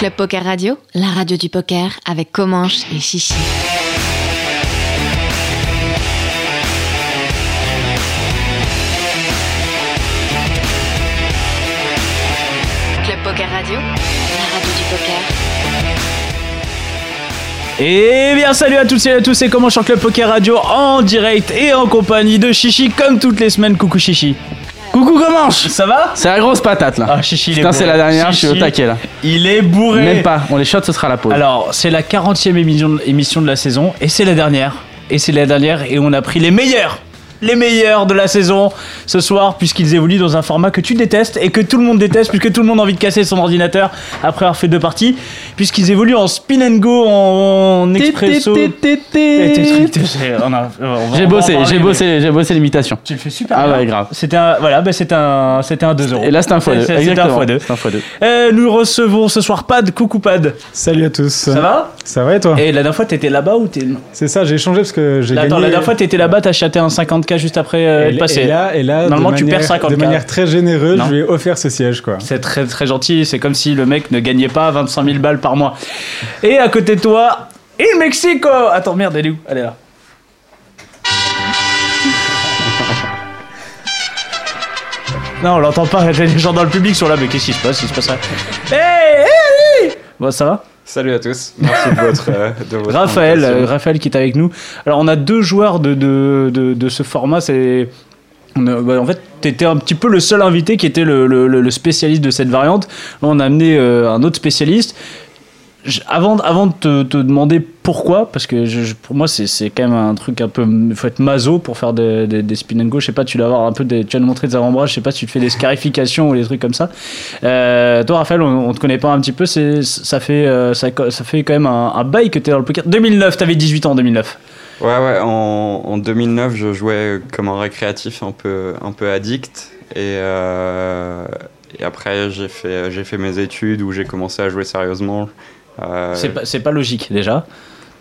Club Poker Radio, la radio du poker avec Comanche et Chichi. Club Poker Radio, la radio du poker. Et bien salut à tous et à tous, c'est comment sur Club Poker Radio en direct et en compagnie de Chichi comme toutes les semaines. Coucou Chichi. Coucou Comanche Ça va? C'est la grosse patate là. Ah Chichi, il est Putain, c'est bourré. la dernière, je suis au Chichi, taquet là. Il est bourré. Même pas, on les shot, ce sera la pause. Alors, c'est la 40e émission, émission de la saison et c'est la dernière. Et c'est la dernière et on a pris les meilleurs les meilleurs de la saison ce soir puisqu'ils évoluent dans un format que tu détestes et que tout le monde déteste puisque tout le monde a envie de casser son ordinateur après avoir fait deux parties puisqu'ils évoluent en spin and go en expresso J'ai bossé, j'ai bossé, j'ai bossé l'imitation. Tu le fais super Ah bien. ouais, grave. C'était un, voilà, bah c'était un, c'était un 2 euros. Et là, c'est un x2. C'était un Exactement. x2. C'est un x2. Euh, nous recevons ce soir Pad. Coucou Pad. Salut à tous. Ça va? Ça va et toi? Et la dernière fois, t'étais là-bas ou t'es. C'est ça, j'ai changé parce que j'ai gagné. Attends, la dernière fois, t'étais là-bas, t'as chaté un 50k juste après euh, et, être passé. et là, et là Normalement, de tu manière, perds 50K. De manière très généreuse, Non. je lui ai offert ce siège quoi. C'est très très gentil, c'est comme si le mec ne gagnait pas 25 000 balles par mois. Et à côté de toi, il Mexico Attends, merde, elle est où? Elle est là. Non, on l'entend pas, les gens dans le public sont là, mais qu'est-ce qui se passe? Il se passe rien. Hey, hey, hey Bon, ça va? Salut à tous, merci de votre, euh, de votre Raphaël, euh, Raphaël qui est avec nous. Alors on a deux joueurs de, de, de, de ce format. C'est bah, en fait, t'étais un petit peu le seul invité qui était le, le- le spécialiste de cette variante. Là, on a amené euh, un autre spécialiste. Avant, avant de te, demander pourquoi, parce que pour moi c'est quand même un truc un peu. Il faut être maso pour faire des, des, des spin and go. Je sais pas, tu dois avoir un peu des. Tu vas nous montrer des avant-bras. Je sais pas si tu fais des scarifications ou des trucs comme ça. Euh, toi, Raphaël, on, on te connaît pas un petit peu. ça, fait, euh, ça, fait quand même un, bail que t'es dans le poker. 2009, t'avais 18 ans en 2009. Ouais, ouais, en, en 2009, je jouais comme un récréatif un peu, un peu addict. Et, euh, et après, j'ai fait, j'ai fait mes études où j'ai commencé à jouer sérieusement. Euh, C'est pas, c'est pas logique déjà.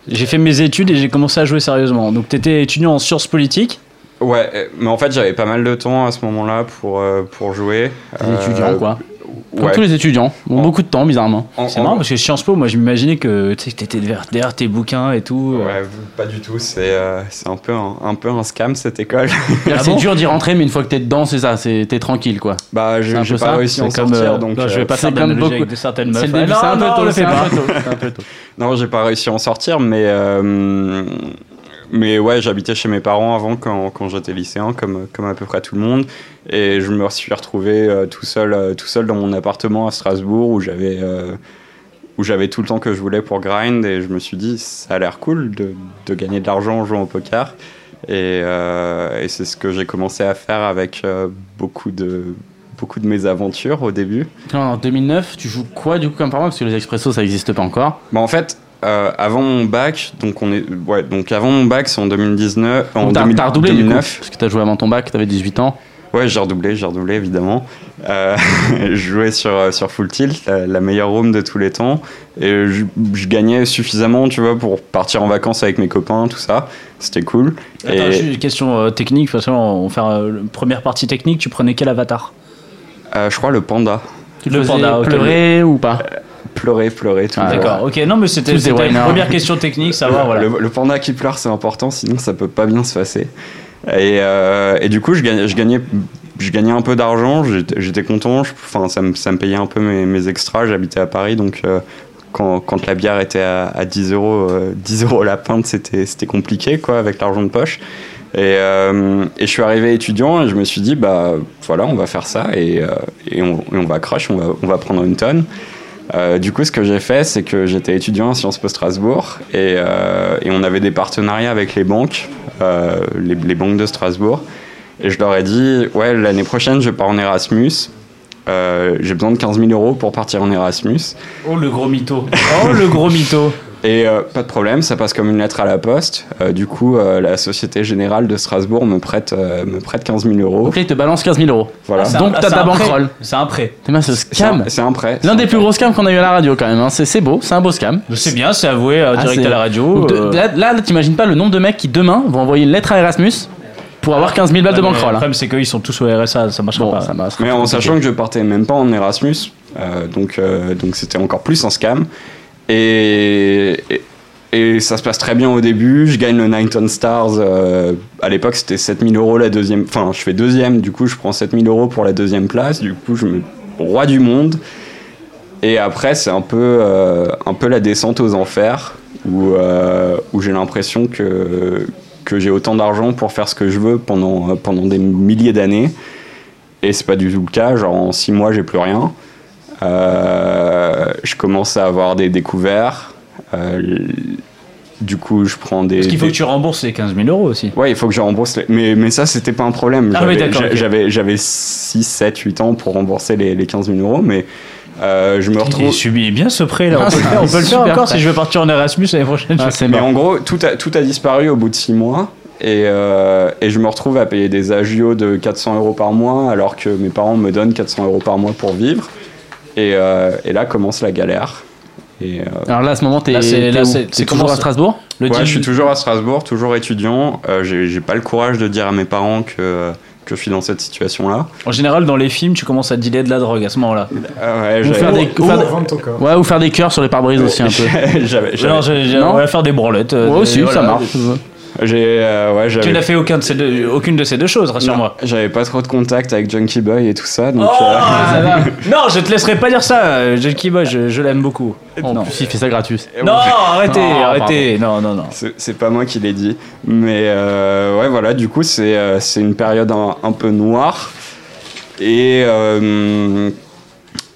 J'ai fait mes études et j'ai commencé à jouer sérieusement. Donc t'étais étudiant en sciences politiques. Ouais, euh, mais en fait, j'avais pas mal de temps à ce moment-là pour, euh, pour jouer. Les étudiants quoi. Comme Ouais. tous les étudiants. Ont beaucoup de temps bizarrement. En- C'est en- marrant parce que Sciences Po, moi je m'imaginais que tu t'étais derrière, tes bouquins et tout. euh. Ouais, pas du tout. C'est euh, c'est un, peu un, un peu un scam cette école. Ah c'est bon dur d'y rentrer, mais une fois que t'es dedans, c'est ça, t'es tranquille quoi. bah, C'est j'ai un j'ai peu pas ça. réussi à en sortir. euh, donc, non, je euh, vais pas c'est faire comme beaucoup- avec de certaines meufs. C'est un peu tôt, le c'est un pas. peu tôt. c'est un peu tôt. Non, j'ai pas réussi à en sortir, mais, euh, mais ouais, j'habitais chez mes parents avant quand, quand j'étais lycéen, comme, comme à peu près tout le monde. Et je me suis retrouvé euh, tout, seul, euh, tout seul dans mon appartement à Strasbourg où j'avais euh, où j'avais tout le temps que je voulais pour grind. Et je me suis dit, ça a l'air cool de, de gagner de l'argent en jouant au poker. Et, et c'est ce que j'ai commencé à faire avec beaucoup de beaucoup de mes aventures au début. En 2009, tu joues quoi du coup comme format? Parce que les expressos ça existe pas encore. Bah en fait, euh, avant mon bac, donc on est, ouais, donc avant mon bac, c'est en 2019, en T'as 2000 t'as redoublé du coup 2009. Parce que t'as joué avant ton bac, t'avais 18 ans. Ouais, j'ai redoublé, j'ai redoublé évidemment. Euh, je jouais sur euh, sur Full Tilt, la, la meilleure room de tous les temps, et je, je gagnais suffisamment, tu vois, pour partir en vacances avec mes copains, tout ça. C'était cool. Attends, et juste une question euh, technique. De toute façon, on va faire euh, première partie technique. Tu prenais quel avatar? Euh, je crois le panda. Tu Le panda, pleurer ou pas? Pleurer, pleurer, tout. Ah, D'accord, ok. Non, mais c'était une première question technique, savoir, voilà. Le, le panda qui pleure, c'est important, sinon ça peut pas bien se passer. Et, euh, et du coup, je gagnais, je gagnais, je gagnais un peu d'argent, j'étais j'étais content, je- enfin, ça, me, ça me payait un peu mes, mes extras, j'habitais à Paris, donc euh, quand, quand la bière était à, à 10 euros, euh, 10 euros la pinte, c'était c'était compliqué quoi, avec l'argent de poche. Et, euh, et je suis arrivé étudiant et je me suis dit, bah voilà, on va faire ça et, euh, et, on, et on va crush, on va, on va prendre une tonne. Euh, du coup, ce que j'ai fait, c'est que j'étais étudiant à Sciences Po Strasbourg et, euh, et on avait des partenariats avec les banques, euh, les, les banques de Strasbourg. Et je leur ai dit, ouais, l'année prochaine, je pars en Erasmus. j'ai besoin de 15 000 euros pour partir en Erasmus. Oh le gros mytho. Oh le gros mytho. Et euh, pas de problème, ça passe comme une lettre à la poste. Euh, du coup, euh, la Société Générale de Strasbourg me prête, euh, me prête 15 000 euros. Donc là, il te balance 15 000 euros. Voilà. Ah, un- Donc, t'as ta un bankroll. C'est un prêt. T'es mince, ce C'est un, scam. c'est un prêt. L'un des plus gros scams qu'on a eu à la radio quand même. hein. C'est beau, c'est un beau scam. C'est bien, c'est avoué euh, Ah, direct à la radio. De- Là, t'imagines pas le nombre de mecs qui demain vont envoyer une lettre à Erasmus pour avoir 15 000 balles de bankroll. Le hein. problème, c'est qu'ils sont tous au RSA, ça marchera Bon, pas. ça. Mais en sachant que je partais même pas en Erasmus, euh, donc euh, donc c'était encore plus un scam. Et, ça se passe très bien au début. Je gagne le Nighton Stars. euh, à l'époque, c'était 7000 euros la deuxième. Enfin, je fais deuxième. Du coup, je prends 7000 euros pour la deuxième place. Du coup, je me roi du monde. Et après, c'est un peu euh, un peu la descente aux enfers où euh, où j'ai l'impression que que j'ai autant d'argent pour faire ce que je veux pendant pendant des milliers d'années. Et c'est pas du tout le cas. Genre en six mois, j'ai plus rien. Euh, je commence à avoir des découverts. Euh, du coup, je prends des. Parce qu'il faut des- que tu rembourses les 15 000 euros aussi. Ouais, il faut que je rembourse. les- Mais, mais ça, c'était pas un problème. Ah oui, J'avais- d'accord, j'a- ok. J'avais, j'avais 6, 7, 8 ans pour rembourser les, les 15 000 euros. Mais euh, je me Il retrouve. subit bien ce prêt là. On peut le faire, on peut le faire encore prêt. si je veux partir en Erasmus l'année prochaine. Ah, Mais marrant. en gros, tout a, tout a disparu au bout de 6 mois. Et, euh, et je me retrouve à payer des agios de 400 euros par mois alors que mes parents me donnent 400 euros par mois pour vivre. Et, euh, et là commence la galère. Et, euh, Alors là, à ce moment, t'es c'est toujours à Strasbourg Le ouais, je suis toujours à Strasbourg, toujours étudiant. Euh, j'ai, pas le courage de dire à mes parents que, que je suis dans cette situation-là. En général, dans les films, tu commences à dealer de la drogue à ce moment-là. Euh, ouais, Ou faire des- ou faire des- vendre ton corps. Ouais, ou faire des cœurs sur les pare-brises aussi un peu. j'avais, j'avais- Non, on va faire des branlettes. euh, Ouais, des- aussi, ça marche. J'ai, euh, ouais, Tu n'as fait aucun de ces deux- aucune de ces deux choses, rassure-moi. Non, J'avais pas trop de contact avec Junkie Boy et tout ça, donc Oh, euh, ça va. non, je te laisserai pas dire ça. Junkie Boy, je, je l'aime beaucoup. En non. plus, il fait ça gratuit. Non, arrêtez, Non, arrêtez. Non, non, non. c'est c'est pas moi qui l'ai dit. Mais euh, ouais, voilà, du coup, c'est euh, c'est une période un, un peu noire. Et.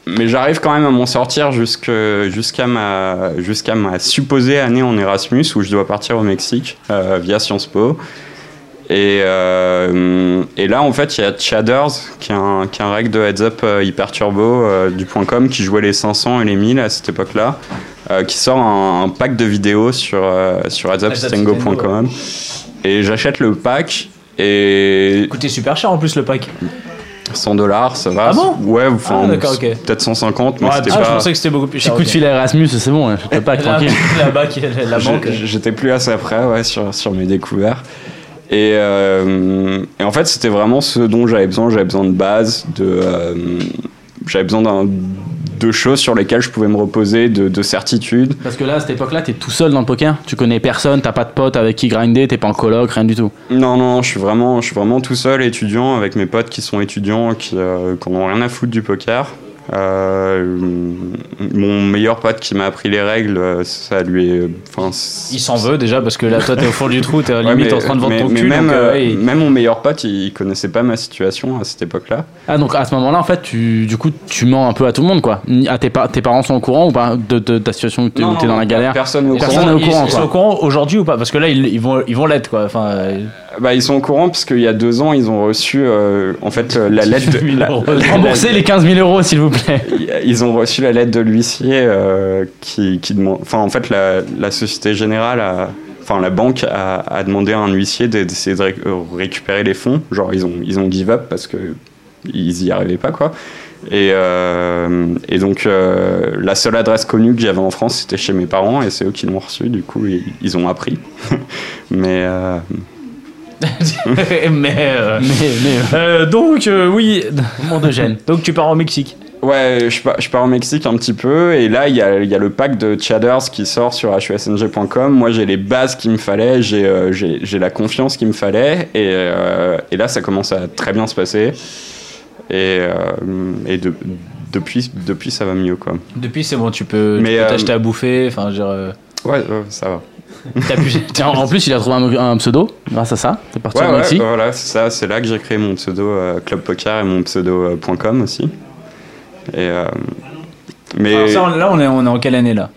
Mais j'arrive quand même à m'en sortir jusqu'à ma, jusqu'à ma supposée année en Erasmus où je dois partir au Mexique euh, via Sciences Po. Et, euh, et là, en fait, il y a Chadders, qui est un, qui est un de heads up euh, hyper turbo euh, du point .com qui jouait les 500 et les 1000 à cette époque-là, euh, qui sort un, un pack de vidéos sur, sur headsupstango.com. Et j'achète le pack et Coûtait super cher en plus le pack. 100 dollars, ça va. Ah bon? Ouais, enfin, Ah, d'accord, ok. peut-être 150, mais Ah, c'était je pas. pensais que c'était beaucoup plus Petit cher. coup de ok. fil à Erasmus, c'est bon, hein, je peux pas, La, tranquille. banque, la, la J'ai- banque. J'étais plus assez près ouais, sur, sur mes découvertes. Et, euh, et en fait, c'était vraiment ce dont j'avais besoin. J'avais besoin de base, de, euh, j'avais besoin d'un- de choses sur lesquelles je pouvais me reposer, de, de certitude. Parce que là, à cette époque-là, t'es tout seul dans le poker. Tu connais personne, t'as pas de potes avec qui grinder, t'es pas en coloc, rien du tout. Non, non, je suis vraiment, je suis vraiment tout seul, étudiant, avec mes potes qui sont étudiants, qui, euh, qui en ont rien à foutre du poker. Euh, mon meilleur pote qui m'a appris les règles, euh, ça lui est. Enfin, Il s'en veut déjà parce que là, toi, t'es au fond du trou, t'es Ouais, limite mais- en train de vendre mais- ton mais cul. Même, donc, euh, euh, ouais, il- même mon meilleur pote, il, connaissait pas ma situation à cette époque-là. Ah, donc à ce moment-là, en fait, tu, du coup, tu mens un peu à tout le monde, quoi. À tes, pa- tes parents sont au courant ou pas de, de ta situation où t'es dans la galère? Personne n'est au au ils, courant, ils sont au courant aujourd'hui ou pas? Parce que là, ils, ils vont, ils vont l'être, quoi. Enfin, euh, Bah, ils sont au courant parce qu'il y a deux ans, ils ont reçu euh, en fait euh, la lettre. De, 10 000 la- euros. la- Remboursez les 15 000 euros, s'il vous plaît. Ils ont reçu la lettre de l'huissier euh, qui, qui demande. Enfin, en fait, la, la Société Générale a. Enfin, la banque a, a demandé à un huissier de- d'essayer de, ré- récupérer les fonds. Genre, ils ont, ils ont give up parce que ils y arrivaient pas, quoi. Et, euh, et donc, euh, la seule adresse connue que j'avais en France, c'était chez mes parents, et c'est eux qui l'ont reçu. Du coup, ils, ils ont appris. Mais euh, mais, euh, Mais, mais euh, donc, euh, oui. moment de gêne. Donc, tu pars au Mexique. Ouais, je pars, je pars au Mexique un petit peu et là il y a, il y a le pack de Chadders qui sort sur husng.com. Moi j'ai les bases qu'il me fallait, j'ai euh, j'ai j'ai la confiance qu'il me fallait et, euh, et là ça commence à très bien se passer et, euh, et de- depuis, depuis ça va mieux quoi. Depuis, c'est bon, tu peux euh, t'acheter à bouffer. Enfin, je veux dire, euh, Ouais, ouais, ça va. t'as pu- Tiens, en plus, il a trouvé un, un pseudo grâce à ça. T'es parti Ouais, ouais, Mexique. voilà, c'est ça, c'est là que j'ai créé mon pseudo euh, Club Poker et mon pseudo euh, point .com aussi. Et, euh, mais Alors ça, là, on est, on est en quelle année là?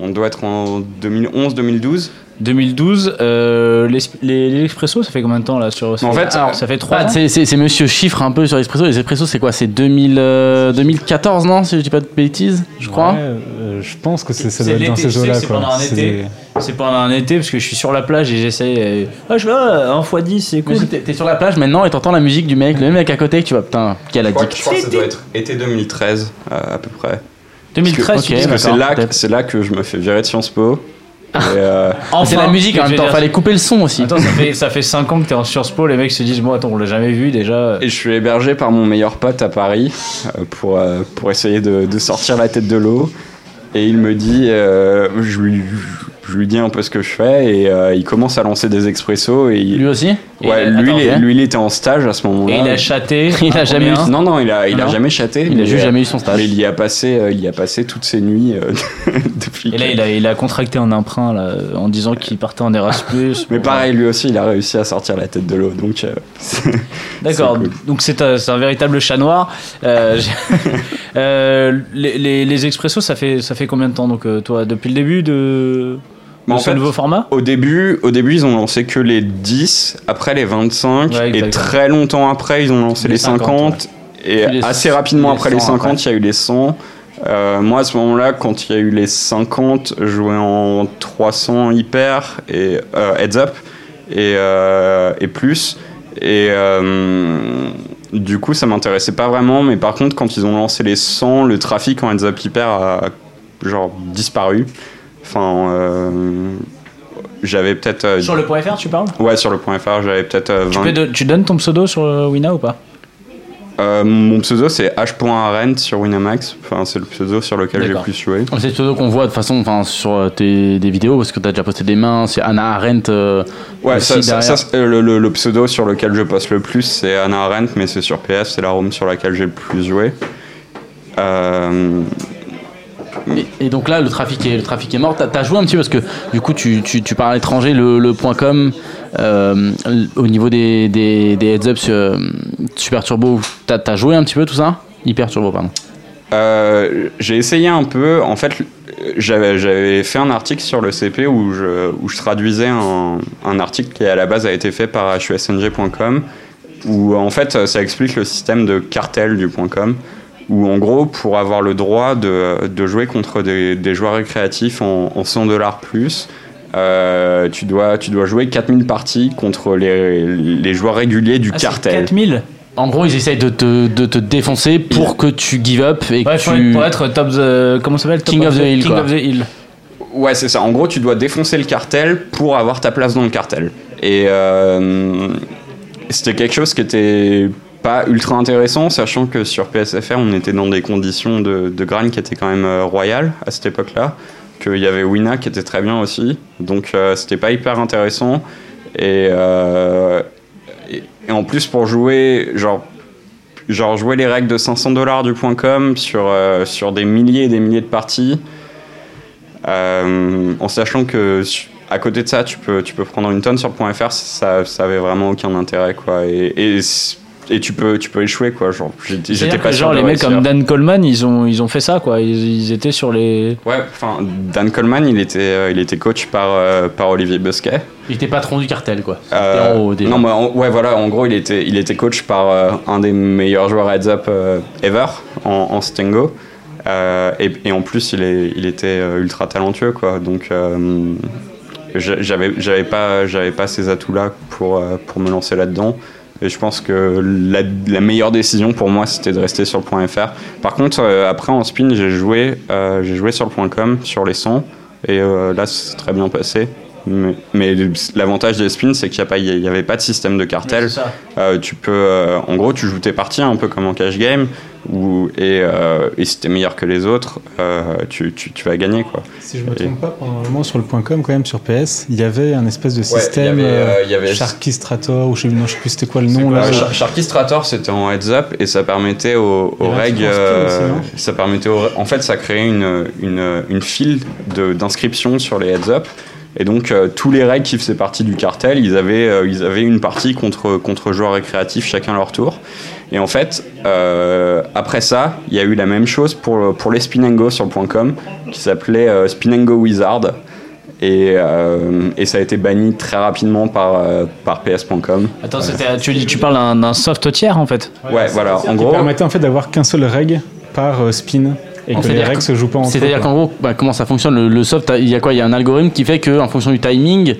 On doit être en 2011-2012. 2012, euh, les, les, ça fait combien de temps là sur En fait, ça fait 3 Ah, ans. c'est- monsieur chiffre un peu sur Espresso. Les Espresso, c'est quoi? C'est 2000, euh, 2014, non Si je dis pas de bêtises, je crois? Ouais, euh, je pense que c'est- ça C'est doit être dans ces eaux-là. c'est pendant un C'est été. C'est pendant un été parce que je suis sur la plage et j'essaye. euh, Ah, je vais ah, 1 x 10, c'est cool. si t'es sur la plage maintenant et t'entends la musique du mec, le mec à côté, que tu vois, putain, quel addict. je crois que ça doit être été 2013 euh, à peu près. 2013, tu Ok, dis, Parce que c'est là, c'est là que je me fais virer de Sciences Po. Et, euh, Ah, c'est la musique en même temps, dire, fallait couper le son aussi. Attends, ça fait, ça fait 5 ans que t'es en Sciences Po, les mecs se disent, bon, attends, on l'a jamais vu déjà. Et je suis hébergé par mon meilleur pote à Paris euh, pour, euh, pour essayer de, de sortir la tête de l'eau. Et il me dit, euh, je, lui, je lui dis un peu ce que je fais et euh, il commence à lancer des expressos. Et il- Lui aussi ouais, il a- lui, attends, il lui, il était en stage à ce moment-là. Et il a chaté. Il a jamais eu Non, non, il a, il a jamais chaté. Il a juste euh, jamais eu son stage. Mais il y a passé, euh, il y a passé toutes ses nuits depuis. Et là, il a, il a contracté un emprunt là, en disant qu'il partait en Erasmus. Mais pareil, lui aussi, il a réussi à sortir la tête de l'eau. Donc, euh, D'accord, cool. donc c'est un, véritable chat noir. Euh, les, les, les expressos, ça fait, ça fait combien de temps donc toi Depuis le début de, Mais en ce fait, nouveau format? Au début, au début, ils ont lancé que les 10, après les 25, Ouais, et très longtemps après, ils ont lancé Les les 50, 50, et les- assez rapidement les après les 100 50, après. il y a eu les 100. Euh, moi, à ce moment-là, quand il y a eu les 50, je jouais en 300 hyper et euh, heads up et, euh, et plus. Et du coup, ça m'intéressait pas vraiment. Mais par contre, quand ils ont lancé les 100, le trafic en heads up hyper a genre disparu. Enfin, euh, j'avais peut-être. euh, Sur le point .fr, tu parles? Ouais, sur le point .fr, j'avais peut-être euh, tu, 20. peux de- tu donnes ton pseudo sur euh, Wina ou pas? Euh, mon pseudo, c'est h.arent sur Winamax. Enfin, c'est le pseudo sur lequel j'ai plus joué. C'est le pseudo qu'on voit de toute façon enfin, sur euh, tes des vidéos parce que t'as déjà posté des mains, c'est Anna Arendt. euh, Ouais, aussi ça, ça- derrière. ça, c'est- euh, le, le- le pseudo sur lequel je poste le plus, c'est Anna Arendt, mais c'est sur PS, c'est la room sur laquelle j'ai le plus joué. Euh, Et, donc là, le trafic est, mort. T'as as joué un petit peu parce que du coup, tu, pars à l'étranger, le, point .com, euh, au niveau des, des, des heads up sur euh, Super Turbo, t'as as joué un petit peu tout ça? Hyper Turbo, pardon. Euh, j'ai essayé un peu. En fait, j'avais, fait un article sur le CP où je, traduisais un, un article qui à la base a été fait par husng.com où en fait ça explique le système de cartel du .com où en gros pour avoir le droit de, de jouer contre des, des joueurs récréatifs en, en 100 dollars plus euh, tu, dois, tu dois jouer 4000 parties contre les, les joueurs réguliers du Ah, cartel. 4000 En gros, ils essayent de te, de te défoncer pour que tu give up et que Ouais, pour, tu. être, pour être top the. Comment ça s'appelle King of the Hill, King quoi. of the Hill. Ouais, c'est ça. En gros, tu dois défoncer le cartel pour avoir ta place dans le cartel. Et euh, c'était quelque chose qui était pas ultra intéressant, sachant que sur PSFR, on était dans des conditions de, de grind qui étaient quand même euh, royales à cette époque-là. Qu'il y avait Wina qui était très bien aussi. Donc, euh, c'était pas hyper intéressant. Et, euh, en plus, pour jouer, genre, genre jouer les règles de 500 dollars du point .com sur, euh, sur des milliers et des milliers de parties, en sachant que à côté de ça, tu peux, tu peux prendre une tonne sur .fr, ça, ça avait vraiment aucun intérêt, quoi. Et tu, peux, tu peux échouer, quoi. Genre, j'étais pas sûr genre les mecs comme Dan Coleman, ils ont, ils ont fait ça quoi. Ils, ils étaient sur les. Ouais, enfin, Dan Coleman, il était, euh, il était coach par, euh, par Olivier Busquet. Il était patron du cartel, quoi. Euh, en haut déjà. non, mais en- ouais, voilà, en gros, il était, il était coach par euh, un des meilleurs joueurs heads up euh, ever en, en Stengo. Euh, et, et en plus, il, est, il était euh, ultra talentueux, quoi. Donc, euh, j'a- j'avais, j'avais pas, j'avais pas ces atouts-là pour, euh, pour me lancer là-dedans. Et je pense que la, la meilleure décision pour moi, c'était de rester sur le point .fr. Par contre, euh, après en spin, j'ai joué, euh, j'ai joué sur le point .com, sur les 100, et euh, là, c'est très bien passé. Mais, mais l'avantage des spins, c'est qu'il n'y avait pas de système de cartel. Euh, tu peux, euh, en gros, tu joues tes parties un peu comme en cash game, où, et, euh, et si t'es meilleur que les autres, euh, tu, tu, tu vas gagner quoi. Si je me trompe pas, pendant un moment sur le point .com, quand même, sur PS, il y avait un espèce de système il y avait, il y avait- Sharkistrator, ou je sais, je sais plus c'était quoi le nom là. Euh, Char- Sharkistrator c'était en heads up et ça permettait aux, règles, euh, aussi, ça permettait aux- en fait ça créait une, une, une file d'inscription sur les heads up et donc euh, tous les règles qui faisaient partie du cartel ils avaient, euh, ils avaient une partie contre, contre joueurs récréatifs chacun leur tour Et en fait, euh, après ça, il y a eu la même chose pour, pour les spin and go sur .com qui s'appelait euh, Spin and Go Wizard. Et, euh, et ça a été banni très rapidement par, euh, par PS.com. Attends, tu, parles d'un- soft tiers en fait Ouais, voilà. En Qui gros, permettait en fait d'avoir qu'un seul reg par euh, spin et que les C'est-à-dire règles se jouent pas entre. C'est-à-dire qu'en gros, bah, comment ça fonctionne le, le soft Il y a quoi Il y a un algorithme qui fait que en fonction du timing.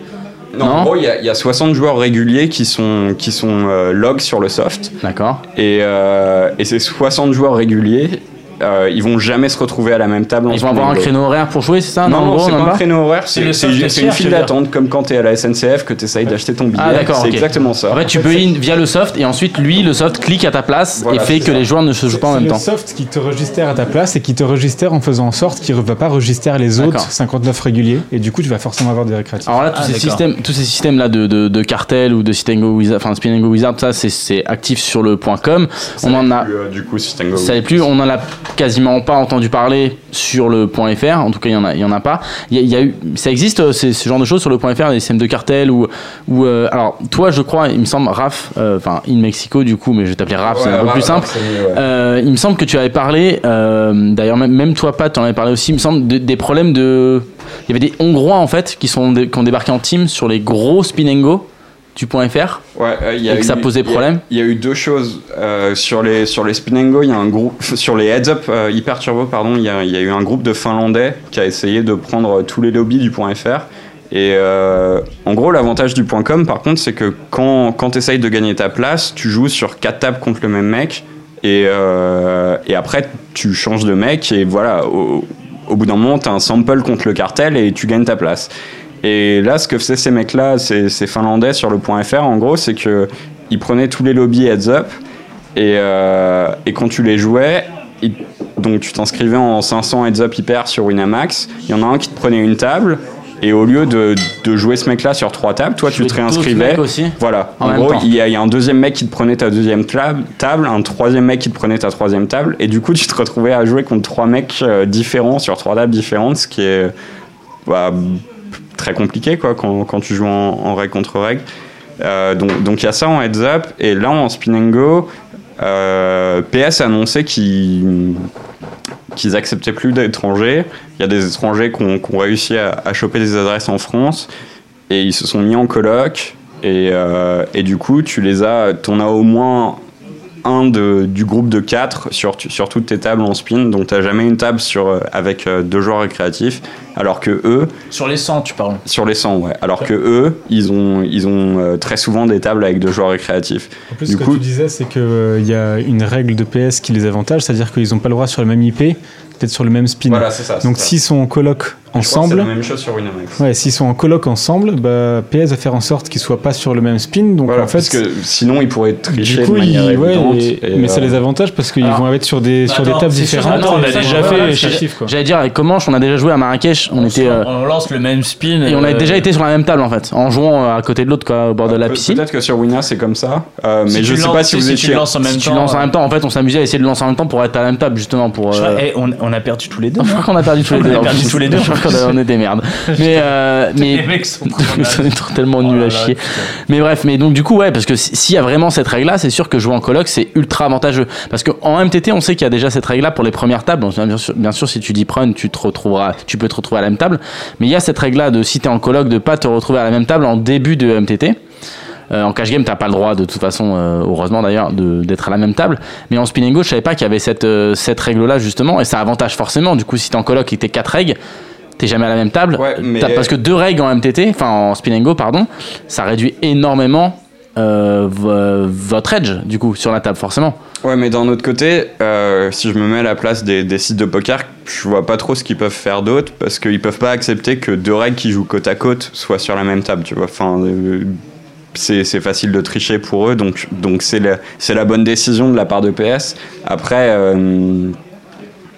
non, Non en gros, il y, a- il y a 60 joueurs réguliers qui sont, qui sont euh, log sur le soft. D'accord. Et, euh, et ces 60 joueurs réguliers, euh, ils vont jamais se retrouver à la même table. Ils vont avoir un créneau horaire pour jouer, c'est ça Non, en non, gros, c'est pas un créneau horaire, C'est c'est le c'est c'est une file d'attente, comme quand tu es à la SNCF, que tu essayes d'acheter ton billet. Ah, d'accord, c'est exactement ça. En fait, tu peux in via le soft et ensuite lui, le soft clique à ta place Voilà, et fait c'est que ça. les joueurs ne se jouent pas en C'est même le temps. soft qui te registre à ta place et qui te registre en faisant en sorte qu'il ne va pas register les autres D'accord. 59 réguliers et du coup tu vas forcément avoir des récréatifs. Alors là, tous Ah, ces d'accord. systèmes, tous ces systèmes là de, de, de cartel ou de Spin and Go Wizard, enfin Spin and Go Wizard, ça c'est- c'est actif sur le point .com. On en a, Plus, euh, du coup, si Tango- ça n'est plus, on en a quasiment pas entendu parler sur le point .fr. En tout cas, il y en a, il y en a pas. Il y a, il y a eu, ça existe euh, ce genre de choses sur le point .fr, des systèmes de cartel ou, ou euh, alors toi, je crois, il me semble, Raph, euh, enfin in Mexico du coup, mais je vais t'appeler Raph, c'est un peu plus simple. c'est mieux, ouais. Euh, il me semble que tu avais parlé, d'ailleurs même, même toi Pat, tu en avais parlé aussi, il me semble, de- des problèmes de... Il y avait des Hongrois en fait qui, sont, qui ont débarqué en team sur les gros spin and go du point .fr. Ouais, euh, il y a Et que ça eu- posait problème Il y, a eu deux choses euh, sur les sur les spin and go. Il y a un groupe sur les heads up euh, hyper turbo, pardon. Il y, y a eu un groupe de Finlandais qui a essayé de prendre tous les lobbies du point .fr. Et euh, en gros, l'avantage du point .com, par contre, c'est que quand quand essayes de gagner ta place, tu joues sur quatre tables contre le même mec. Et, euh, et après, tu changes de mec et voilà. Au, au bout d'un moment, tu as un sample contre le cartel et tu gagnes ta place. Et là, ce que faisaient ces mecs-là, ces, ces Finlandais sur le point .fr, en gros, c'est que ils prenaient tous les lobbies heads up et, euh, et quand tu les jouais, ils- donc tu t'inscrivais en 500 heads up hyper sur Winamax, il y en a un qui te prenait une table et au lieu de, de jouer ce mec-là sur trois tables, toi tu te réinscrivais. aussi Voilà. En gros, il y, a, il y a un deuxième mec qui te prenait ta deuxième table, table, un troisième mec qui te prenait ta troisième table, et du coup, tu te retrouvais à jouer contre trois mecs euh, différents sur trois tables différentes, ce qui est bah, très compliqué quoi quand, quand tu joues en, en règle contre règle. Euh, donc il y a ça en heads up, et là en spin and go, euh, PS a annoncé qu'ils qu'ils acceptaient plus d'étrangers. Il y a des étrangers qui ont, réussi à, à choper des adresses en France et ils se sont mis en coloc. Et, euh, et du coup, tu les as, t'en as au moins un de, du groupe de 4 sur, sur toutes tes tables en spin. Donc, tu jamais une table sur, euh, avec euh, deux joueurs récréatifs. Alors que eux, Sur les 100, tu parles. sur les 100, ouais. Alors que eux, ils ont, ils ont euh, très souvent des tables avec deux joueurs récréatifs. En plus, Du ce que tu disais, c'est qu'il y a une règle de PS qui les avantage, c'est-à-dire qu'ils n'ont pas le droit sur le même IP d'être sur le même spin. c'est ça. Donc s'ils sont en coloc ensemble, C'est la même chose sur Winamax. ouais, s'ils sont en coloc ensemble, bah, PS va faire en sorte qu'ils soient pas sur le même spin. Donc Voilà, en fait, parce que sinon, ils pourraient tricher du coup, de manière ils- ouais, évidente. et- et, mais ça euh, les avantage parce qu'ils vont être sur des, sur des tables différentes. on a ça, déjà ça fait- ça. J'allais dire avec Comanche, on a déjà joué à Marrakech, on était euh, On lance le même spin. et on a euh, déjà été sur la même table en fait, en jouant euh, à côté de l'autre quoi, au bord de la piscine. Peut-être que sur Wina c'est comme ça, euh, si mais tu je sais pas si vous tu étiez. lances en même si tu temps. lances en même temps, en fait, on s'amusait à essayer de lancer en même temps pour être à la même table justement pour. eh, on, a perdu tous les deux. Je crois qu'on a perdu tous les deux. on est des merdes. Mais, euh, mais Les mecs sont tellement Oh nuls à là, chier. Mais bref, mais donc du coup, ouais, parce que si- s'il y a vraiment cette règle-là, c'est sûr que jouer en coloc, c'est ultra avantageux. Parce qu'en MTT, on sait qu'il y a déjà cette règle-là pour les premières tables. Donc, bien, sûr, bien sûr, si tu dis prune, tu te retrouveras, tu peux te retrouver à la même table. Mais il y a cette règle-là de si t'es en coloc, de pas te retrouver à la même table en début de MTT. Euh, en cash game, t'as pas le droit, de toute façon, euh, heureusement d'ailleurs, d'être à la même table. Mais en spin and go, je savais pas qu'il y avait cette, euh, cette règle-là justement, et ça avantage forcément. Du coup, si t'es en coloc et que t'es quatre règles, t'es jamais à la même table. Ouais, mais- T'as- Parce que deux règles en MTT, enfin en spin and go, pardon, ça réduit énormément euh, vo- votre edge, du coup, sur la table, forcément. Ouais, mais d'un autre côté, euh, si je me mets à la place des, des sites de poker, je vois pas trop ce qu'ils peuvent faire d'autre parce qu'ils peuvent pas accepter que deux règles qui jouent côte à côte soient sur la même table, tu vois. Enfin, euh, c'est facile de tricher pour eux, donc donc c'est la, bonne décision de la part de PS. Après, euh,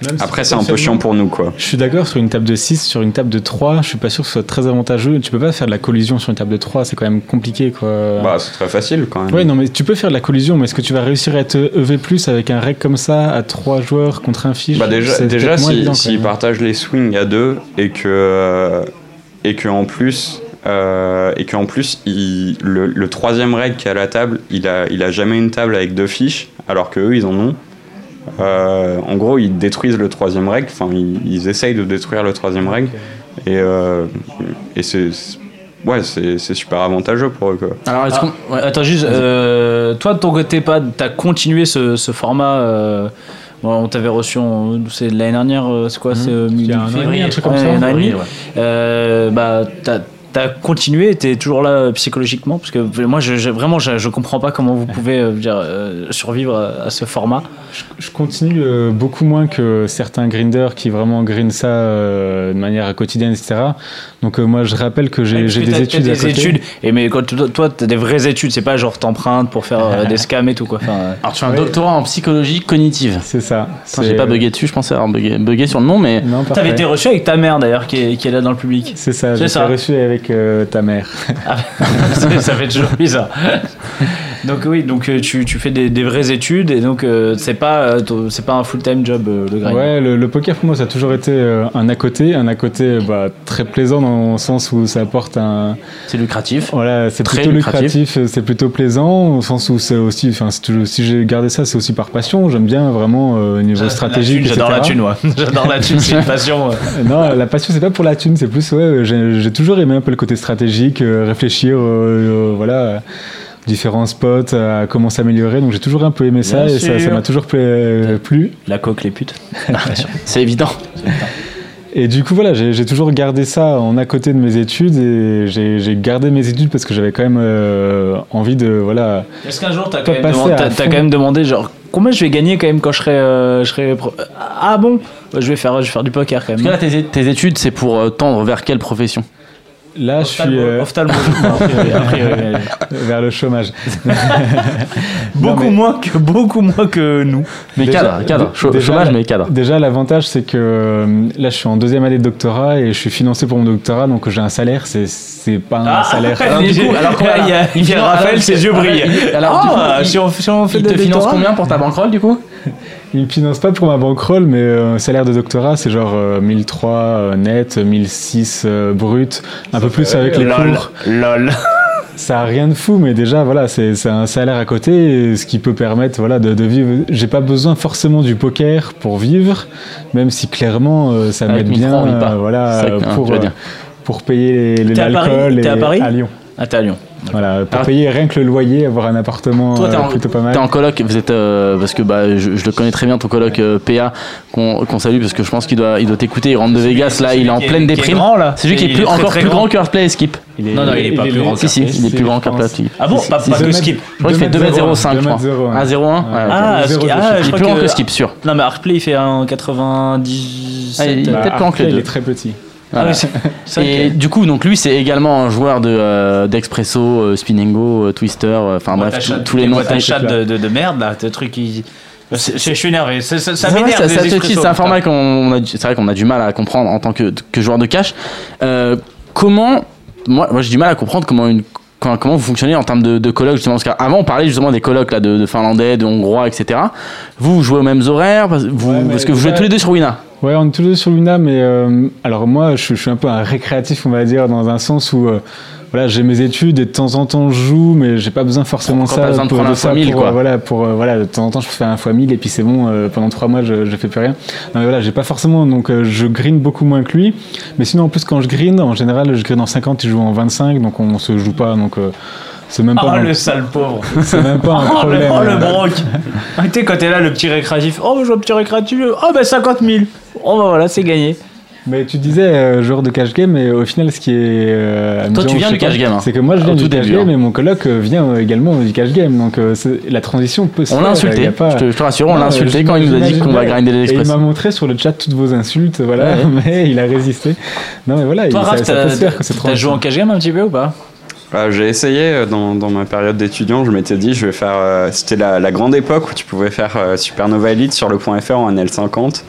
Même si après c'est un peu chiant pour nous, quoi. Je suis d'accord sur une table de 6, sur une table de 3, je suis pas sûr que ce soit très avantageux. Tu peux pas faire de la collision sur une table de 3, c'est quand même compliqué quoi. Bah, c'est très facile quand même. Ouais, non, mais tu peux faire de la collision, mais est-ce que tu vas réussir à être EV avec un rec comme ça à 3 joueurs contre un fiche? Bah déjà, C'est déjà si- s'ils même. partagent les swings à deux et que euh, et que en plus euh, et qu'en plus il, le, le troisième reg qui est à la table, il a il a jamais une table avec deux fiches, alors que eux ils en ont. Euh, en gros, ils détruisent le troisième règle, enfin, ils, ils essayent de détruire le troisième règle, et, euh, et c'est. c'est- Ouais, c'est c'est super avantageux pour eux. Quoi. Alors, est-ce Ah, qu'on. ouais, Attends, juste, euh, toi de ton côté, pas, t'as continué ce, ce format. euh, bon, on t'avait reçu, en- c'est l'année dernière, c'est quoi C'est euh, et demi, février, un truc comme ouais, ça. un an et demi. Ouais, ouais. Euh, bah, t'as t'as continué, t'es toujours là euh, psychologiquement parce que moi, je, je- vraiment, je, je comprends pas comment vous pouvez euh, dire, euh, survivre à, à ce format. Je continue euh, beaucoup moins que certains grinders qui vraiment grindent ça euh, de manière quotidienne, etc. Donc euh, moi je rappelle que j'ai des études t'as à des côté. études, et mais quand tu- toi, t'as des vraies études, c'est pas genre t'empruntes pour faire euh, des scams et tout quoi. Enfin, euh, Alors, tu as un doctorat en psychologie cognitive. C'est ça. J'ai pas bugué dessus, je pensais avoir bugué, bugué sur le nom, mais. Non, T'avais été reçu avec ta mère d'ailleurs qui est, qui est là dans le public. C'est ça, C'est j'ai ça. reçu avec euh, ta mère. ça ça fait toujours bizarre. Donc oui, donc euh, tu, tu fais des, des vraies études et donc euh, c'est pas euh, c'est pas un full time job le grind. Ouais, le, le poker pour moi ça a toujours été un à côté, un à côté bah, très plaisant dans le sens où ça apporte un. C'est lucratif. Voilà, c'est plutôt lucratif. c'est plutôt plaisant au sens où c'est aussi, enfin si j'ai gardé ça c'est aussi par passion. J'aime bien vraiment euh, au niveau stratégique. J'adore la thune, ouais. J'adore la thune, c'est une passion. Non, la passion, c'est pas pour la thune, c'est plus, ouais, j'ai toujours aimé un peu le côté stratégique, euh, réfléchir, euh, voilà, différents spots, à comment s'améliorer. Donc j'ai toujours un peu aimé ça Bien et ça m'a toujours pla- plu. La coque, les putes. C'est évident. Et du coup, voilà, j'ai toujours gardé ça en à côté de mes études et j'ai gardé mes études parce que j'avais quand même euh, envie de, voilà, Est-ce qu'un jour t'as quand, même quand même demandé genre combien je vais gagner quand même quand je serai, euh, je serai pro- ah bon? Je vais faire je vais faire du poker quand Parce que là, même. tes, tes études, c'est pour euh, tendre vers quelle profession? Là, je suis euh, ophtalmo- non, a priori, a priori, ouais. vers le chômage. beaucoup mais- moins que beaucoup moins que nous. Mais Déjà- cadre, cadre. déjà, chômage, mais cadre. Déjà, l'avantage, c'est que euh, là, je suis en deuxième année de doctorat et je suis financé pour mon doctorat, donc j'ai un salaire. C'est c'est pas un salaire. alors, du coup, alors il y a, il y a Raphaël, ses yeux brillent. Alors, du coup, Ah, il- si, on, si on fait Il te finance combien pour ta banquerolle, du coup? Il finance pas pour ma bankroll, mais euh, un salaire de doctorat, c'est genre euh, 1003 euh, net, 1006 euh, brut, un peu plus avec les Lol, cours. lol. Ça a rien de fou, mais déjà, voilà, c'est un salaire à côté, et ce qui peut permettre voilà, de, de vivre. J'ai pas besoin forcément du poker pour vivre, même si clairement euh, ça m'aide 1003, bien euh, voilà, pour, euh, pour payer l'alcool. T'es à et- Paris? À Lyon. Ah, t'es à Lyon. Voilà, pour Alors- payer rien que le loyer, avoir un appartement Toi, t'es euh, en, plutôt pas mal. t'es en coloc, vous êtes euh, parce que bah, je, je le connais très bien ton coloc euh, PA qu'on qu'on salue parce que je pense qu'il doit il doit t'écouter. Il rentre de Vegas là, il est en pleine qui est déprime. grand, là. C'est lui qui est Il plus, encore très plus grand grand. que Earthplay et Skip. est- Non, non, il est pas plus grand Si si, il est plus grand qu'Earthplay. et Skip. Ah bon Pas, que deux Skip. Je crois qu'il fait 2m05 je crois. 2m01. Ah 0,1 ouais, ok. Ah, zéro Skip- dessus. ah, Il est plus grand que Skip sûr. Non, mais Arplay il fait un 97. Ah, il- il- Bah, peut-être plus grand que les deux. Il est très petit. Ah oui, c'est- c'est vrai Et que- du coup, donc lui, c'est également un joueur de euh, d'Expresso, euh, Spinningo, euh, Twister, enfin bref, tous- les noms. De, de, de merde là, tes trucs qui. C'est- Je suis énervé, ça, m'énerve. C'est un format qu'on on a, du- c'est vrai qu'on a du mal à comprendre en tant que, que joueur de cash. Euh, comment, moi, moi j'ai du mal à comprendre comment une comment, comment vous fonctionnez en termes de, de colloques justement parce qu'avant on parlait justement des colloques là de, de finlandais, de hongrois, etc. Vous, vous jouez aux mêmes horaires parce, vous, Ouais, parce que vous jouez tous les deux sur Wina. Ouais, on est tous les deux sur Luna, mais euh, alors moi, je, je suis un peu un récréatif, on va dire, dans un sens où euh, voilà, j'ai mes études et de temps en temps je joue, mais j'ai pas besoin forcément ça t'as besoin de pour, prendre un ça fois mille, pour, quoi. euh, voilà, pour euh, voilà, de temps en temps je fais un fois 1000 et puis c'est bon. euh, pendant trois mois, je, je fais plus rien. Non, mais voilà, j'ai pas forcément, donc euh, je green beaucoup moins que lui. Mais sinon, en plus, quand je green, en général, je green en 50, il joue en 25, donc on se joue pas, donc. euh, c'est même pas, Oh un- le sale pauvre. c'est même pas un Oh le, problème. oh, le broc. Ah, Tu sais, quand t'es là, le petit récréatif. Oh, je joue au petit récréatif. Oh, bah 50 000. Oh, bah voilà, c'est gagné. Mais tu disais euh, joueur de cash game, et au final, ce qui est. euh, Toi, tu viens du cash game, hein. C'est que moi, je viens Au du cash début, game, hein. et mon coloc euh, vient euh, également du cash game. Donc euh, la transition peut se On l'a insulté. pas- Je, te, je te rassure, on l'a insulté quand il nous a dit qu'on va grinder les Et il express. m'a montré sur le chat toutes vos insultes, voilà, Ouais. mais il a résisté. Non, mais voilà, Toi, il, ça, Raph, ça peut t'as se faire que c'est t'as joué en cash game un petit peu ou pas? Euh, j'ai essayé euh, dans, dans ma période d'étudiant, je m'étais dit, je vais faire. euh, C'était la, la grande époque où tu pouvais faire euh, Supernova Elite sur le point .fr en L50.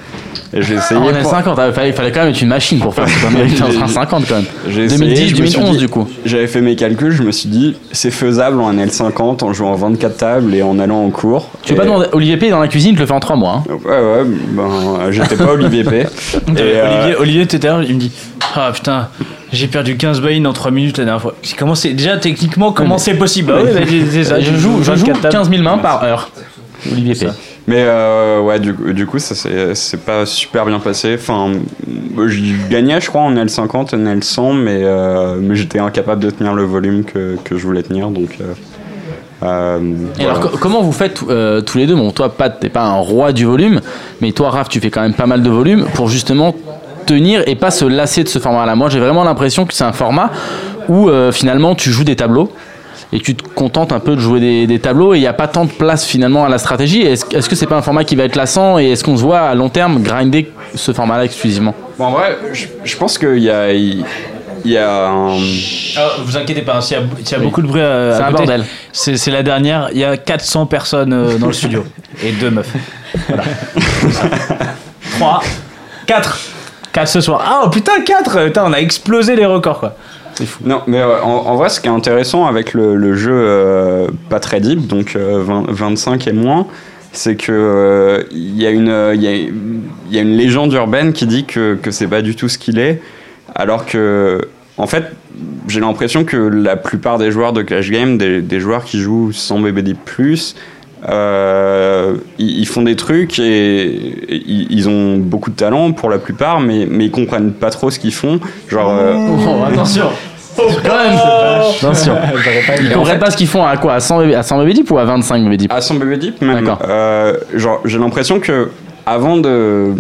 Et j'ai essayé. Ah, on est pour- 50, il fallait, il fallait quand même être une machine pour faire. Il était en 50 quand même. J'ai essayé, 2010, je me suis 2011 dit- du coup. J'avais fait mes calculs, je me suis dit, c'est faisable en L50 en jouant 24 tables et en allant en cours. Tu veux pas Et- demander Olivier P dans la cuisine, je le fais en 3 mois. hein. Ouais, ouais, ben, j'étais pas Olivier P. Et, euh, Olivier, Olivier t'étais là, il me dit Ah putain, j'ai perdu 15 buy in en 3 minutes la dernière fois. Comment c'est- déjà techniquement, comment c'est possible? Ah oui, bah, c'est ça, je joue, joues je joue 24 tables. 15 000 mains par heure. Olivier P. Mais euh, ouais, du, coup- du coup, ça s'est c'est pas super bien passé. Enfin, je gagnais, je crois, en L50, en L100, mais, euh, mais j'étais incapable de tenir le volume que, que je voulais tenir. Donc, euh, euh, Et voilà. alors, co- comment vous faites euh, tous les deux? Bon, toi, Pat, t'es pas un roi du volume, mais toi, Raph, tu fais quand même pas mal de volume pour justement tenir et pas se lasser de ce format-là. Moi, j'ai vraiment l'impression que c'est un format où euh, finalement tu joues des tableaux et tu te contentes un peu de jouer des, des tableaux et il n'y a pas tant de place finalement à la stratégie. Est-ce est-ce que c'est pas un format qui va être lassant et est-ce qu'on se voit à long terme grinder ce format-là exclusivement? Bon, en vrai, je, je pense qu'il y a, il y a un. Ah, vous inquiétez pas, s'il y a, s'il y a beaucoup de bruit à, C'est à un côté, bordel. C'est, c'est la dernière. Il y a 400 personnes euh, dans le studio et deux meufs. Voilà. 3, 4. 4 ce soir. Ah oh, putain, 4 Putain, on a explosé les records quoi. C'est fou. Non, mais euh, en, vrai, ce qui est intéressant avec le, jeu euh, pas très deep, donc euh, 20 25 et moins, c'est que euh, il y, a une, euh, légende urbaine qui dit que, que c'est pas du tout ce qu'il est, alors que, en fait, j'ai l'impression que la plupart des joueurs de Clash Game, des, des joueurs qui jouent sans BB Deep Plus, euh, ils, ils font des trucs et, et ils, ont beaucoup de talent pour la plupart, mais, mais ils comprennent pas trop ce qu'ils font. Genre, euh, Oh, attention Quand même Attention pas aimé. Ils comprennent pas ce qu'ils font à quoi? À 100 BB, à 100 BB deep ou à 25 BB deep? À son bébé deep même. D'accord. Euh, genre, j'ai l'impression que avant de,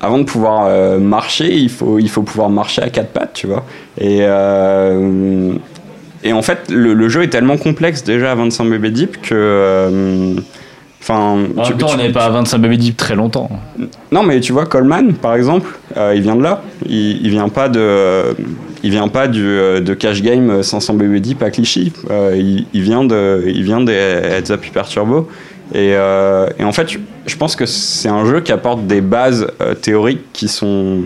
avant de pouvoir euh, marcher, il faut, il faut pouvoir marcher à quatre pattes, tu vois. Et, euh, et en fait, le, le jeu est tellement complexe déjà à 25 bébé deep que. euh, Enfin, En tu- même temps, tu- on n'est pas à 25 baby deep très longtemps. non, mais tu vois, Coleman, par exemple, euh, il vient de là. Il, il vient pas de, il vient pas du, euh, de cash game 500 BB deep à Clichy. Il, il vient de, il vient des Heads Up Hyper Turbo. Et, et en fait, je, je pense que c'est un jeu qui apporte des bases théoriques qui sont,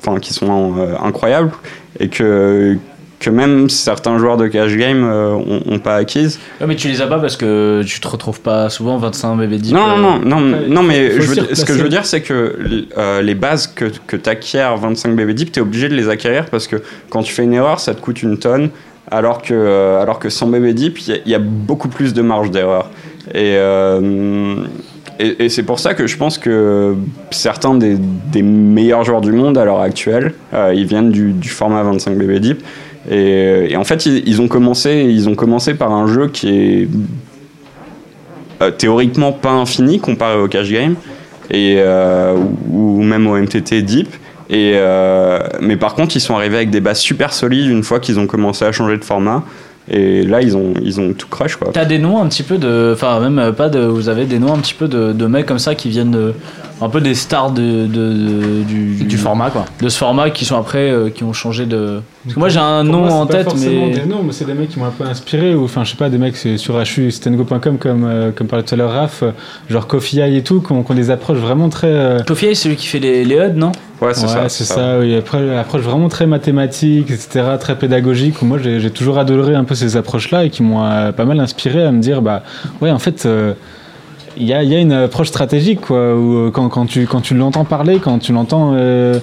enfin, qui sont incroyables et que que même certains joueurs de cash game euh, ont, ont pas acquises. Ouais, mais tu les as pas parce que tu te retrouves pas souvent 25 baby deep. Non, non, non, non, mais je veux ce que je veux dire, c'est que euh, les bases que, que tu acquiers 25 BB Deep, tu es obligé de les acquérir parce que quand tu fais une erreur, ça te coûte une tonne, alors que, euh, alors que 100 BB Deep, il y a- il y, a beaucoup plus de marge d'erreur. Et, euh, et, et c'est pour ça que je pense que certains des, des meilleurs joueurs du monde à l'heure actuelle, ils viennent du, du format 25 BB Deep. Et, et en fait, ils, ont commencé, ils ont commencé par un jeu qui est euh, théoriquement pas infini comparé au cash game et euh, ou, même au MTT Deep. Et euh, mais par contre, ils sont arrivés avec des bases super solides une fois qu'ils ont commencé à changer de format. Et là, ils ont, ils ont tout crush quoi. T'as des noms un petit peu de. Enfin, même euh, pas de. Vous avez des noms un petit peu de, de mecs comme ça qui viennent de. Un peu des stars de, de- de- du, Du format, quoi. De ce format qui sont après. euh, qui ont changé de. Parce que moi j'ai un Pour nom moi, en pas tête, forcément mais. Des noms, mais c'est des mecs qui m'ont un peu inspiré. Ou enfin, je sais pas, des mecs sur hustengo.com comme, euh, comme parlait tout à l'heure Raph, euh, genre Coffee Eye et tout, qui ont, qui ont des approches vraiment très. euh, Tofiai, c'est celui qui fait les, les HUD, non? Ouais, c'est ouais, ça. c'est ça. oui. Après, l'approche vraiment très mathématique, etc., très pédagogique. où Moi, j'ai toujours adoré un peu ces approches-là et qui m'ont euh, pas mal inspiré à me dire, bah, ouais, en fait. Il y, a, une approche stratégique quoi, où, euh, quand, tu, quand tu l'entends parler, quand tu l'entends euh,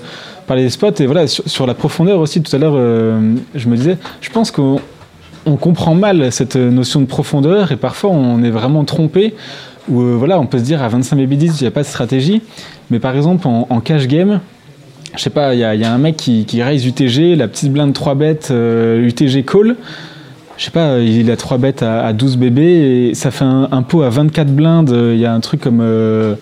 parler des spots, et voilà, sur, la profondeur aussi, tout à l'heure, euh, je me disais, je pense qu'on on comprend mal cette notion de profondeur et parfois on est vraiment trompé. Où voilà, on peut se dire à 25 BB10, il n'y a pas de stratégie, mais par exemple en, cash game, je sais pas, il y, a- un mec qui, qui raise UTG, la petite blinde 3 bêtes, UTG call. Je sais pas, il a 3 bêtes à, à 12 bébés et ça fait un, un pot à 24 blindes. Il y a un truc comme euh,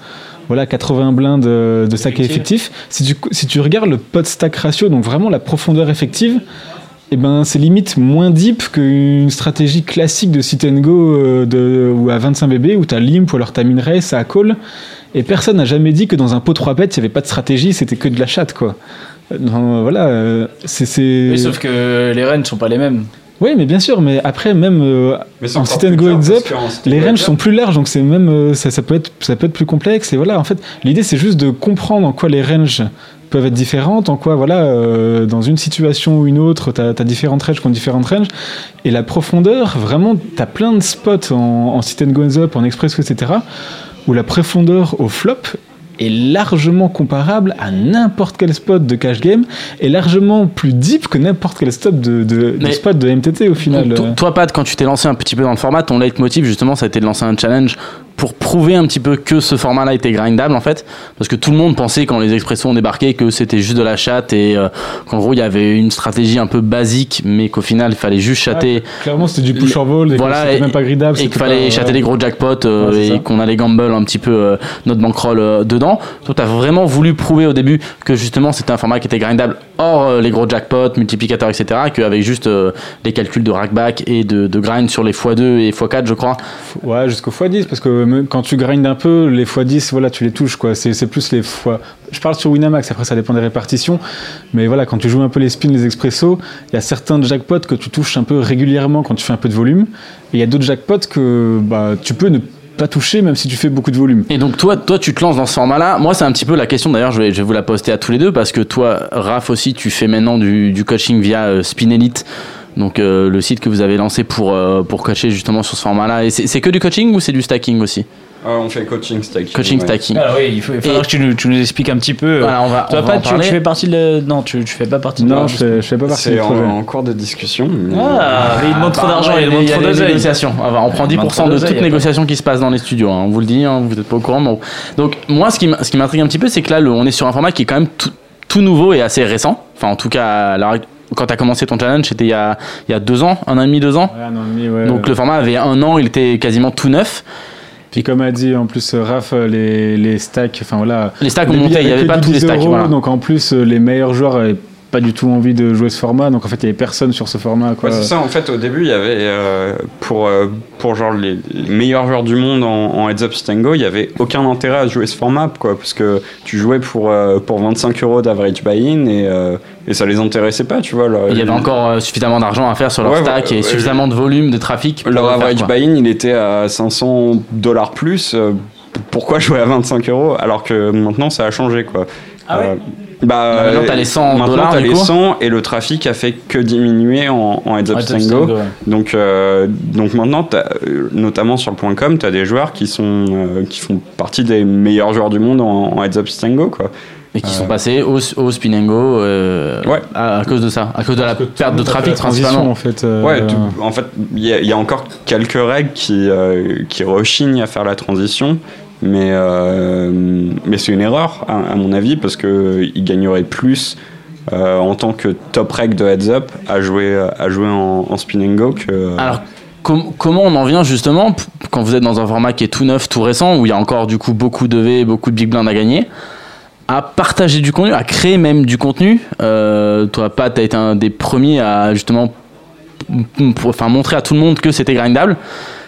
voilà, 80 blindes euh, de sac effectif. Si tu, si tu regardes le pot stack ratio, donc vraiment la profondeur effective, eh ben, c'est limite moins deep qu'une stratégie classique de sit and go euh, de, ou à 25 bébés où tu as limp ou alors tu as min race à call. Et personne n'a jamais dit que dans un pot 3 bêtes, il n'y avait pas de stratégie, c'était que de la chatte, quoi. Non, voilà, euh, c'est. Oui, sauf que les reines sont pas les mêmes. Oui, mais bien sûr, mais après, même euh, Mais en sit and go heads up, les ranges sont plus larges, donc c'est même euh, ça, ça peut être ça peut être plus complexe. Et voilà, en fait, l'idée c'est juste de comprendre en quoi les ranges peuvent être différentes, en quoi voilà, euh, dans une situation ou une autre, tu as, différentes ranges ont différentes ranges, et la profondeur, vraiment, tu as plein de spots en, en sit and go heads up, en express, etc., où la profondeur au flop est largement comparable à n'importe quel spot de cash game et largement plus deep que n'importe quel stop de, de, spot de MTT au final. Euh. toi, Pat, quand tu t'es lancé un petit peu dans le format, ton leitmotiv, justement, ça a été de lancer un challenge pour prouver un petit peu que ce format-là était grindable en fait, parce que tout le monde pensait quand les expressos ont débarqué que c'était juste de la chatte et euh, qu'en gros il y avait une stratégie un peu basique, mais qu'au final il fallait juste chatter. Clairement, c'était du push or ball, et Voilà, c'était même pas gridable. et qu'il fallait pas- chatter des gros jackpots euh, Ouais, et qu'on allait gamble un petit peu euh, notre bankroll euh, dedans. Toi, t'as vraiment voulu prouver au début que justement c'était un format qui était grindable hors les gros jackpots, multiplicateurs, etc. Qu'avec juste les calculs de rackback et de, de grind sur les x2 et x4, je crois. Ouais, jusqu'au x10, parce que quand tu grindes un peu, les x10, voilà, tu les touches, quoi. C'est plus les fois. Je parle sur Winamax, après ça dépend des répartitions. Mais voilà, quand tu joues un peu les spins, les expressos, il y a certains jackpots que tu touches un peu régulièrement quand tu fais un peu de volume. Et il y a d'autres jackpots que bah, tu peux ne pas toucher même si tu fais beaucoup de volume. Et donc toi, toi, tu te lances dans ce format-là. Moi, c'est un petit peu la question. D'ailleurs, je vais, vous la poster à tous les deux parce que toi, Raph aussi, tu fais maintenant du, du coaching via euh, Spin Elite. Donc euh, le site que vous avez lancé pour, euh, pour coacher justement sur ce format-là. Et c'est que du coaching ou c'est du stacking aussi Ah, on fait coaching stacking. Coaching ouais. stacking. Oui, il, faut, il faudra Et- que tu nous, tu nous expliques un petit peu. Voilà, on va, Toi, on va pas, en tu, parler. tu fais partie de. Non, tu, tu fais pas partie de. Non, je fais, je fais pas partie C'est en, cours de discussion. mais- Ah, mais il demande trop d'argent, il y a demande trop il d'oseille. négociations. Ah bah, on prend Il demande 10% trop de d'oseille, toute y a pas- négociation qui se passe dans les studios. hein. On vous le dit, hein, vous n'êtes pas au courant. mais Donc moi, ce qui m- ce qui m'intrigue un petit peu, c'est que là, le- on est sur un format qui est quand même tout, tout nouveau et assez récent. Enfin, en tout cas, à l'heure- quand tu as commencé ton challenge, c'était il y a, il y a deux ans, un an et demi, deux ans. Ouais, un an et demi, ouais. Donc le format avait un an, il était quasiment tout neuf. Puis comme a dit en plus Raph, les, les stacks, enfin voilà. Les stacks ont monté, il n'y avait pas tous les 10 stacks. euros, voilà. Donc en plus, les meilleurs joueurs avaient pas du tout envie de jouer ce format. Donc en fait, il y avait personne sur ce format. Quoi. Ouais, c'est ça, en fait, au début, il y avait, euh, pour, euh, pour genre les, les meilleurs joueurs du monde en, en Heads Up Stango, il y avait aucun intérêt à jouer ce format, quoi, parce que tu jouais pour, euh, pour 25 euros d'average buy-in et, euh, et ça les intéressait pas, tu vois. leur- Il y avait encore euh, suffisamment d'argent à faire sur leur Ouais, stack ouais, et ouais, suffisamment de volume, de trafic. pour Leur average buy-in, il était à 500 dollars plus. euh, pourquoi jouer à 25 euros alors que maintenant ça a changé, quoi. Ah ouais Euh, bah, Maintenant, t'as les 100 maintenant, dollars, t'as du les coup 100 et le trafic a fait que diminuer en, en Heads Up ouais. Donc, euh, donc maintenant, t'as, euh, notamment sur le point .com, tu as des joueurs qui, sont, euh, qui font partie des meilleurs joueurs du monde en, en Heads Up Stango. Quoi. Et qui sont passés au, au Spinango euh, Ouais. à, à cause de ça, à cause de la perte de trafic principalement. en fait. euh, Ouais, en fait, il y, a- il y a encore quelques règles qui, euh, qui rechignent à faire la transition. Mais, euh, mais c'est une erreur, à, mon avis, parce qu'ils gagneraient plus euh, en tant que top reg de Heads Up à jouer, à jouer en, en Spin and Go. Alors, com- comment on en vient justement, quand vous êtes dans un format qui est tout neuf, tout récent, où il y a encore du coup beaucoup de V, beaucoup de big blind à gagner, à partager du contenu, à créer même du contenu euh, Toi, Pat, tu as été un des premiers à justement enfin, montrer à tout le monde que c'était grindable.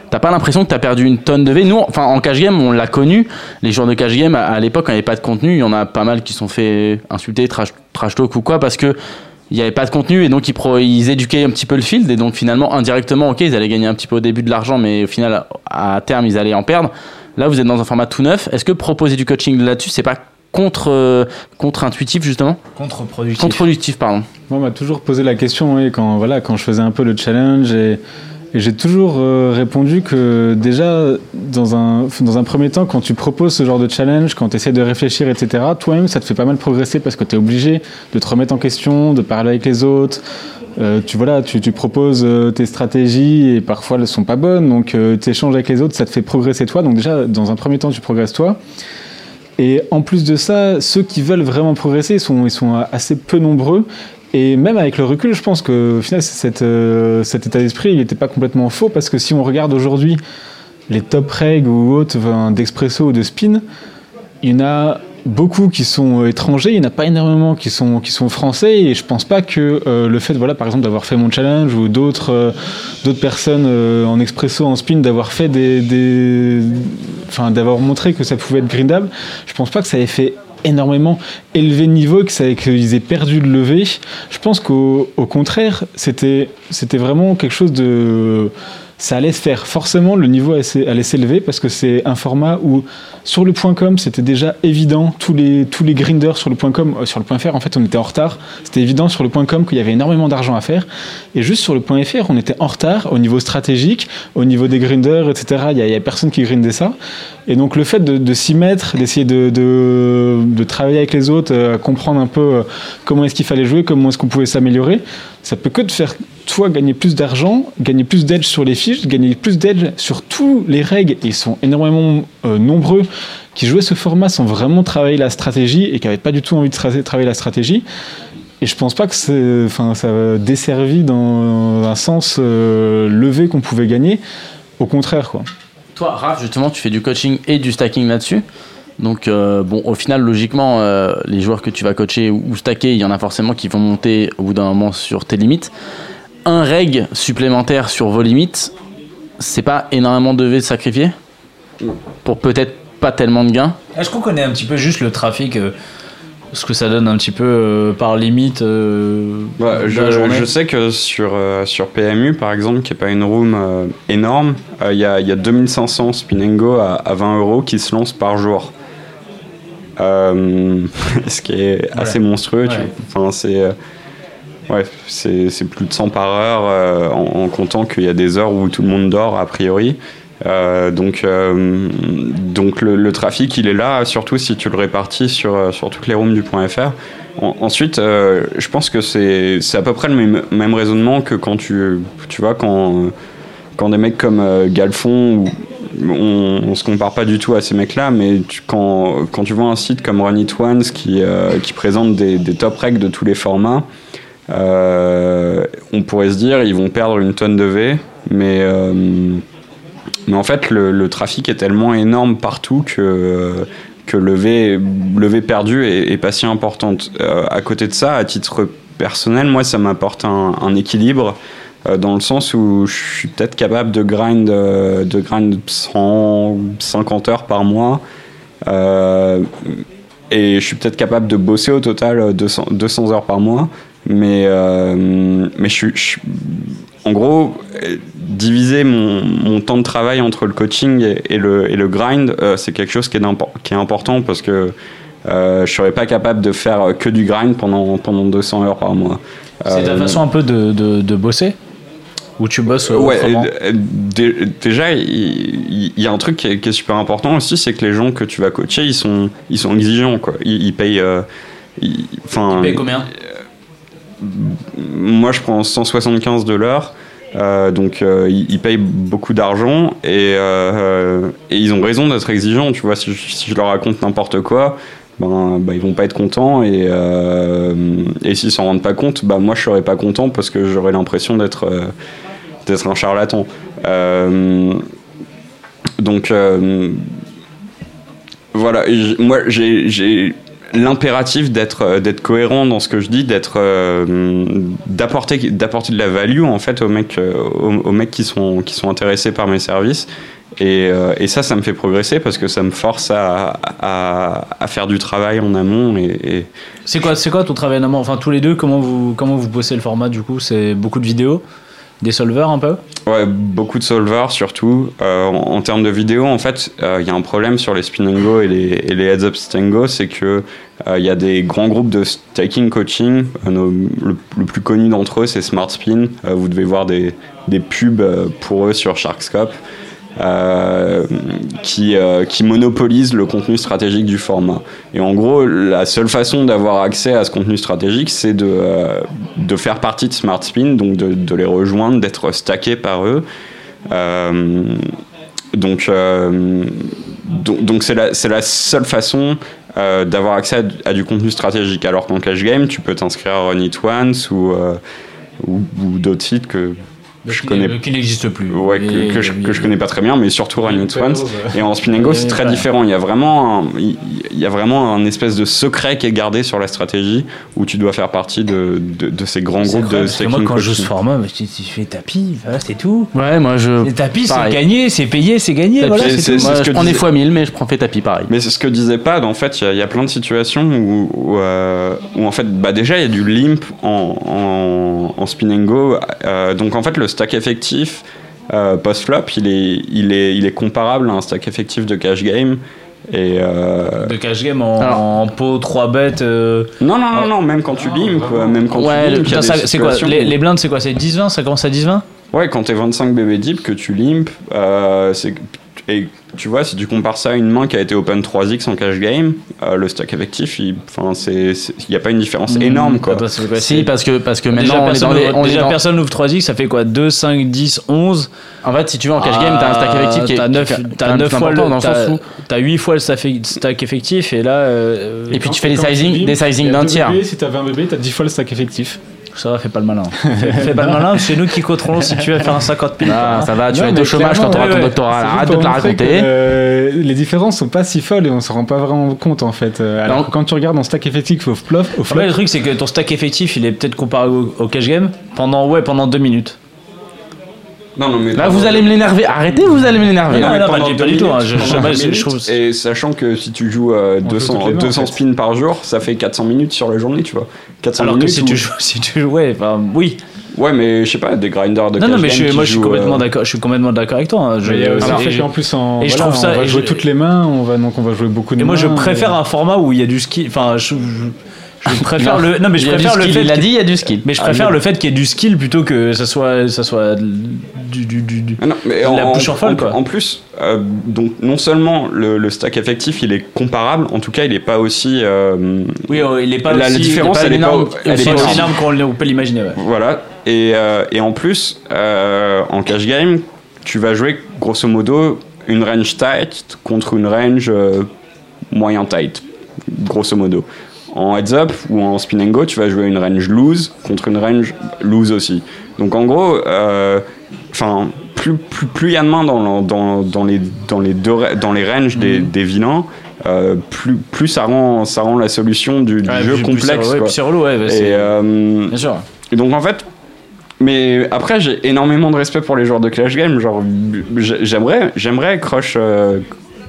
T'as pas l'impression que t'as perdu une tonne de V? Nous, enfin, en cash game, on l'a connu. Les joueurs de cash game, à, à l'époque, quand il n'y avait pas de contenu, il y en a pas mal qui se sont fait insulter, trash, trash talk ou quoi, parce que il n'y avait pas de contenu et donc ils, pro- ils éduquaient un petit peu le field et donc finalement indirectement ok ils allaient gagner un petit peu au début de l'argent mais au final à terme ils allaient en perdre. Là vous êtes dans un format tout neuf. Est-ce que proposer du coaching là-dessus c'est pas contre euh, contre-intuitif justement? Contre-productif. contre-productif pardon. Moi, on m'a toujours posé la question, oui, quand, voilà, quand je faisais un peu le challenge, et, et j'ai toujours euh, répondu que déjà, dans un, dans un premier temps, quand tu proposes ce genre de challenge, quand tu essaies de réfléchir, etc., toi-même, ça te fait pas mal progresser parce que tu es obligé de te remettre en question, de parler avec les autres. Euh, tu, voilà, tu, proposes euh, tes stratégies et parfois elles sont pas bonnes, donc tu échanges avec les autres, ça te fait progresser toi. Donc déjà, dans un premier temps, tu progresses toi. Et en plus de ça, ceux qui veulent vraiment progresser, sont, ils sont assez peu nombreux. Et même avec le recul, je pense que au final, euh, cet état d'esprit, il n'était pas complètement faux parce que si on regarde aujourd'hui les top reg ou autres d'expresso ou de spin, il y en a beaucoup qui sont euh, étrangers, il n'y en a pas énormément qui sont, qui sont français et je pense pas que euh, le fait, voilà, par exemple, d'avoir fait mon challenge ou d'autres personnes en expresso, en spin, d'avoir fait des, enfin, d'avoir montré que ça pouvait être grindable, je pense pas que ça ait fait énormément élevé le niveau, qu'ils aient perdu le lever. Je pense qu'au au contraire, c'était, vraiment quelque chose de... Ça allait se faire. Forcément, le niveau allait s'élever parce que c'est un format où Sur le point .com, c'était déjà évident. Tous les, tous les grinders sur le point .com, euh, sur le point .fr, en fait, on était en retard. C'était évident sur le point .com qu'il y avait énormément d'argent à faire. Et juste sur le point .fr, on était en retard au niveau stratégique, au niveau des grinders, etc. Il n'y a, personne qui grindait ça. Et donc le fait de, s'y mettre, d'essayer de, de, travailler avec les autres, euh, comprendre un peu euh, comment est-ce qu'il fallait jouer, comment est-ce qu'on pouvait s'améliorer, ça peut que te faire toi gagner plus d'argent, gagner plus d'edge sur les fiches, gagner plus d'edge sur tous les règles. Ils sont énormément euh, nombreux qui jouaient ce format sans vraiment travailler la stratégie et qui n'avaient pas du tout envie de travailler la stratégie. Et je pense pas que enfin, ça a desservi dans un sens levé qu'on pouvait gagner. Au contraire, quoi. Toi, Raph, justement, tu fais du coaching et du stacking là-dessus. Donc, euh, bon, au final, logiquement, euh, les joueurs que tu vas coacher ou stacker, il y en a forcément qui vont monter au bout d'un moment sur tes limites. Un reg supplémentaire sur vos limites, c'est pas énormément de V de sacrifier? Pour peut-être pas tellement de gains Est-ce qu'on connaît un petit peu juste le trafic euh, ce que ça donne un petit peu euh, par limite euh, je, sais que sur, euh, sur PMU, par exemple, qui n'est pas une room énorme, il y, a, y, a, 2500 spinning à, à 20 euros qui se lancent par jour. ce qui est assez monstrueux. Enfin, c'est ouais, c'est plus de 100 par heure en, en, comptant qu'il y a des heures où tout le monde dort, a priori. Euh, donc, euh, donc le, trafic, il est là, surtout si tu le répartis sur, euh, sur toutes les rooms du point .fr. ensuite, je pense que c'est à peu près le même, même, raisonnement que quand tu, tu vois, quand, quand des mecs comme Galfon, on, on se compare pas du tout à ces mecs-là, mais quand, quand tu vois un site comme Run It Once qui, qui présente des, des top recs de tous les formats, on pourrait se dire ils vont perdre une tonne de V, mais mais en fait, le, trafic est tellement énorme partout que, que le, v, perdu est, pas si importante. Euh, à côté de ça, à titre personnel, moi, ça m'apporte un, équilibre euh, dans le sens où je suis peut-être capable de grind, euh, de grind 150 heures par mois. et je suis peut-être capable de bosser au total 200, 200 heures par mois. Mais, mais je, je, en gros, diviser mon, temps de travail entre le coaching et, le, et le, grind, euh, c'est quelque chose qui est, qui est, important parce que euh, je serais pas capable de faire que du grind pendant, pendant 200 heures par mois. C'est ta euh, façon un peu de, de, bosser? Ou tu bosses Ouais, déjà, il y, a un truc qui est, super important aussi, c'est que les gens que tu vas coacher, ils sont, ils sont exigeants. Quoi. Ils, payent. ils, payent combien? Moi, je prends 175 dollars. Euh, donc euh, ils, payent beaucoup d'argent et, euh, et, ils ont raison d'être exigeants. Tu vois, si je, leur raconte n'importe quoi, ben, ben, ils vont pas être contents et, et s'ils s'en rendent pas compte, ben, moi je serais pas content parce que j'aurais l'impression d'être d'être un charlatan. donc voilà, moi j'ai l'impératif d'être euh, d'être cohérent dans ce que je dis, d'être euh, d'apporter d'apporter de la value en fait aux mecs euh, aux, mecs qui sont qui sont intéressés par mes services. Et, ça, ça me fait progresser parce que ça me force à, à, à faire du travail en amont. Et, C'est quoi, c'est quoi ton travail en amont? Enfin, tous les deux, comment vous comment vous bossez le format du coup? C'est beaucoup de vidéos? Des solvers un peu Ouais, beaucoup de solvers surtout. Euh, en, termes de vidéo, en fait, il euh, y a un problème sur les spin and go et les, heads up go, c'est que il euh, y a des grands groupes de staking coaching. le, plus connu d'entre eux, c'est Smart Spin. vous devez voir des pubs pour eux sur Sharkscope. Euh, qui, euh, qui monopolise le contenu stratégique du format. Et en gros, la seule façon d'avoir accès à ce contenu stratégique, c'est de, euh, de faire partie de SmartSpin, donc de, les rejoindre, d'être stacké par eux. donc, donc c'est la, la, seule façon d'avoir accès à, du contenu stratégique. Alors qu'en cash game, tu peux t'inscrire à Run It Once ou, ou d'autres sites que je connais qui n'existe plus. Ouais que, que, je, que, je, connais pas très bien mais surtout Run It Once et en Spinning c'est très différent. Il y a vraiment un, il y a vraiment un espèce de secret qui est gardé sur la stratégie où tu dois faire partie de, de, de ces grands groupes de parce que moi quand je joue ce format tu, tu fais tapis voilà, c'est tout. Ouais moi je les tapis c'est gagné c'est payé c'est gagné voilà, c'est. Moi, je prends des fois 1000 mais je prends fait tapis pareil. Mais c'est ce que disait Pad en fait il y, y, a plein de situations où, où, euh, où en fait bah déjà il y a du limp en, en, en spin go euh, donc en fait le stack effectif euh, post-flop, il est, il, est, il est comparable à un stack effectif de cash game. Et euh, De cash game en, Alors- en pot 3 bêtes. euh, non, non, non, non, même quand tu limp, euh, même quand Ouais, tu ça- c'est quoi les, les blindes, c'est quoi C'est 10-20 Ça commence à 10-20 Ouais, quand t'es 25 bébés deep, que tu limp, euh, c'est et tu vois, si tu compares ça à une main qui a été open 3x en cash game, euh, le stack effectif, il enfin, c'est, il n'y a pas une différence énorme quoi. Attends, quoi, Si, parce que, parce que Déjà, maintenant, on est personne, dans les. ouvre- on est déjà dans- personne ouvre 3x, ça fait quoi? 2, 5, 10, 11 En fait, si tu veux, en cash game, t'as un stack effectif qui est. T'as qui est 9, quand t'as même 9 plus fois le. important dans le sens T'as où- t'as 8 fois le stack effectif et là. euh, Et puis tu fais des sizing, des sizing d'un tiers. si t'as 20 bébés, t'as 10 fois le stack effectif. Ça va, fais pas le malin. fais, fais pas le malin, c'est nous qui coterons si tu veux faire un 50 piles. Ah, ça va, tu Non, vas être au chômage quand t'auras ouais, ton doctorat. Arrête de te la que, raconter. euh, les différences sont pas si folles et on se rend pas vraiment compte en fait. Euh, Alors Non. quand tu regardes en stack effectif au flop, au flop Ouais, le truc, c'est que ton stack effectif, il est peut-être comparé au, au cash game pendant, ouais, pendant 2 minutes. Non, non, mais Là, vous allez me l'énerver. Arrêtez, vous allez me l'énerver. Non, mais non, pas du- pas du tout, hein, je- je- je- je trouve- minutes, Et sachant que si tu joues euh, On joue 200, toutes les mains, 200 en fait. spins par jour, ça fait 400 minutes sur la journée, tu vois. 400 Alors que minutes si où- tu joues, si tu joues, ouais, enfin, oui. Ouais, mais je sais pas, des grinders de Non, non, mais je moi, je suis complètement euh, d'accord. Je suis complètement d'accord avec toi. hein. Je- Mais il y a aussi et je- qu'en plus, en, et je voilà, trouve ça- on va jouer je- toutes les mains, on va, donc on va jouer beaucoup de Et mains. moi, je préfère et- un format où il y a du skill. Enfin, je, je, préfère Non, le. Non, mais je préfère le skill, fait. Il a dit, il y a du skill. Mais je Ah, préfère mais- le fait qu'il y ait du skill plutôt que ça soit, ça soit du, du, du, du- Ah non, mais La en, push en folle, en- quoi. en plus, euh, donc non seulement le, le stack effectif il est comparable, en tout cas il est pas aussi euh, Oui, euh, il est pas La- la aussi, différence, il est elle est pas- énorme, elle est pas aussi- énorme qu'on on peut l'imaginer. ouais. voilà et, euh, et en plus euh, en cash game tu vas jouer grosso modo une range tight contre une range euh, moyen tight grosso modo. En heads up ou en spin and go, tu vas jouer une range loose contre une range loose aussi. Donc en gros, euh, enfin plus plus plus il y a de mains dans, dans, dans les dans les deux dans les ranges des, des vilains, euh, plus plus ça rend ça rend la solution du, du Ouais, jeu complexe. c'est- relou, ouais. bah, Et, euh, Bien sûr. et donc en fait, mais après j'ai énormément de respect pour les joueurs de Clash Game. Genre j'ai- j'aimerais j'aimerais crush euh,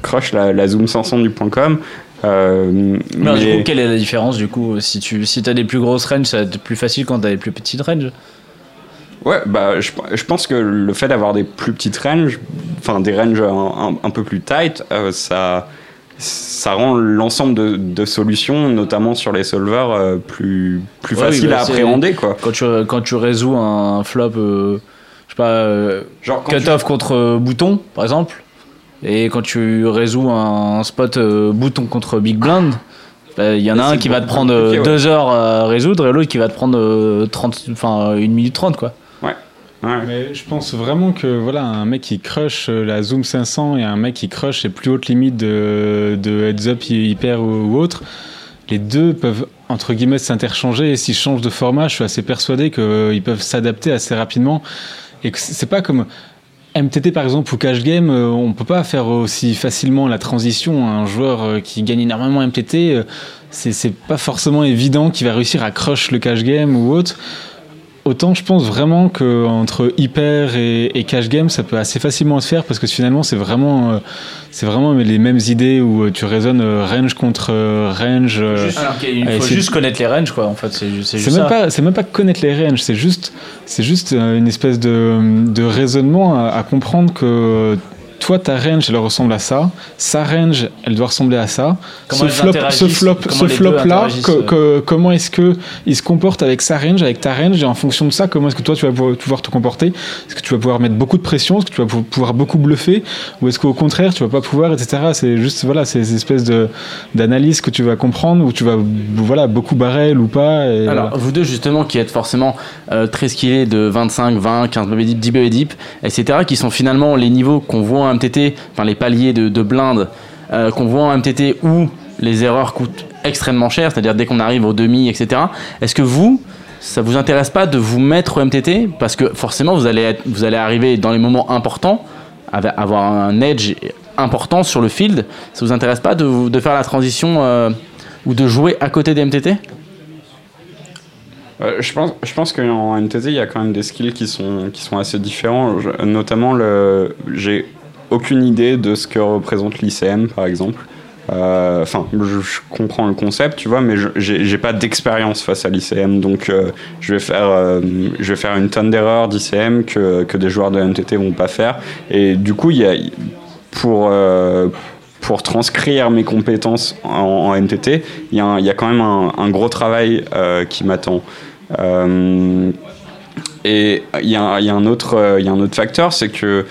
crush la, la Zoom 500 du point .com. Euh, Mais, du coup, quelle est la différence du coup Si tu si as des plus grosses ranges, ça va être plus facile quand t'as des plus petites ranges. Ouais, bah, je, je pense que le fait d'avoir des plus petites ranges, enfin des ranges un, un- un peu plus tight, euh, ça, ça rend l'ensemble de, de solutions, notamment sur les solvers, euh, plus, plus Ouais, facile oui, bah, à appréhender. Quoi. Quand tu, quand tu résous un flop, je sais pas, tu- cut-off contre bouton, par exemple, et quand tu résous un spot euh, bouton contre big blind, bah, il y en a un qui va te prendre compliqué, euh, deux heures à résoudre et l'autre qui va te prendre euh, 30, enfin, 1 minute 30 quoi. Ouais. Mais je pense vraiment que voilà, un mec qui crush euh, la Zoom 500 et un mec qui crush les plus hautes limites de, de heads up hyper ou, ou autre, les deux peuvent entre guillemets s'interchanger. Et s'ils changent de format, je suis assez persuadé qu'ils peuvent s'adapter assez rapidement. Et que c'est pas comme MTT par exemple ou Cash Game, euh, on peut pas faire aussi facilement la transition. Un joueur euh, qui gagne énormément MTT, euh, c'est pas forcément évident qu'il va réussir à crush le Cash Game ou autre. Autant je pense vraiment que entre hyper et, et cash game, ça peut assez facilement se faire parce que finalement c'est vraiment, euh, c'est vraiment les mêmes idées où euh, tu raisonnes euh, range contre euh, range. euh, Juste- il allez, faut c'est- juste connaître les ranges quoi en fait, c'est juste même ça. pas, c'est même pas connaître les ranges, c'est juste, c'est juste une espèce de, de raisonnement à, à comprendre que toi ta range elle ressemble à ça, sa range elle doit ressembler à ça. Comment ce flop, ce flop, comment ce flop là, que- euh. que- comment est-ce que il se comporte avec sa range, avec ta range et en fonction de ça, comment est-ce que toi tu vas pouvoir, te comporter? Est-ce que tu vas pouvoir mettre beaucoup de pression? Est-ce que tu vas pou- pouvoir beaucoup bluffer? Ou est-ce qu'au contraire tu vas pas pouvoir, etc. C'est juste voilà, ces espèces de d'analyse que tu vas comprendre où tu vas voilà beaucoup barrel ou pas. Et Alors, voilà. vous deux, justement, qui êtes forcément euh, très skillés de 25, 20, 15 BB deep, 10 BB deep, etc., qui sont finalement les niveaux qu'on voit MTT, enfin les paliers de, de blinde euh, qu'on voit en MTT où les erreurs coûtent extrêmement cher, c'est-à-dire dès qu'on arrive au demi, etc. Est-ce que vous, ça vous intéresse pas de vous mettre au MTT Parce que forcément, vous allez, vous allez arriver dans les moments importants, avoir un edge important sur le field. Ça vous intéresse pas de, faire la transition euh, ou de jouer à côté des MTT Euh, je pense, je pense qu'en NTT, il y a quand même des skills qui sont, qui sont assez différents. Je- notamment, j'ai aucune idée de ce que représente l'ICM, par exemple. Euh, Enfin, je, comprends le concept, tu vois, mais j'ai pas d'expérience face à l'ICM, donc euh, je vais faire, euh, je vais faire une tonne d'erreurs d'ICM que, que des joueurs de NTT vont pas faire. Et du coup, pour pour transcrire mes compétences en, en MTT, il y, a quand même un, gros travail qui m'attend. Et il y a un autre facteur, c'est que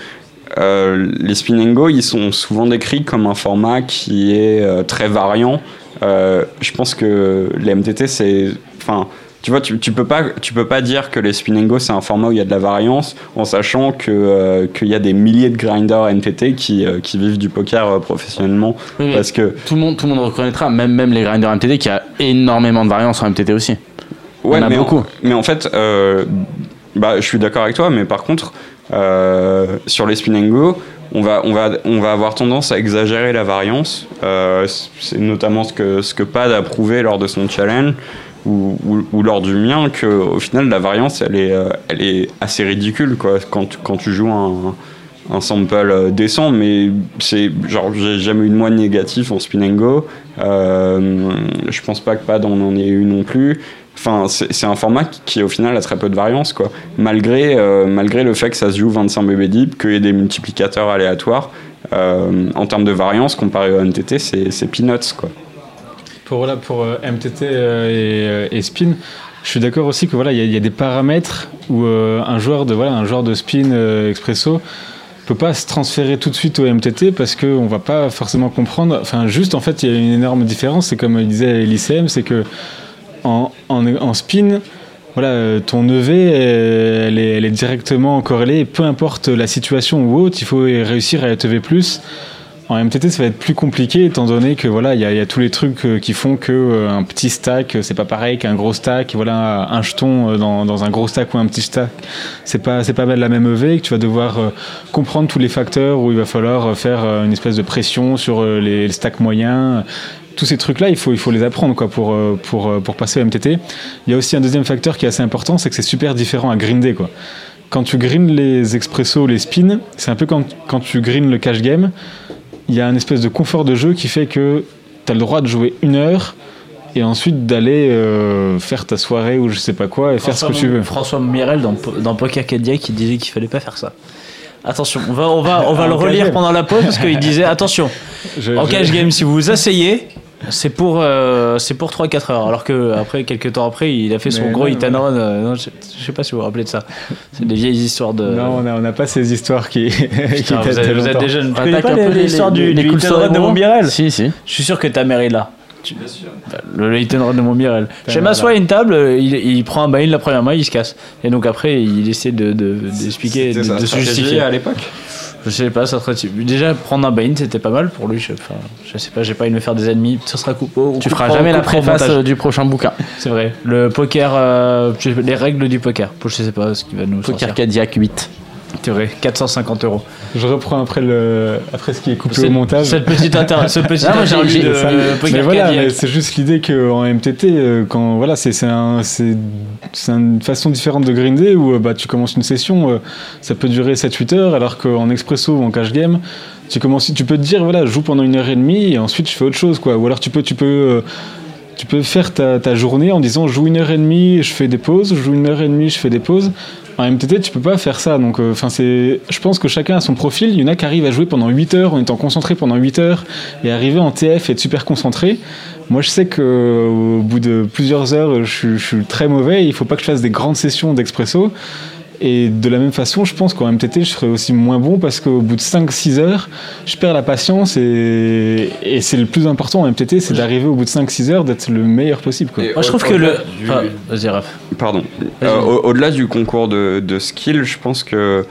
euh, les spin and go, ils sont souvent décrits comme un format qui est euh, très variant. Euh, je pense que les MTT, c'est, enfin, tu vois, tu, tu peux pas, tu peux pas dire que les spin and go c'est un format où il y a de la variance, en sachant que euh, qu'il y a des milliers de grinders MTT qui, qui vivent du poker professionnellement, Oui, parce que tout le monde, tout le monde reconnaîtra, même, même les grinders MTT, qu'il y a énormément de variance en MTT aussi. Ouais, On a mais beaucoup. En, mais en fait, bah, je suis d'accord avec toi, mais par contre, sur les spin and go, on va, on, va, on va avoir tendance à exagérer la variance. Euh, c'est notamment ce que, ce que Pad a prouvé lors de son challenge ou, lors du mien, qu'au final, la variance, elle est, euh, elle est assez ridicule quoi, quand, tu- quand tu joues un, un sample euh, décent, mais c'est j'ai jamais eu de moine négatif en spin and go. Euh, je pense pas que Pad en en ait eu non plus. Enfin, c'est un format qui, au final a très peu de variance, quoi. Malgré, euh, malgré le fait que ça se joue 25 BB deep, qu'il y ait des multiplicateurs aléatoires, euh, en termes de variance comparé au MTT, c'est peanuts, quoi. Pour, voilà, pour euh, MTT et, et spin, je suis d'accord aussi que voilà, il y, a- des paramètres où un joueur de voilà, un joueur de spin euh, expresso peut pas se transférer tout de suite au MTT parce qu'on va pas forcément comprendre. Enfin, juste en fait, il y a une énorme différence. C'est comme disait l'ICM, c'est que en, en, spin, voilà, euh, ton EV, euh, elle est, elle est directement corrélée. Peu importe la situation ou autre, il faut réussir à être EV+. En MTT, ça va être plus compliqué étant donné que voilà, il y, a- tous les trucs euh, qui font que un petit stack, c'est pas pareil qu'un gros stack. Voilà, un jeton dans, un gros stack ou un petit stack, c'est pas c'est pas la même EV. Que tu vas devoir comprendre tous les facteurs où il va falloir faire une espèce de pression sur les stacks moyens. Tous ces trucs-là, il faut, il faut les apprendre quoi, pour, euh, pour, euh, pour passer au MTT. Il y a aussi un deuxième facteur qui est assez important, c'est que c'est super différent à grinder. Quoi. Quand tu grindes les expressos, les spins, c'est un peu quand, quand tu grindes le cash game il y a une espèce de confort de jeu qui fait que tu as le droit de jouer une heure et ensuite d'aller euh, faire ta soirée ou je sais pas quoi et faire ce que tu veux. François Mirel dans, dans Poker Cadillac qui disait qu'il fallait pas faire ça. Attention, on va, on va, on va le relire pendant la pause parce qu'il disait attention, Je- en je- cash game, si vous vous asseyez, c'est pour, euh, c'est pour 3-4 heures. Alors que après, quelques temps après, il a fait son Mais gros non, hit and non. run. euh, je, je sais pas si vous vous rappelez de ça. C'est des vieilles histoires de. Non, on n'a pas ces histoires qui, qui Putain, datent vous, de êtes, vous êtes longtemps. des jeunes. Tu Attaque connais pas les- les- l'histoire les- du, les du cool hit and run stories de Montmirel Si, si. Je suis sûr que ta mère est là. Bah, Le, le hit and run de Montmirel. Je m'assois à une table, il, il prend un bain la première main, il se casse. Et donc après, il essaie de, de, d'expliquer, de, de se justifier. à l'époque. Je sais pas, ça serait. Déjà, prendre un bain, c'était pas mal pour lui. Je, enfin, je sais pas, j'ai pas envie de me faire des ennemis. Ça sera coupé. au- Tu feras jamais la préface euh, du prochain bouquin. C'est vrai. Le poker, euh, les règles du poker. Je sais pas ce qui va nous Poker. Cadillac 8. C'est vrai, 450 euros. Je reprends après, le, après ce qui est coupé Cette- au montage. Cette petite inter... ce petit Ah, moi, j'ai- interlude j'ai- de ça- euh, mais voilà, c'est juste l'idée qu'en MTT, euh, quand voilà, c'est c'est un, une façon différente de grinder où euh, bah, tu commences une session, euh, ça peut durer 7-8 heures, alors qu'en expresso ou en cash game, tu commences, tu peux te dire voilà, je joue pendant une heure et demie et ensuite je fais autre chose quoi. Ou alors tu peux, tu peux, tu peux faire ta, journée en disant je joue une heure et demie, je fais des pauses, je joue une heure et demie, je fais des pauses. En MTT, tu peux pas faire ça. Donc, euh, enfin, c'est, je pense que chacun a son profil. Il y en a qui arrivent à jouer pendant 8 heures en étant concentré pendant 8 heures et arriver en TF et être super concentré. Moi, je sais que euh, au bout de plusieurs heures, je, je suis très mauvais. Il faut pas que je fasse des grandes sessions d'expresso. Et de la même façon, je pense qu'en MTT, je serais aussi moins bon parce qu'au bout de 5-6 heures, je perds la patience et, et c'est le plus important en MTT, c'est d'arriver au bout de 5-6 heures d'être le meilleur possible. Quoi. Et Moi, je au- trouve que le. du- Vas-y, Raph. Pardon. Vas-y. Euh, au- Au-delà du concours de, de skill, je pense que.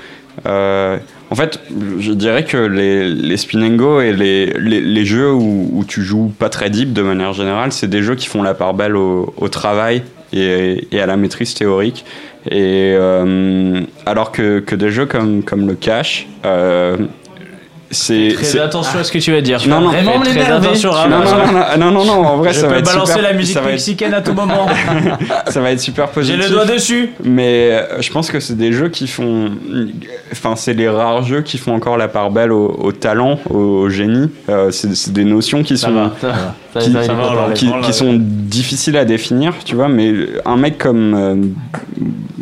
euh, en fait, je dirais que les, les spin and go et les, les, les jeux où, où tu joues pas très deep de manière générale, c'est des jeux qui font la part belle au, au travail et, et à la maîtrise théorique. Et euh, alors que, que des jeux comme, comme le cash, euh, c'est. Très c'est- attention à ce que tu vas dire. Non, non, vraiment très attention à non, non, non, non, non, non, non, en vrai, Je ça va peux être balancer super, la musique ça va être, mexicaine à tout moment. ça va être super J'ai positif. le doigt dessus. Mais euh, je pense que c'est des jeux qui font. Enfin, c'est les rares jeux qui font encore la part belle au, au talent, au, au génie. Euh, c'est des notions qui sont. qui sont difficiles à définir, tu vois, mais un mec comme.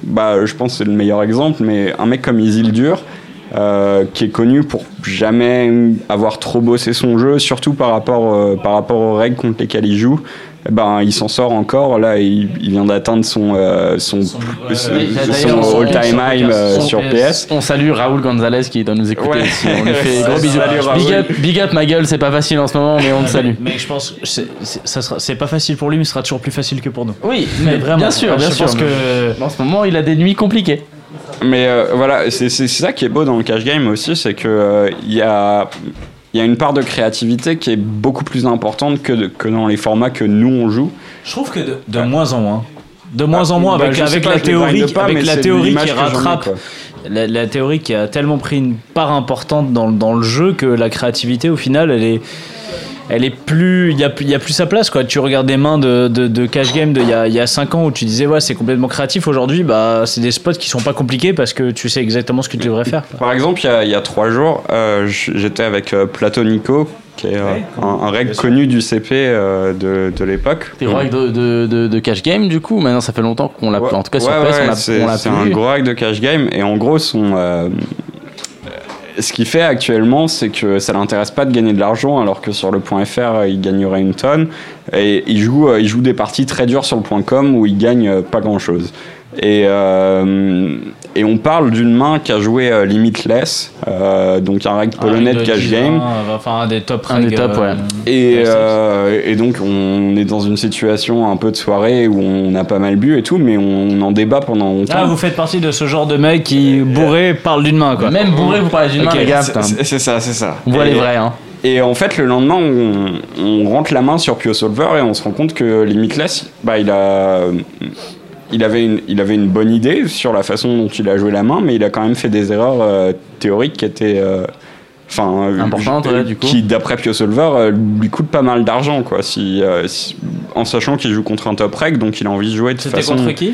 Bah, je pense que c'est le meilleur exemple, mais un mec comme Isildur, euh, qui est connu pour jamais avoir trop bossé son jeu, surtout par rapport, euh, par rapport aux règles contre lesquelles il joue. Ben, il s'en sort encore. Là, il, il vient d'atteindre son, euh, son, son, all-time high euh, sur PS. On salue Raoul Gonzalez qui doit nous écouter Ouais. On lui fait gros bisous. Big up, big up ma gueule, c'est pas facile en ce moment, mais on le salue. Mais je pense que c'est- c'est- ça sera- c'est pas facile pour lui, mais ce sera toujours plus facile que pour nous. Oui, Mais vraiment, bien sûr, bien je sûr. pense que En ce moment, il a des nuits compliquées. Mais euh, voilà, c'est c'est- c'est ça qui est beau dans le cash game aussi, c'est que euh, il y a il y a une part de créativité qui est beaucoup plus importante que, de- que dans les formats que nous on joue. je trouve que de, de moins en moins. De moins en moins bah, avec, pas, la théorie, pas, avec la théorie qui rattrape la, la théorie qui a tellement pris une part importante dans, dans le jeu que la créativité au final elle est elle est plus il y a, y a plus sa place quoi tu regardes des mains de, de, de cash game de il y a, il y a 5 ans où tu disais ouais c'est complètement créatif aujourd'hui bah c'est des spots qui sont pas compliqués parce que tu sais exactement ce que tu devrais faire quoi. Par exemple, il y a, il y a trois jours, euh, j'étais avec euh, Platonico, qui est euh, un, un règle connu du CP euh, de, de l'époque. T'es roi de, de, de, de cash game du coup. Maintenant, ça fait longtemps qu'on l'a. Ouais, En tout cas, sur PS, ouais, on l'a- c'est un gros hack de cash game et en gros son euh, ce qu'il fait actuellement c'est que ça l'intéresse pas de gagner de l'argent alors que sur le point .fr il gagnerait une tonne. Et il joue euh, il joue des parties très dures sur le point .com où il gagne euh, pas grand chose et, euh, et on parle d'une main qui a joué euh, Limitless, euh, donc un règle polonais de cash game. enfin un des top Un des top, euh, ouais. Et, euh, et donc on est dans une situation un peu de soirée où on a pas mal bu et tout, mais on en débat pendant longtemps. Ah, vous faites partie de ce genre de mec qui, bourré, parle d'une main, quoi. Même bourré, vous parlez d'une main, Ok, les gars. C'est- putain. c'est c'est ça, c'est ça. On voit et, les vrais, hein. Et en fait, le lendemain, on, on rentre la main sur Pio Solver et on se rend compte que Limitless, bah, il a. Il avait, une, il avait une bonne idée sur la façon dont il a joué la main, mais il a quand même fait des erreurs euh, théoriques qui étaient. euh, Enfin, euh, Importantes, ouais, du coup. qui d'après Pio Solver lui coûte pas mal d'argent, quoi. Si, si- en sachant qu'il joue contre un top reg, donc il a envie de jouer de C'était façon. contre qui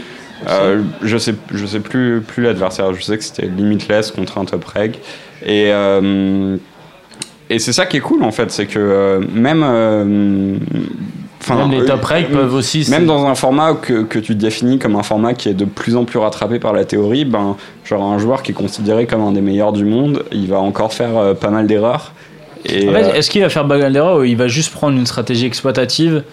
Euh, je sais, je sais plus, plus l'adversaire. Je sais que c'était Limitless contre un top reg. Et, euh, et c'est ça qui est cool en fait, c'est que euh, même. Enfin, Même les euh, top regs peuvent aussi. Même dans un format que, que tu définis comme un format qui est de plus en plus rattrapé par la théorie, ben, genre un joueur qui est considéré comme un des meilleurs du monde, il va encore faire euh, pas mal d'erreurs. Et, En fait, euh, Est-ce qu'il va faire bagarre d'erreur ou il va juste prendre une stratégie exploitative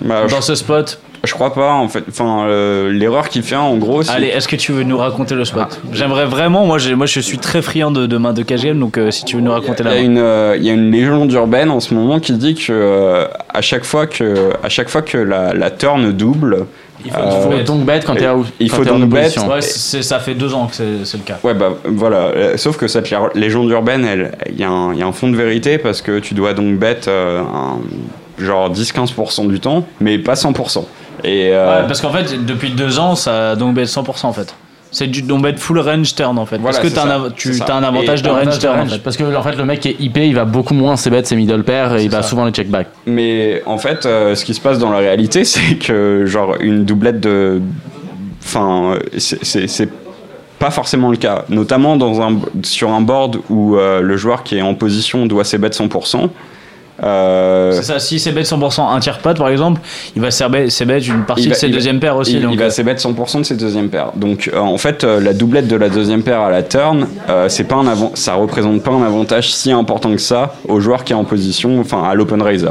bah, dans ce spot je, crois pas en fait. Enfin, euh, l'erreur qu'il fait en gros, Allez, est-ce que tu veux nous raconter le spot J'aimerais vraiment, moi, moi je suis très friand de, de main de cash game, donc euh, si tu veux nous raconter Il la y, a main. une, euh, il y a une légende urbaine en ce moment qui dit que euh, à chaque fois que, à chaque fois que la, la turn double, Il faut, Il faut bet. donc bet quand t'es il faut donc bet. opposition. Ouais, ça fait deux ans que c'est le cas. ouais bah voilà. Sauf que cette lé- légende urbaine, elle- il y, a un- il y a un fond de vérité parce que tu dois donc bet euh, un- genre 10-15% du temps, mais pas 100%. Et euh, Ouais, parce qu'en fait, depuis deux ans, ça donc bet 100% en fait. C'est du donc bet full range turn en fait. Voilà, parce que t'as un, tu as un avantage Et de range turn en fait. Parce que en fait, le mec qui est IP, il va beaucoup moins ses bêtes, ses middle pairs, et il va ça. souvent les check back. Mais en fait, euh, ce qui se passe dans la réalité, c'est que genre une doublette de, enfin, c'est- c'est c'est pas forcément le cas. Notamment dans un sur un board où euh, le joueur qui est en position doit ses bêtes 100%. Euh, C'est ça, si c'est bet 100% un tiers pot par exemple, il va c'est bet une partie de ses deuxième paires aussi. il, donc, il euh, va ses bêtes 100% de ses deuxièmes paires. Donc euh, en fait, euh, la doublette de la deuxième paire à la turn, euh, c'est pas un avant, ça représente pas un avantage si important que ça au joueur qui est en position, enfin à l'open raiser.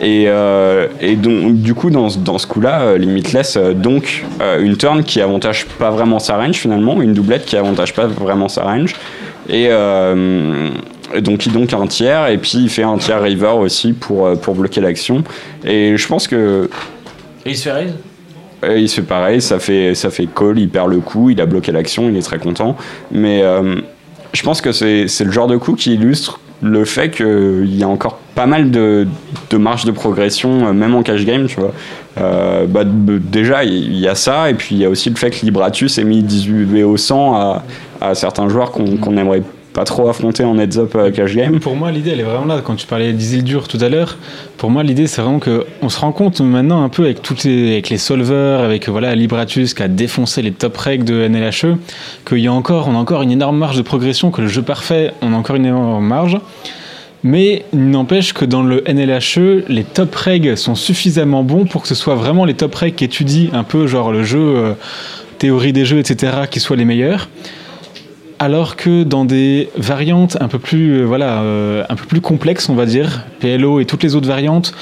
Et, euh, et donc du coup dans, ce- dans ce coup-là, euh, limitless euh, donc euh, une turn qui avantage pas vraiment sa range finalement, une doublette qui avantage pas vraiment sa range. Et euh, et donc il donc un tiers et puis il fait un tiers river aussi pour, euh, pour bloquer l'action. Et je pense que Et il se fait raise? Et il se fait pareil, ça fait, ça fait call, il perd le coup, il a bloqué l'action, il est très content. Mais euh, je pense que c'est c'est le genre de coup qui illustre le fait qu'il y a encore pas mal de, de marge de progression, euh, même en cash game, tu vois. Euh, bah, déjà, il y a ça, et puis il y a aussi le fait que Libratus ait mis 18 VO 100 à, à certains joueurs qu'on qu'on aimerait pas trop affronter en heads up euh, cash game. Pour moi, l'idée, elle est vraiment là. Quand tu parlais d'Isildur tout à l'heure, pour moi, l'idée, c'est vraiment que on se rend compte maintenant un peu avec toutes les, avec solvers, avec voilà Libratus qui a défoncé les top regs de NLHE, qu'il y a encore, a encore une énorme marge de progression, que le jeu parfait, on a encore une énorme marge. Mais il n'empêche que dans le NLHE, les top regs sont suffisamment bons pour que ce soit vraiment les top regs qui étudient un peu genre le jeu, euh, théorie des jeux, etc., qui soient les meilleurs. Alors que dans des variantes un peu plus, euh, voilà, euh, un peu plus complexes, on va dire, PLO et toutes les autres variantes,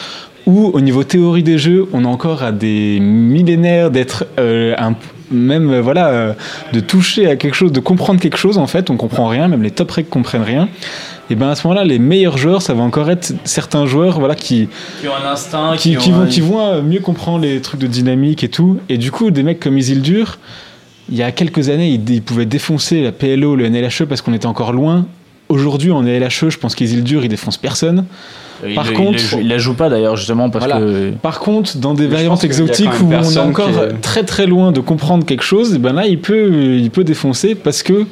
où au niveau théorie des jeux, on est encore à des millénaires d'être euh, un même euh, voilà euh, de toucher à quelque chose, de comprendre quelque chose en fait, on comprend rien, même les top recs comprennent rien. Et ben à ce moment-là, les meilleurs joueurs, ça va encore être certains joueurs voilà qui Qui ont un instinct, qui, qui vont, qui vont mieux comprendre les trucs de dynamique et tout. Et du coup, des mecs comme Isildur, il y a quelques années, ils, ils pouvaient défoncer la PLO, le NLHE parce qu'on était encore loin. Aujourd'hui, en NLHE, je pense qu'Isildur, il défonce personne. Il, Par il- contre- il, joue- il la joue pas d'ailleurs justement parce Voilà. que Par contre, dans des variantes exotiques où on est encore qui très très loin de comprendre quelque chose, et ben là, il peut, il peut défoncer parce que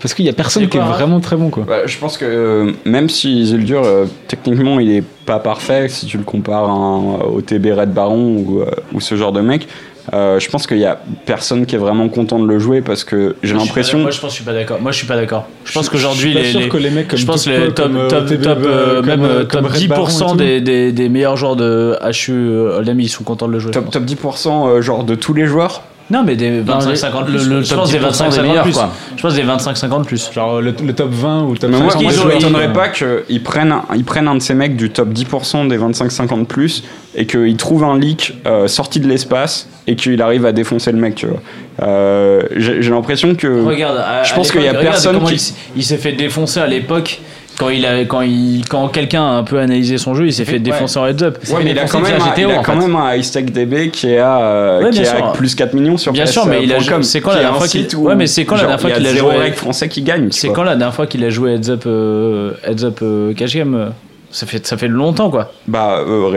parce qu'il y a personne qui est Raph vraiment très bon quoi. Bah, je pense que euh, même si Isildur, euh, techniquement, il est pas parfait, si tu le compares à un- au TB Red Baron ou, euh, ou ce genre de mec, euh, je pense qu'il y a personne qui est vraiment content de le jouer parce que j'ai l'impression. Moi, je pense que je suis pas d'accord. Moi, je suis pas d'accord. Je pense qu'aujourd'hui, les, sûr les- que les mecs comme je pense Duke les Paul, top, comme, euh, top, TB, top, euh, comme, même euh, euh, comme top Red Baron et 10% tout. des, des, des meilleurs joueurs de HU euh, Hold'em, ils sont contents de le jouer. Top, top 10% euh, genre de tous les joueurs Non, mais des Non, 25-50 le- plus. le je top pense des 10% des 25-50 meilleurs, plus. quoi. Je pense des 25-50 plus. Genre le, le top 20 ou le top Mais moi, 50 moi, je m'étonnerais pas qu'ils prennent, un- ils prennent un de ces mecs du top 10% des 25-50 plus et qu'ils trouvent un leak euh, sorti de l'espace et qu'il arrive à défoncer le mec, tu vois. Euh, J'ai j'ai l'impression que. Regarde, à- je pense qu'il y a personne comment qui- Il, s'est fait défoncer à l'époque. Quand, il a, quand, il, quand quelqu'un a un peu analysé son jeu, il s'est fait défoncer en heads up. Ouais, mais il a quand même, un, GTO, il a quand même un iStack DB qui est à, euh, Ouais, qui bien est à sûr. plus 4 millions sur Bien sûr, mais il a c'est quand la dernière fois qu'il- ouais, mais c'est quand la dernière fois qu'il a joué- règle français qui gagne. C'est quand la dernière fois qu'il a joué Heads Up, euh, heads up euh, Cash Game euh, ça fait, ça fait longtemps quoi. Bah, euh,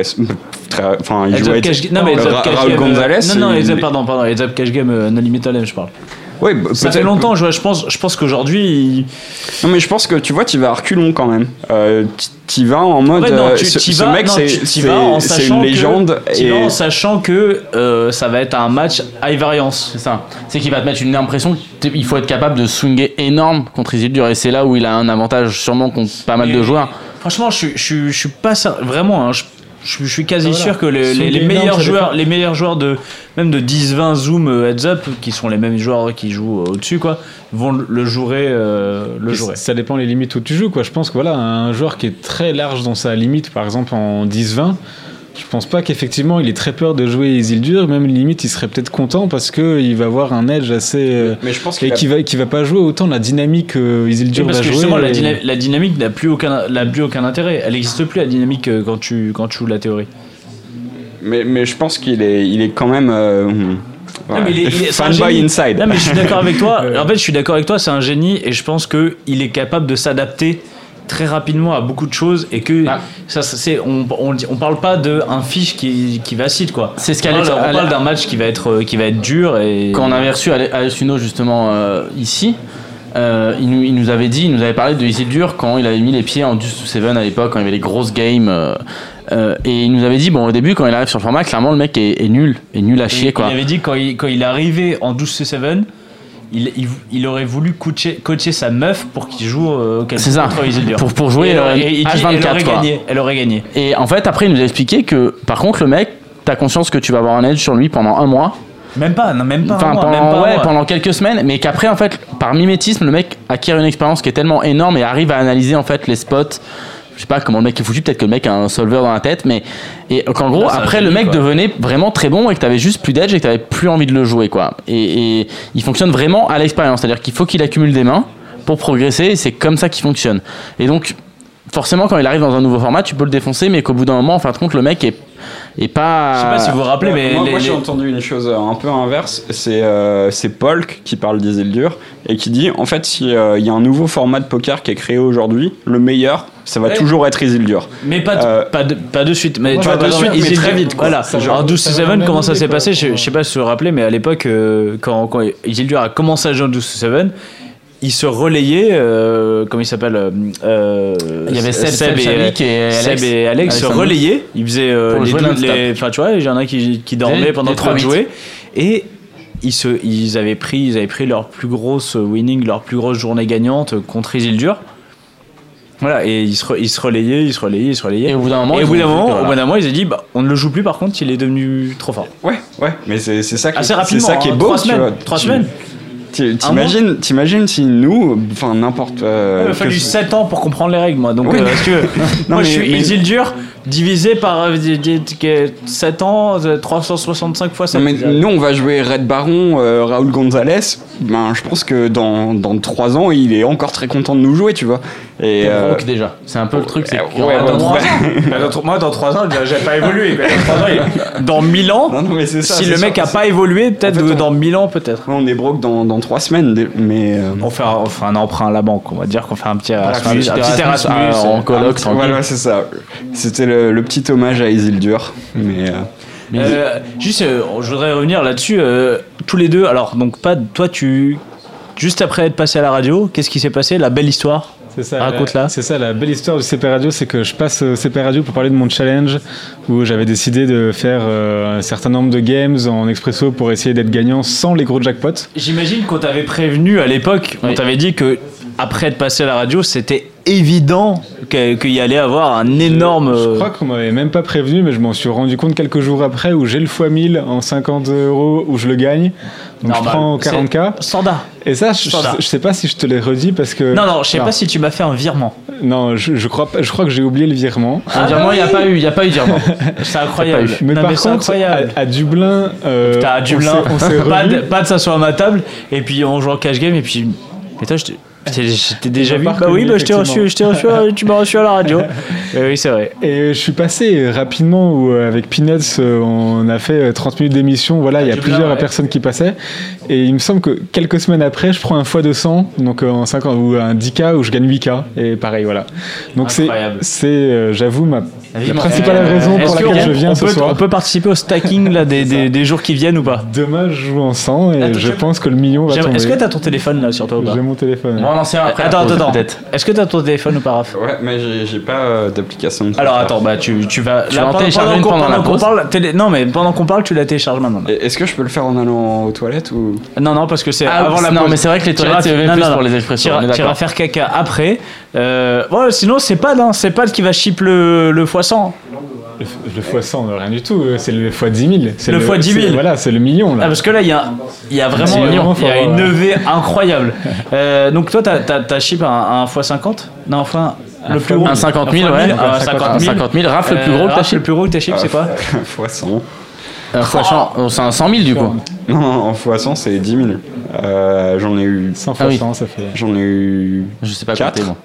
enfin, il Cash Non, mais Heads Up Ra- Cash Raoul Game. euh, Gonzalez. non, non, il- Heads Up, pardon, pardon, Heads Up Cash Game, euh, No Limit je parle. Ouais, bah, Ça fait longtemps, je, je pense, je pense qu'aujourd'hui. il- Non, mais je pense que tu vois, tu vas à reculons quand même. Euh, tu vas en mode. Ouais, non, euh, tu, ce, mec, c'est une que- légende. tu et... vas en sachant que euh, ça va être un match high variance. C'est ça. C'est qu'il va te mettre une impression qu'il faut être capable de swinger énorme contre Isildur. Et c'est là où il a un avantage sûrement contre pas mal de joueurs. Franchement, je, suis- je, suis- je suis pas cer- vraiment. hein, je, je- je suis quasi Voilà. sûr que les, meilleurs joueurs, les meilleurs joueurs de même de 10-20 zoom euh, heads up, qui sont les mêmes joueurs qui jouent euh, au-dessus, quoi, vont le- jouer, euh, le jouer. Ça dépend les limites où tu joues. Quoi. Je pense que voilà, un joueur qui est très large dans sa limite, par exemple en 10-20, je pense pas qu'effectivement il ait très peur de jouer Isildur. Même limite, il serait peut-être content parce qu'il va avoir un edge assez. euh, Mais je pense et qu'il a- qui va, qui va pas jouer autant la dynamique que Isildur parce va que jouer. justement, la, et- dyna- la dynamique n'a plus aucun, n'a plus aucun intérêt. Elle n'existe plus la dynamique euh, quand tu, quand tu joues la théorie. mais, mais je pense qu'il est, il est quand même. euh, hmm, Non, mais il est- il est- fanboy inside. Non mais je suis d'accord avec toi. En fait, je suis d'accord avec toi. C'est un génie et je pense que il est capable de s'adapter très rapidement à beaucoup de choses et que Ah. ça, ça, c'est on, on, parle pas de un fiche qui, qui vacille quoi. C'est ce qu'Alex- on parle d'un match qui va être euh, qui va être dur et Quand on avait reçu Ale- Alex Huno justement euh, ici, euh, il, nous, il nous avait dit, il nous avait parlé de Isildur quand il avait mis les pieds en Deuce to Seven à l'époque, quand il y avait les grosses games. euh, euh, et il nous avait dit, bon, au début, quand il arrive sur le format, clairement, le mec est, est nul, est nul à chier, Et quoi. Il avait dit quand il, quand il est arrivé en 12C7, il, il, il aurait voulu coacher, coacher sa meuf pour qu'il joue euh, au C'est ça. Pour- pour jouer, aurait- euh, dit, H24, elle aurait gagné. Elle aurait gagné. Et en fait, après, il nous a expliqué que, par contre, le mec, t'as conscience que tu vas avoir un edge sur lui pendant un mois. Même pas, non, même pas. Enfin, mois, pendant, même pas ouais, pendant quelques semaines, mais qu'après, en fait, par mimétisme, le mec acquiert une expérience qui est tellement énorme et arrive à analyser, en fait, les spots. Je sais pas comment le mec est foutu, peut-être que le mec a un solver dans la tête, mais. Et qu'en gros, Là, après, le mec quoi. devenait vraiment très bon et que t'avais juste plus d'edge et que t'avais plus envie de le jouer, quoi. Et, et il fonctionne vraiment à l'expérience, c'est-à-dire qu'il faut qu'il accumule des mains pour progresser et c'est comme ça qu'il fonctionne. Et donc, forcément, quand il arrive dans un nouveau format, tu peux le défoncer, mais qu'au bout d'un moment, en fin de compte, le mec est, est pas. Je sais pas si vous vous rappelez, mais moi, les- moi, j'ai les- entendu une chose euh, un peu inverse. C'est euh, c'est Polk qui parle d'Isildur et qui dit en fait, s'il y a un nouveau format de poker qui est créé aujourd'hui, le meilleur, ça va Ouais. toujours être Isildur. Mais pas, de- Euh, pas, de, pas de suite. Mais Ouais, tu vois, pas de suite, mais très vite, quoi. Voilà. Va- Alors, 12 ça to va 7, même comment ça s'est passé je, je sais pas si vous vous rappelez, mais à l'époque, euh, quand, quand Isildur a commencé à jouer en 12 to 7, il se relayait, euh, comment il s'appelle euh, euh, Il y avait Seb, Seb, et, et Seb Alex. et Alex se relayaient. Ils faisaient euh, les, Enfin, tu vois, il y en a qui, qui dormaient Les- pendant les trois 3-8. jouer. Et ils, se, ils, avaient pris, ils avaient pris leur plus grosse winning, leur plus grosse journée gagnante contre Isildur. Voilà, et ils se, re- ils se relayaient, ils se relayaient, ils se relayaient. Et au bout d'un moment, Et ils au bout ont d'un moment, au voilà. bout d'un moment, ils ont dit bah, on ne le joue plus par contre, il est devenu trop fort. Ouais, ouais, mais c'est c'est ça qui, Assez c'est rapidement, ça qui est hein, beau, trois tu semaines, vois. trois Tu- semaines. Tu- T'imagines, t'imagines si nous, enfin n'importe. euh, Il a fallu que- 7 ans pour comprendre les règles, moi. Donc, Oui, euh, mais- est-ce que Non, moi, je mais- suis mais- Isildur divisé par euh, des- des- des- 7 ans, euh, 365 fois 7. Non, mais nous, on va jouer Red Baron, euh, Raoul Gonzalez. Ben, je pense que dans, dans 3 ans, il est encore très content de nous jouer, tu vois. Et, euh, déjà. C'est un peu le truc. c'est ouais, que- ouais, dans ouais. 3 ans. Bah, moi, dans 3 ans, j'ai pas évolué. Dans, 3 ans, il- dans 1000 ans, Non, non, mais c'est ça, si le sûr, mec a pas évolué, peut-être En fait, on- dans 1000 ans, peut-être. on est broke dans, dans 3 semaines, mais. euh, On fait, un, on fait un emprunt à la banque, on va dire qu'on fait un petit Erasmus. un petit euh, en euh, tranquille. Voilà, c'est ça. C'était le, le petit hommage à Isildur. Mais. euh, Euh, juste, euh, je voudrais revenir là-dessus. euh, tous les deux, alors, donc, pas toi, tu. Juste après être passé à la radio, qu'est-ce qui s'est passé? La belle histoire? C'est ça, Raconte-la. la- C'est ça, la belle histoire du CP Radio, c'est que je passe au CP Radio pour parler de mon challenge où j'avais décidé de faire euh, un certain nombre de games en expresso pour essayer d'être gagnant sans les gros jackpots. J'imagine qu'on t'avait prévenu à l'époque, on t'avait dit que après être passé à la radio, c'était évident qu'il y allait avoir un énorme. Je crois qu'on m'avait même pas prévenu, mais je m'en suis rendu compte quelques jours après où j'ai le x 1000 en 50 euros où je le gagne. Donc Normal. je prends 40K. Standard. Et ça, je, Standard. je sais pas si je te l'ai redit parce que. Non, non, je sais Non. pas si tu m'as fait un virement. Non, je, je crois, pas- je crois que j'ai oublié le virement. Un virement, il n'y a pas eu, il y a pas eu de virement. C'est incroyable. Mais Non, par c'est contre, incroyable. à, à Dublin, euh, T'as à on Dublin, on s'est pas, de, pas de s'asseoir à ma table, et puis on joue en cash game, et puis. Mais toi, je t'ai- je t'ai déjà vu Bah oui, bah, je t'ai reçu, je t'ai reçu, à- tu m'as reçu à la radio. Euh, oui, c'est vrai. Et je suis passé rapidement où, euh, avec Peanuts, euh, on a fait euh, 30 minutes d'émission. Voilà, il y a Dublin, plusieurs ouais. personnes qui passaient. Et il me semble que quelques semaines après, je prends un x200, donc euh, en 50 ou un 10K où je gagne 8K. Et pareil, voilà. Donc c'est, euh, j'avoue, ma, la principale Euh, raison pour laquelle je viens on ce peut, soir. On peut participer au stacking là, des, des, des jours qui viennent ou pas? Demain, je joue en 100 et Attends, je pense que le million va tomber. Est-ce que t'as ton téléphone là sur toi ou pas? J'ai mon téléphone. On en après. la Attends, attends. Est-ce que t'as ton téléphone ou pas, Raph? Ouais, mais j'ai- pas euh, d'application. Alors attends, bah tu, tu vas. Tu vas en télécharger pendant la qu'on pause parle, télé- non, mais pendant qu'on parle, tu la télécharges maintenant. là. Est-ce que je peux le faire en allant aux toilettes ou? Non, non, parce que c'est Ah, avant la non, mais c'est vrai que les toilettes, c'est plus pour les expressions. On T'iras d'accord. faire caca après. Euh, ouais, sinon, c'est pas, hein, c'est pas qui va chip le, le x100. Le, le x 100, rien du tout. C'est le x 10 000. C'est Le fois 10 000. c'est- Voilà, c'est le million là. Ah, parce que là, il y a, il y a vraiment il y a une ouais. levée incroyable. Euh, donc, toi, t'as, chip un, un x50 Non, enfin, le plus gros. Un 50 000, Un ouais. Un Un 50 000. 50 000. Raph, le plus Euh, gros que t'as chip. Le plus gros que t'as chip, c'est quoi? fois 100 Euh, fois chan- oh, C'est un 100 000 du coup. Non, en fois 100, c'est 10 000. Euh, j'en ai eu. 100 Ah oui. x 100, ça fait. J'en ai eu. Je sais pas Quatre. compter moi.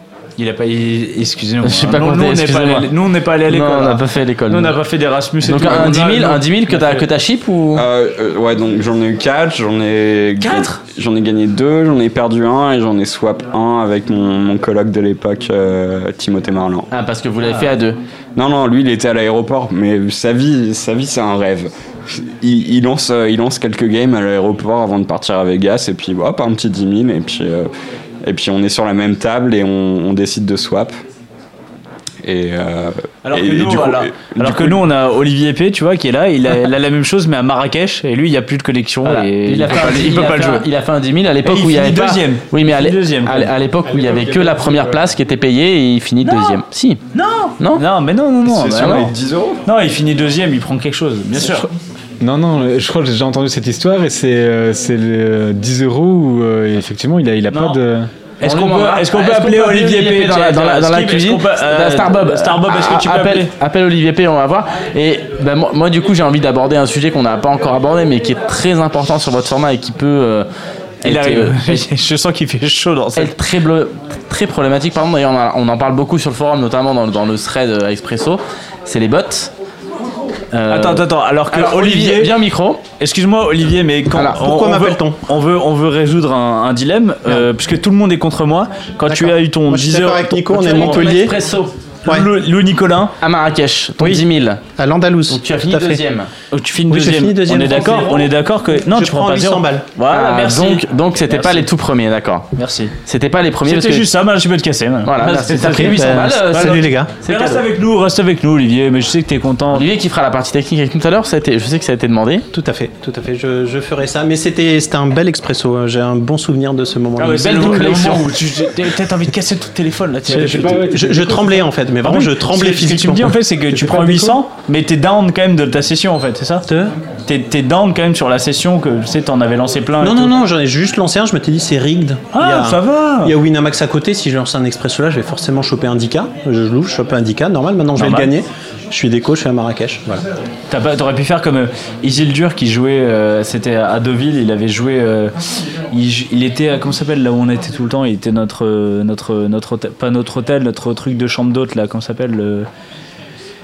Il a pas. il- Excusez-moi. Je sais pas nous, compter, nous, on n'est pas allé- nous, on n'est pas allé à l'école. Non, on n'a pas fait l'école. Nous, on n'a pas fait d'Erasmus et Donc tout. un On 10 a- 000, nous- un 10 000 que t'as que t'as chip ou? Euh, euh, ouais, donc j'en ai eu 4, j'en ai. Quatre? J'en ai gagné 2, j'en ai perdu un et j'en ai swap un avec mon, mon coloc de l'époque, euh, Timothée Marlan. Ah parce que vous l'avez fait à deux. Non, non, lui il était à l'aéroport, mais sa vie, sa vie c'est un rêve. Il, il lance, euh, il lance quelques games à l'aéroport avant de partir à Vegas et puis hop, un petit 10 000 et puis, euh, et puis on est sur la même table et on, on décide de swap. Et, euh, Alors, et- que, et nous, du coup- alors- que coup- nous, on a Olivier P, tu vois, qui est là. Il a, il a la même chose, mais à Marrakech. Et lui, il n'y a plus de connexion. Voilà. Et il a peut fait pas, un- il il peut a pas le jouer. un- Il a fait un 10 000 à l'époque où il y avait pas. deuxième. Oui, mais à l'époque où il y avait que la première place qui était payée et il finit deuxième. Si. Non Non Non, mais non, non, non. C'est bah 10 euros Non, il finit deuxième, il prend quelque chose, bien sûr. Non, non, je crois que j'ai déjà entendu cette histoire et c'est euh, c'est le 10 euros où euh, effectivement il a, il a Non. pas de. Est-ce On qu'on lui peut, demandera. est-ce qu'on peut appeler Olivier P dans la, dans la, dans la cuisine Starbob. Starbob, est-ce que tu peux appeler appelle Olivier P, on va voir. Et ben, moi, moi, du coup, j'ai envie d'aborder un sujet qu'on n'a pas encore abordé, mais qui est très important sur votre format et qui peut euh, Il être, arrive. euh, Je sens qu'il fait chaud dans cette. très, bleu- très problématique. Pardon, d'ailleurs, on, en parle beaucoup sur le forum, notamment dans, le- dans le thread euh, Expresso. C'est les bots. Euh, Attends, attends, attends. Alors que alors, Olivier, viens au micro. excuse-moi Olivier, mais quand Alors, on- pourquoi m'appelle-t-on On veut, on veut résoudre un, un dilemme, euh, puisque tout le monde est contre moi. Quand tu as eu ton Moi, je suis 10 d'accord euros, avec Nico, on tu est Montpellier. Ouais. Lou, Lou Nicolin, À Marrakech, ton Oui. 10 000. À l'Andalouse. Donc tu as Tout fini à fait. deuxième. oh, tu finis Oui, j'ai deuxième. fini deuxième. On est d'accord, on est d'accord que non, Je tu prends prends pas 800 zéro. balles. Voilà, Ah, merci. Donc, donc c'était pas Merci. les tout premiers, d'accord. merci. C'était pas les premiers parce C'était que juste ça, mais je peux te casser. man. Voilà, merci. T'as pris ok. 800 Bah, balles, c'est euh, Salut les gars. Mais reste avec nous, reste avec nous, Olivier. Mais je sais que t'es content. Olivier qui fera la partie technique avec nous tout à l'heure, ça a été- je sais que ça a été demandé. Tout à fait, tout à fait. Je, je ferai ça. Mais c'était c'était un bel expresso. J'ai un bon souvenir de ce moment-là. Ah ouais, c'est belle le, le moment où tu t'as envie de casser ton téléphone là. tu sais. Je tremblais en fait, mais mais vraiment, Ah oui, je tremblais que- Ce que tu physiquement. me dis en fait, c'est que tu prends pas le 800, mais t'es down quand même de ta session en fait, c'est ça T'es t'es down quand même sur la session que tu sais, t'en avais lancé plein. Non, tout. non, non, j'en ai juste lancé un, je m'étais dit c'est rigged. Ah, a- ça va Il y a Winamax à côté, si je lance un expresso là, je vais forcément choper un 10K. Je l'ouvre, je chope un 10K, normal, maintenant je vais Normal. le gagner. Je suis déco, je suis à Marrakech. Voilà. T'as T'aurais pu faire comme euh, Isildur qui jouait, euh, c'était à Deauville, il avait joué, euh, il, il était, à- comment s'appelle là où on était tout le temps, il était notre, notre, notre hôtel, pas notre hôtel, notre truc de chambre d'hôte là, comment ça s'appelle le-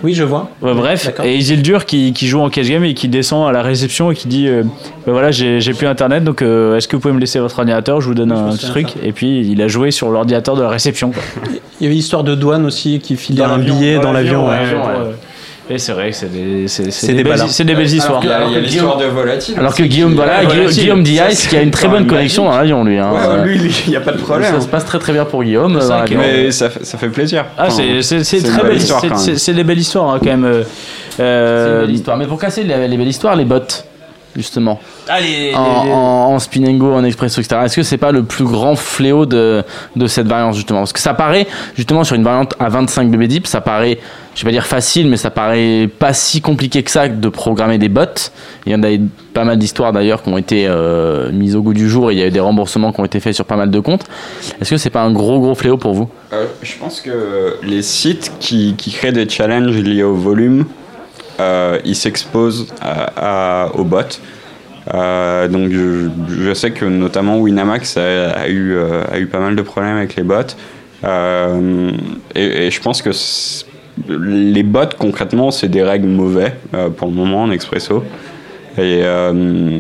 Oui, je vois. Ouais, bref, et Isildur qui, qui joue en cash game et qui descend à la réception et qui dit euh, Bah voilà, j'ai j'ai plus internet donc euh, est-ce que vous pouvez me laisser votre ordinateur? Je vous donne Oui, un truc. Et puis il a joué sur l'ordinateur de la réception. quoi. Il y avait l'histoire de douane aussi qui filait un billet dans l'avion. ouais. Et c'est vrai que c'est des, c'est- c'est C'est des, des belles, c'est des belles histoires. Il y a, Alors il y a que l'histoire de Volatile. Alors que Guillaume, voilà, ouais, Guillaume. Guillaume Diaz qui a une très bonne connexion dans l'avion, lui. hein. Ouais, lui, il n'y a pas de problème. Ça se passe très très bien pour Guillaume. C'est ça. Mais ça, fait- ça fait plaisir. Ah, Enfin, c'est c'est- c'est c'est une très belle belle histoire, c'est- des belles histoires hein, quand même. euh, C'est une euh, belle histoire. Mais pour casser les, les belles histoires, les bots, justement, Allez, en, en, en spin and go, en expresso, etc. Est-ce que c'est pas le plus grand fléau de, de cette variante, justement? Parce que ça paraît, justement, sur une variante à 25 BB deep, ça paraît, je vais pas dire facile, mais ça paraît pas si compliqué que ça de programmer des bots. Il y en a eu pas mal d'histoires d'ailleurs qui ont été euh, mises au goût du jour. et Il y a eu des remboursements qui ont été faits sur pas mal de comptes. Est-ce que c'est pas un gros gros fléau pour vous? Euh, je pense que les sites qui, créent des challenges liés au volume, euh, ils s'exposent aux bots. Euh, donc je, sais que notamment Winamax a, eu, pas mal de problèmes avec les bots. Et, et je pense que les bots concrètement c'est des règles mauvais euh, pour le moment en expresso. Et, euh,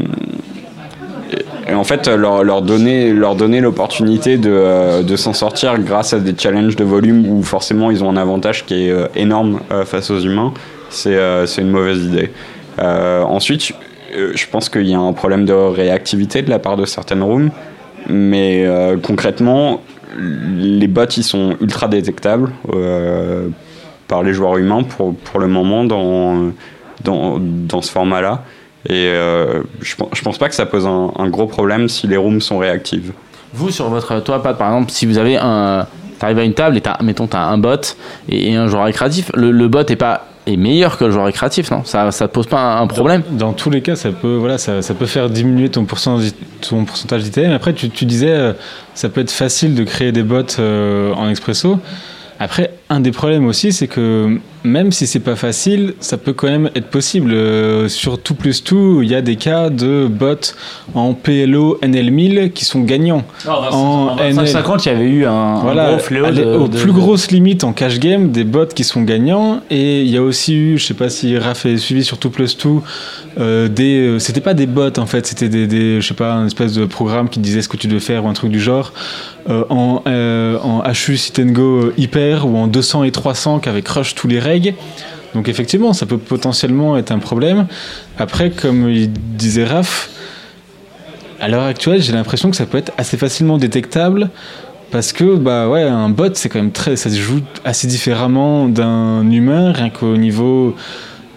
en fait, leur, donner, leur donner l'opportunité de, euh, de s'en sortir grâce à des challenges de volume où forcément ils ont un avantage qui est énorme face aux humains, c'est une mauvaise idée. Ensuite, je pense qu'il y a un problème de réactivité de la part de certaines rooms, mais concrètement, les bots ils sont ultra détectables par les joueurs humains pour, pour le moment dans, dans, dans ce format-là. Et euh, je, je pense pas que ça pose un, un gros problème si les rooms sont réactives. Vous, sur votre. Toi, Pat, par exemple, si vous avez un. T'arrives à une table et t'as, mettons, t'as un bot et, et un joueur récréatif, le, le bot est pas est meilleur que le joueur récréatif, non? Ça, ça te pose pas un, un problème? Dans tous les cas, ça peut, voilà, ça, ça peut faire diminuer ton pourcentage, ton pourcentage d'ITM. Après, tu, tu disais, euh, ça peut être facile de créer des bots euh, en expresso. Après, un des problèmes aussi, c'est que même si c'est pas facile, ça peut quand même être possible. Euh, sur tout plus tout, il y a des cas de bots en PLO NL1000 qui sont gagnants. en en NL. 50, il y avait eu un, un Voilà, gros fléau de, aux de- plus grosses limites en cash game, des bots qui sont gagnants. Et il y a aussi eu, je sais pas si Raph est suivi sur tout plus tout, euh, des, euh, c'était pas des bots en fait, c'était des, des, je sais pas, un espèce de programme qui disait ce que tu devais faire ou un truc du genre. Euh, en, euh, en HU Sit and Go euh, hyper ou en 200 et 300 qui avait crush tous les Donc effectivement, ça peut potentiellement être un problème. Après, comme il disait Raph, à l'heure actuelle, j'ai l'impression que ça peut être assez facilement détectable parce que bah ouais, un bot c'est quand même très, ça se joue assez différemment d'un humain, rien qu'au niveau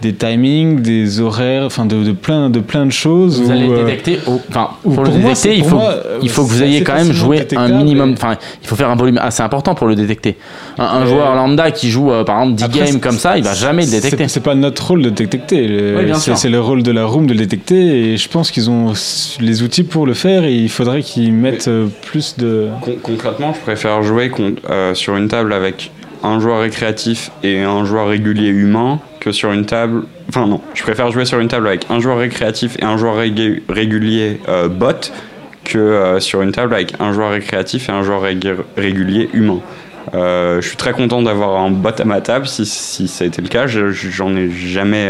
des timings, des horaires, enfin de, de plein de plein de choses. Vous où, allez euh, détecter, au- pour le moi, détecter, il faut, moi, euh, il faut que vous ayez quand même joué un minimum, enfin, il faut faire un volume assez important pour le détecter. Un, un joueur lambda qui joue, euh, par exemple, 10 Après, games comme ça, il va jamais le détecter. C'est pas notre rôle de le détecter. Oui, c'est le rôle de la room de le détecter et je pense qu'ils ont les outils pour le faire et il faudrait qu'ils mettent plus de. Con- concrètement, je préfère jouer con- euh, sur une table avec un joueur récréatif et un joueur régulier humain sur une table. Enfin, non, je préfère jouer sur une table avec un joueur récréatif et un joueur régulier euh, bot que euh, sur une table avec un joueur récréatif et un joueur régu- régulier humain. Euh, je suis très content d'avoir un bot à ma table si, ça a été le cas. Je- J'en ai jamais.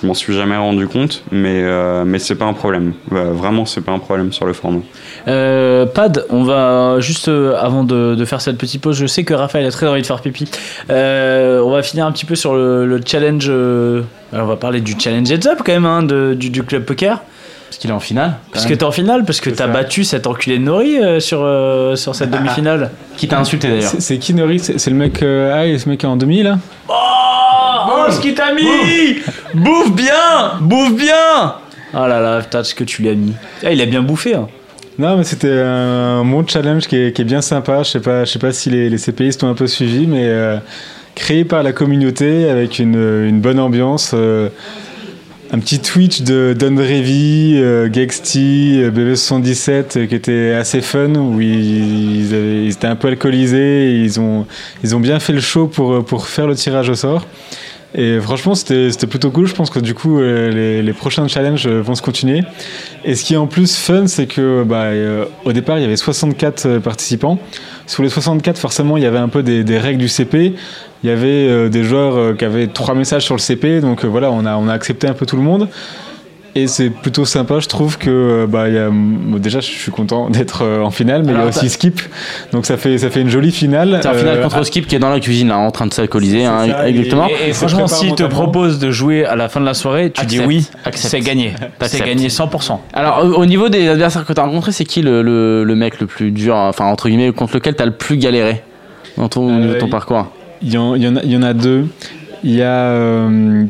Je m'en suis jamais rendu compte, mais, euh, mais c'est pas un problème. Euh, vraiment, c'est pas un problème sur le format. Euh, Pad, on va juste euh, avant de, de faire cette petite pause, je sais que Raphaël a très envie de faire pipi. Euh, on va finir un petit peu sur le, le challenge. euh, alors on va parler du challenge heads up quand même hein, de- du, du club poker. Parce qu'il est en finale. Parce que t'es en finale, parce que t'as battu cet enculé de Nori euh, sur, euh, sur cette demi-finale. Qui t'a insulté d'ailleurs. C'est qui Nori? C'est le mec. euh, ah, et ce mec en demi là? Oh, ce qu'il t'a mis Bouffe bien Bouffe bien Oh là là, putain, ce que tu lui as mis. Ah, il a bien bouffé. Hein. Non, mais c'était un bon challenge qui est, qui est bien sympa. Je sais pas, je sais pas si les, les CPistes ont un peu suivi, mais euh, créé par la communauté avec une, une bonne ambiance. euh, un petit Twitch de Don Revy, euh, Gexty, euh, BB77 euh, qui était assez fun où ils, ils avaient- ils étaient un peu alcoolisés et ils ont, ils ont bien fait le show pour, pour faire le tirage au sort. Et franchement, c'était plutôt cool. Je pense que du coup, euh, les, prochains challenges euh, vont se continuer. Et ce qui est en plus fun, c'est que bah, euh, au départ, il y avait 64 euh, participants. Sur les 64, forcément, il y avait un peu des, règles du CP. Il y avait des joueurs qui avaient trois messages sur le CP. Donc voilà, on a accepté un peu tout le monde. Et c'est plutôt sympa, je trouve que euh, bah, il y a, bon, déjà je suis content d'être euh, en finale, mais il y a aussi Skip, donc ça fait ça fait une jolie finale. C'est un final Euh, contre Skip qui est dans la cuisine là, en train de s'alcooliser, hein, exactement. Et, franchement, s'il te propose de jouer à la fin de la soirée, tu dis oui, c'est gagné. C'est gagné 100%. Alors au, au niveau des adversaires que tu as rencontrés, c'est qui le, le, le mec le plus dur, enfin entre guillemets, contre lequel tu as le plus galéré dans ton, au niveau de ton parcours? Il y, en, il y en a, il y en a deux. Il y a euh,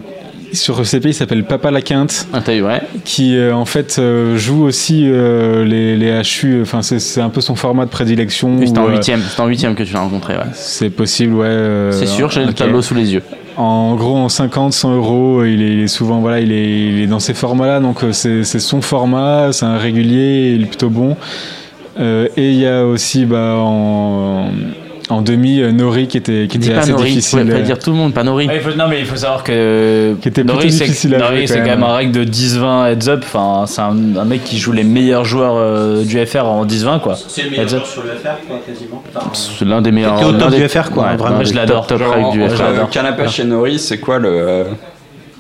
sur CP, il s'appelle Papa la Quinte, Ah, eu, ouais. qui euh, en fait euh, joue aussi euh, les, les HU. Enfin, c'est c'est un peu son format de prédilection. C'était en huitième, en huitième que tu l'as rencontré, ouais. C'est possible, ouais. C'est sûr, j'ai le tableau sous les yeux. En gros, en 50, 100 euros, il est, il est souvent, voilà, il est, il est dans ces formats-là, donc c'est son format, c'est un régulier, il est plutôt bon. Et il y a aussi, bah, en, en demi, euh, Nori qui était, qui était pas assez Nori, difficile. ouais, pas euh, dire tout le monde, pas Nori. Ouais, il faut- non, mais il faut savoir que. Qui était Nori, c'est- quand quand même un règle de 10-20 heads up. Enfin, c'est un, un mec qui joue les meilleurs joueurs euh, du FR en 10-20, quoi. C'est le Heads meilleur up. joueur sur le FR, quoi, quasiment. Enfin, C'est l'un des meilleurs. Au top des- du FR, quoi, ouais, vraiment. Je l'adore. Top, règles du en- FR. euh, Canapé chez Nori, c'est quoi le. euh,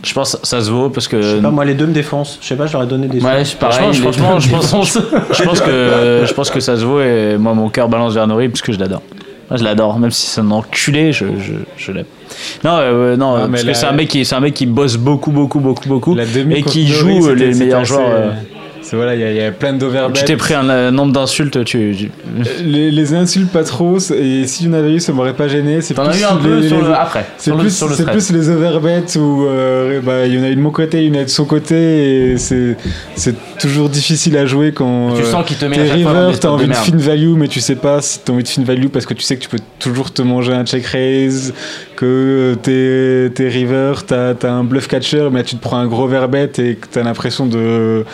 Je pense que ça se vaut parce que. je sais pas, moi, les deux me défoncent. Je sais pas, ai donné des Ouais, c'est pareil. Franchement, franchement, je pense- défenses. je pense que je pense que ça se vaut et moi mon cœur balance vers Nori parce que je l'adore. Moi je l'adore, même si c'est un enculé, je, je, je l'aime. Non, euh, non, Ah, mais parce que la- c'est un mec qui c'est un mec qui bosse beaucoup, beaucoup, beaucoup, beaucoup et qui joue c'était- les meilleurs joueurs. euh. C'est voilà, il y, a- il y a plein d'overbets. Tu t'es pris un, euh, nombre d'insultes, tu, tu- Les, les insultes pas trop, et si j'en avais eu, ça m'aurait pas gêné. C'est T'en as plus eu un peu les- sur les- le après. C'est plus, sur le c'est thread. plus les overbets où euh, bah, il y en a une de mon côté, une de son côté, et c'est c'est toujours difficile à jouer quand Tu euh, sens qu'il te met t'es river, t'as de envie de merde. fin value, mais tu sais pas si t'as envie de fin value parce que tu sais que tu peux toujours te manger un check raise, que t'es t'es river, t'as as un bluff catcher, mais là, tu te prends un gros verbet et que t'as l'impression de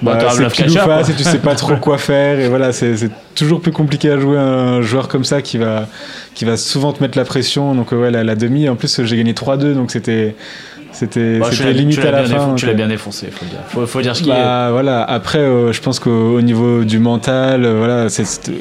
Bah, bah, c'est pile ou face et tu sais pas trop quoi faire et voilà c'est c'est toujours plus compliqué à jouer un joueur comme ça qui va qui va souvent te mettre la pression. Donc ouais la, la demi. En plus j'ai gagné 3-2 donc c'était c'était Bah, limite à la fin Tu l'as bien défoncé, faut dire. Faut, faut dire ce qui est. bah voilà après euh, je pense qu'au au niveau du mental euh, voilà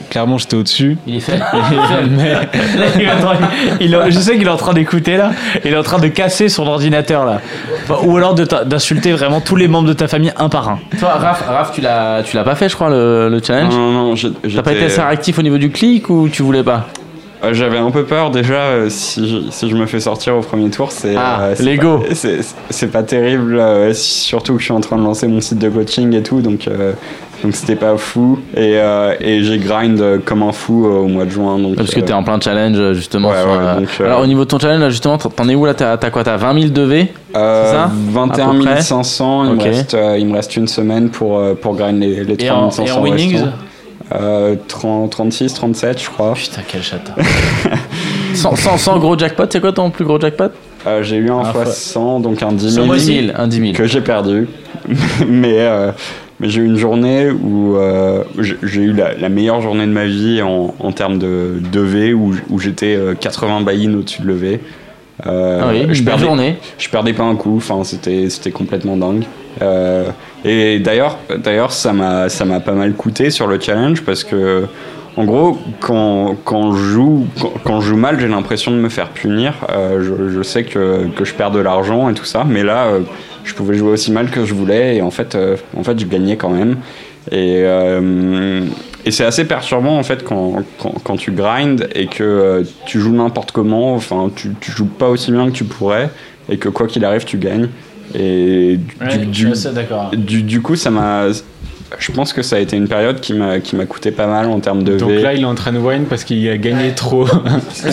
clairement j'étais au dessus Il est fait. mais Là, il est en train- il est- je sais qu'il est en train d'écouter là. Il est en train de casser son ordinateur là. Enfin, ou alors d'insulter vraiment tous les membres de ta famille un par un. Toi, Raph, Raph, tu l'as, tu l'as pas fait, je crois, le, le challenge? Non, non, non, T'as pas été assez réactif au niveau du clic ou tu voulais pas? Euh, J'avais un peu peur déjà euh, si, je, si je me fais sortir au premier tour, c'est Ah, euh, l'ego. pas- C'est pas terrible, surtout que je suis en train de lancer mon site de coaching et tout, donc donc c'était pas fou. Et, et j'ai grind comme un fou au mois de juin. Donc, Parce que t'es en plein challenge justement. Ouais, sur, ouais, donc, Alors au niveau de ton challenge, justement, t'en es où là T'as quoi T'as 20 000 de V ça? 21 À peu près 500, il, Ok. me reste, il me reste une semaine pour, pour grind les, les Et en, 3500 et en winnings? restants. Euh, 30, 36, 37 je crois. Putain, quel chata. sans, sans, sans gros jackpot, c'est quoi ton plus gros jackpot? Euh, j'ai eu un Ah, fois fois- 100, donc un 10 Ce 000 mois-ci 10 000, un 10 000. que j'ai perdu. mais euh, mais j'ai eu une journée où euh, j'ai eu la, la meilleure journée de ma vie en, en termes de, de V, où, où j'étais euh, 80 buy-in au-dessus de levé. Euh, Ah oui, une je, perdais, journée. je perdais pas un coup, enfin, c'était c'était complètement dingue. Euh, et d'ailleurs, d'ailleurs, ça m'a ça m'a pas mal coûté sur le challenge parce que en gros, quand, quand, je, joue, quand, je joue mal, j'ai l'impression de me faire punir. Euh, je, sais que, que je perds de l'argent et tout ça, mais là, euh, je pouvais jouer aussi mal que je voulais et en fait, en fait je gagnais quand même. Et, et c'est assez perturbant en fait quand, quand, tu grindes et que tu joues n'importe comment, enfin tu, tu joues pas aussi bien que tu pourrais et que quoi qu'il arrive tu gagnes. Et du, Ouais, du- je suis assez d'accord. du, du coup ça m'a... Je pense que ça a été une période qui m'a qui m'a coûté pas mal en termes de donc V. là il est en train de wine parce qu'il a gagné trop C'est-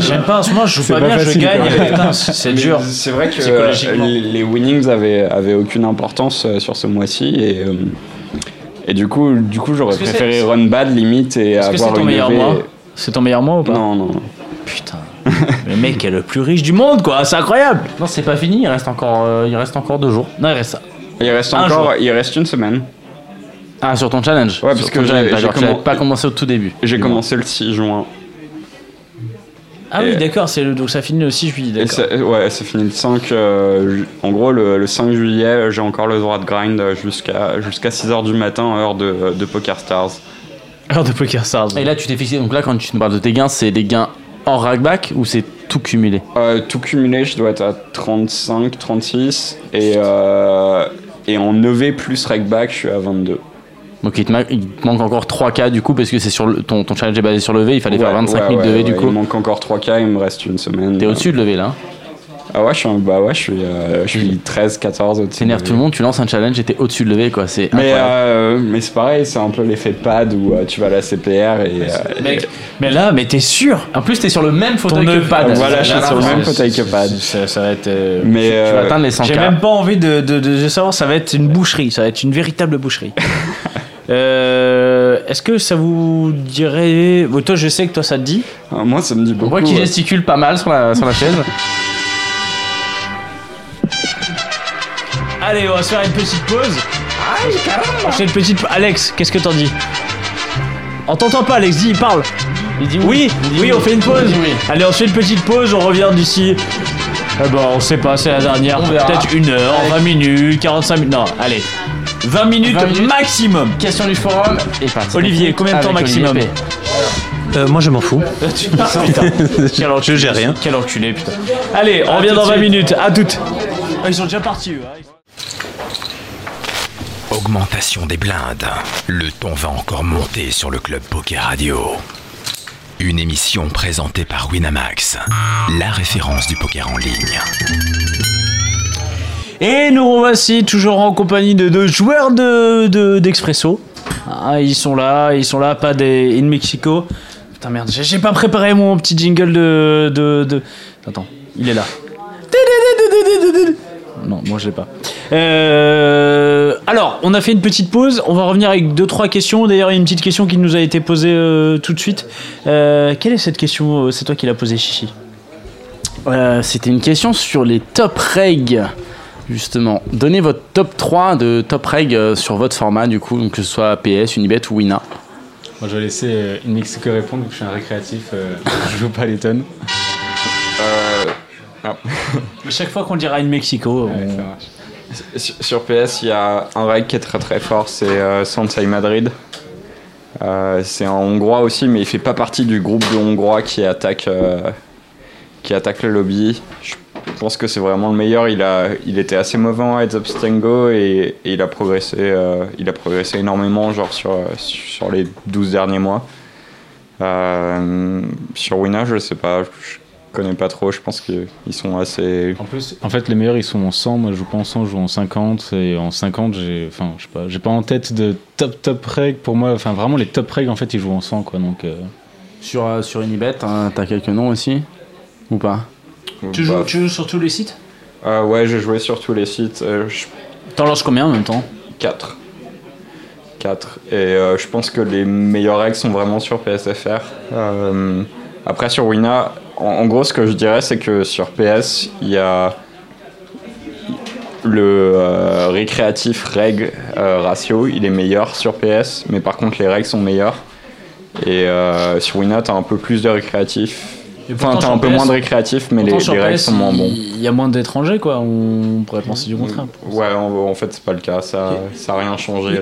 J'aime pas, en ce moment je joue pas, pas bien, facile, je gagne. c'est dur. C'est vrai que euh, les, les winnings avaient, avaient aucune importance euh, sur ce mois-ci et, euh, et du coup, du coup j'aurais préféré run bad limite et Est-ce que c'est avoir ton une meilleur mois? C'est ton meilleur mois ou pas? Non, non. Putain. Mais mec est le plus riche du monde, quoi. C'est incroyable. Non, c'est pas fini, il reste encore, euh, il reste encore deux jours. Non, il reste ça. Il reste Un encore, jour. il reste une semaine. Ah, sur ton challenge Ouais, Sur parce ton que challenge, j'ai- j'ai genre, tu l'avais commen- pas commencé au tout début. J'ai Du commencé le 6 juin. Ah oui, Et- d'accord, c'est le... donc ça finit le 6 juillet, Et d'accord. ça, ouais, ça finit le 5. euh, ju- en gros, le, le 5 juillet, j'ai encore le droit de grind jusqu'à jusqu'à 6h du matin, heure de, de Poker Stars. Heure de Poker Stars. Et là, tu t'es fixé. Donc là, quand tu nous parles de tes gains, c'est des gains hors rackback ou c'est tout cumulé? Euh, tout cumulé, je dois être à 35, 36. Et, euh, et en EV plus rackback, je suis à 22. Donc il te, ma- il te manque encore 3K du coup parce que c'est sur le- ton, ton challenge est basé sur le V, il fallait faire Ouais, 25 ouais, 000 de ouais, V du ouais, coup. Il manque encore 3K, il me reste une semaine. T'es au-dessus de le V là. Ah ouais, je suis, un- bah ouais, je suis, euh, je suis 13, 14 au-dessus. T'énerves tout le monde, tu lances un challenge et t'es au-dessus de le V quoi. C'est Mais, incroyable. euh, mais c'est pareil, c'est un peu l'effet pad où euh, tu vas à la CPR et. euh, Mec, mais là, mais t'es sûr? En plus, t'es sur le même fauteuil Ton que Pad. Voilà, je suis sur le même fauteuil que Pad. Ça, ça va être. Mais Tu vas atteindre les 100K. J'ai même pas envie de, de- de savoir, ça va être une boucherie, ça va être une véritable boucherie. Euh, Est-ce que ça vous dirait. Bon, toi, je sais que toi, ça te dit. euh, moi, ça me dit On beaucoup. voit qu'il ouais. gesticule pas mal sur la, sur la chaise. Allez, on va se faire une petite pause. On fait une petite. Alex, qu'est-ce que t'en dis? On t'entend pas, Alex, dis, parle. Il dit Oui, Il dit oui, on fait une pause. Il oui. Allez, on se fait une petite pause, on revient d'ici. Eh ben, on sait pas, c'est la dernière. Peut-être une heure, Allez. 20 minutes, 45 minutes. Non, allez. 20 minutes, 20 minutes. maximum. Question du forum et parti. Olivier, combien de temps maximum. Euh, moi, je m'en fous. Putain, quel enculé, Je gère rien. Quel enculé, putain. Allez, on revient dans 20 minutes. À toutes. Ah, Ils sont déjà partis, eux. Augmentation des blindes. Le ton va encore monter sur le Club Poker Radio. Une émission présentée par Winamax, la référence du poker en ligne. Et nous revoici toujours en compagnie de deux joueurs de, de- d'Expresso. Ah, ils sont là, ils sont là, pas des In Mexico. Putain merde, j'ai, pas préparé mon petit jingle de, de, de- Attends, il est là. Non, moi je l'ai pas. Euh, alors, on a fait une petite pause. On va revenir avec deux trois questions. D'ailleurs, il y a une petite question qui nous a été posée euh, tout de suite. Euh, quelle est cette question C'est toi qui l'as posée, Chichi. Euh, C'était une question sur les top regs. Justement, donnez votre top 3 de top reg sur votre format, du coup, donc que ce soit PS, Unibet ou Wina. Moi, je vais laisser euh, In Mexico répondre, vu que je suis un récréatif, euh, je joue pas les tonnes. Euh, Chaque fois qu'on dira In Mexico, Ouais, on- sur, PS, il y a un reg qui est très très fort, c'est euh, Sansei Madrid. Euh, c'est un hongrois aussi, mais il fait pas partie du groupe de hongrois qui attaque, euh, qui attaque le lobby. Je pense que c'est vraiment le meilleur. Il, a, il était assez mauvais en Heads Up Stango et, et il, a progressé, euh, il a progressé énormément genre sur, sur les 12 derniers mois. Sur Wina, je sais pas, je connais pas trop. Je pense qu'ils sont assez. En plus, en fait, les meilleurs ils sont en 100. Moi, je joue pas en 100, je joue en 50. Et en 50, j'ai, enfin, je sais pas, j'ai pas en tête de top top reg pour moi. Enfin, vraiment les top reg en fait, ils jouent en 100 quoi. Donc, euh, Sur, euh, sur Unibet, hein, t'as quelques noms aussi? Ou pas? Tu Bah, joues, tu joues sur tous les sites? Euh, ouais, j'ai joué sur tous les sites. Euh, je- T'en lances combien en même temps? 4. 4. Et euh, je pense que les meilleures règles sont vraiment sur PSFR. Euh, après, sur Wina, en, en gros, ce que je dirais, c'est que sur PS, il y a le euh, récréatif règle euh, ratio, il est meilleur sur PS, mais par contre, les règles sont meilleures. Et euh, sur Wina, t'as un peu plus de récréatif. Enfin, t'as un peu moins de récréatif, mais les, les règles PS, sont moins bons. Il y a moins d'étrangers, quoi. On pourrait penser du contraire. Ouais, en, en fait, c'est pas le cas. Ça n'a rien changé.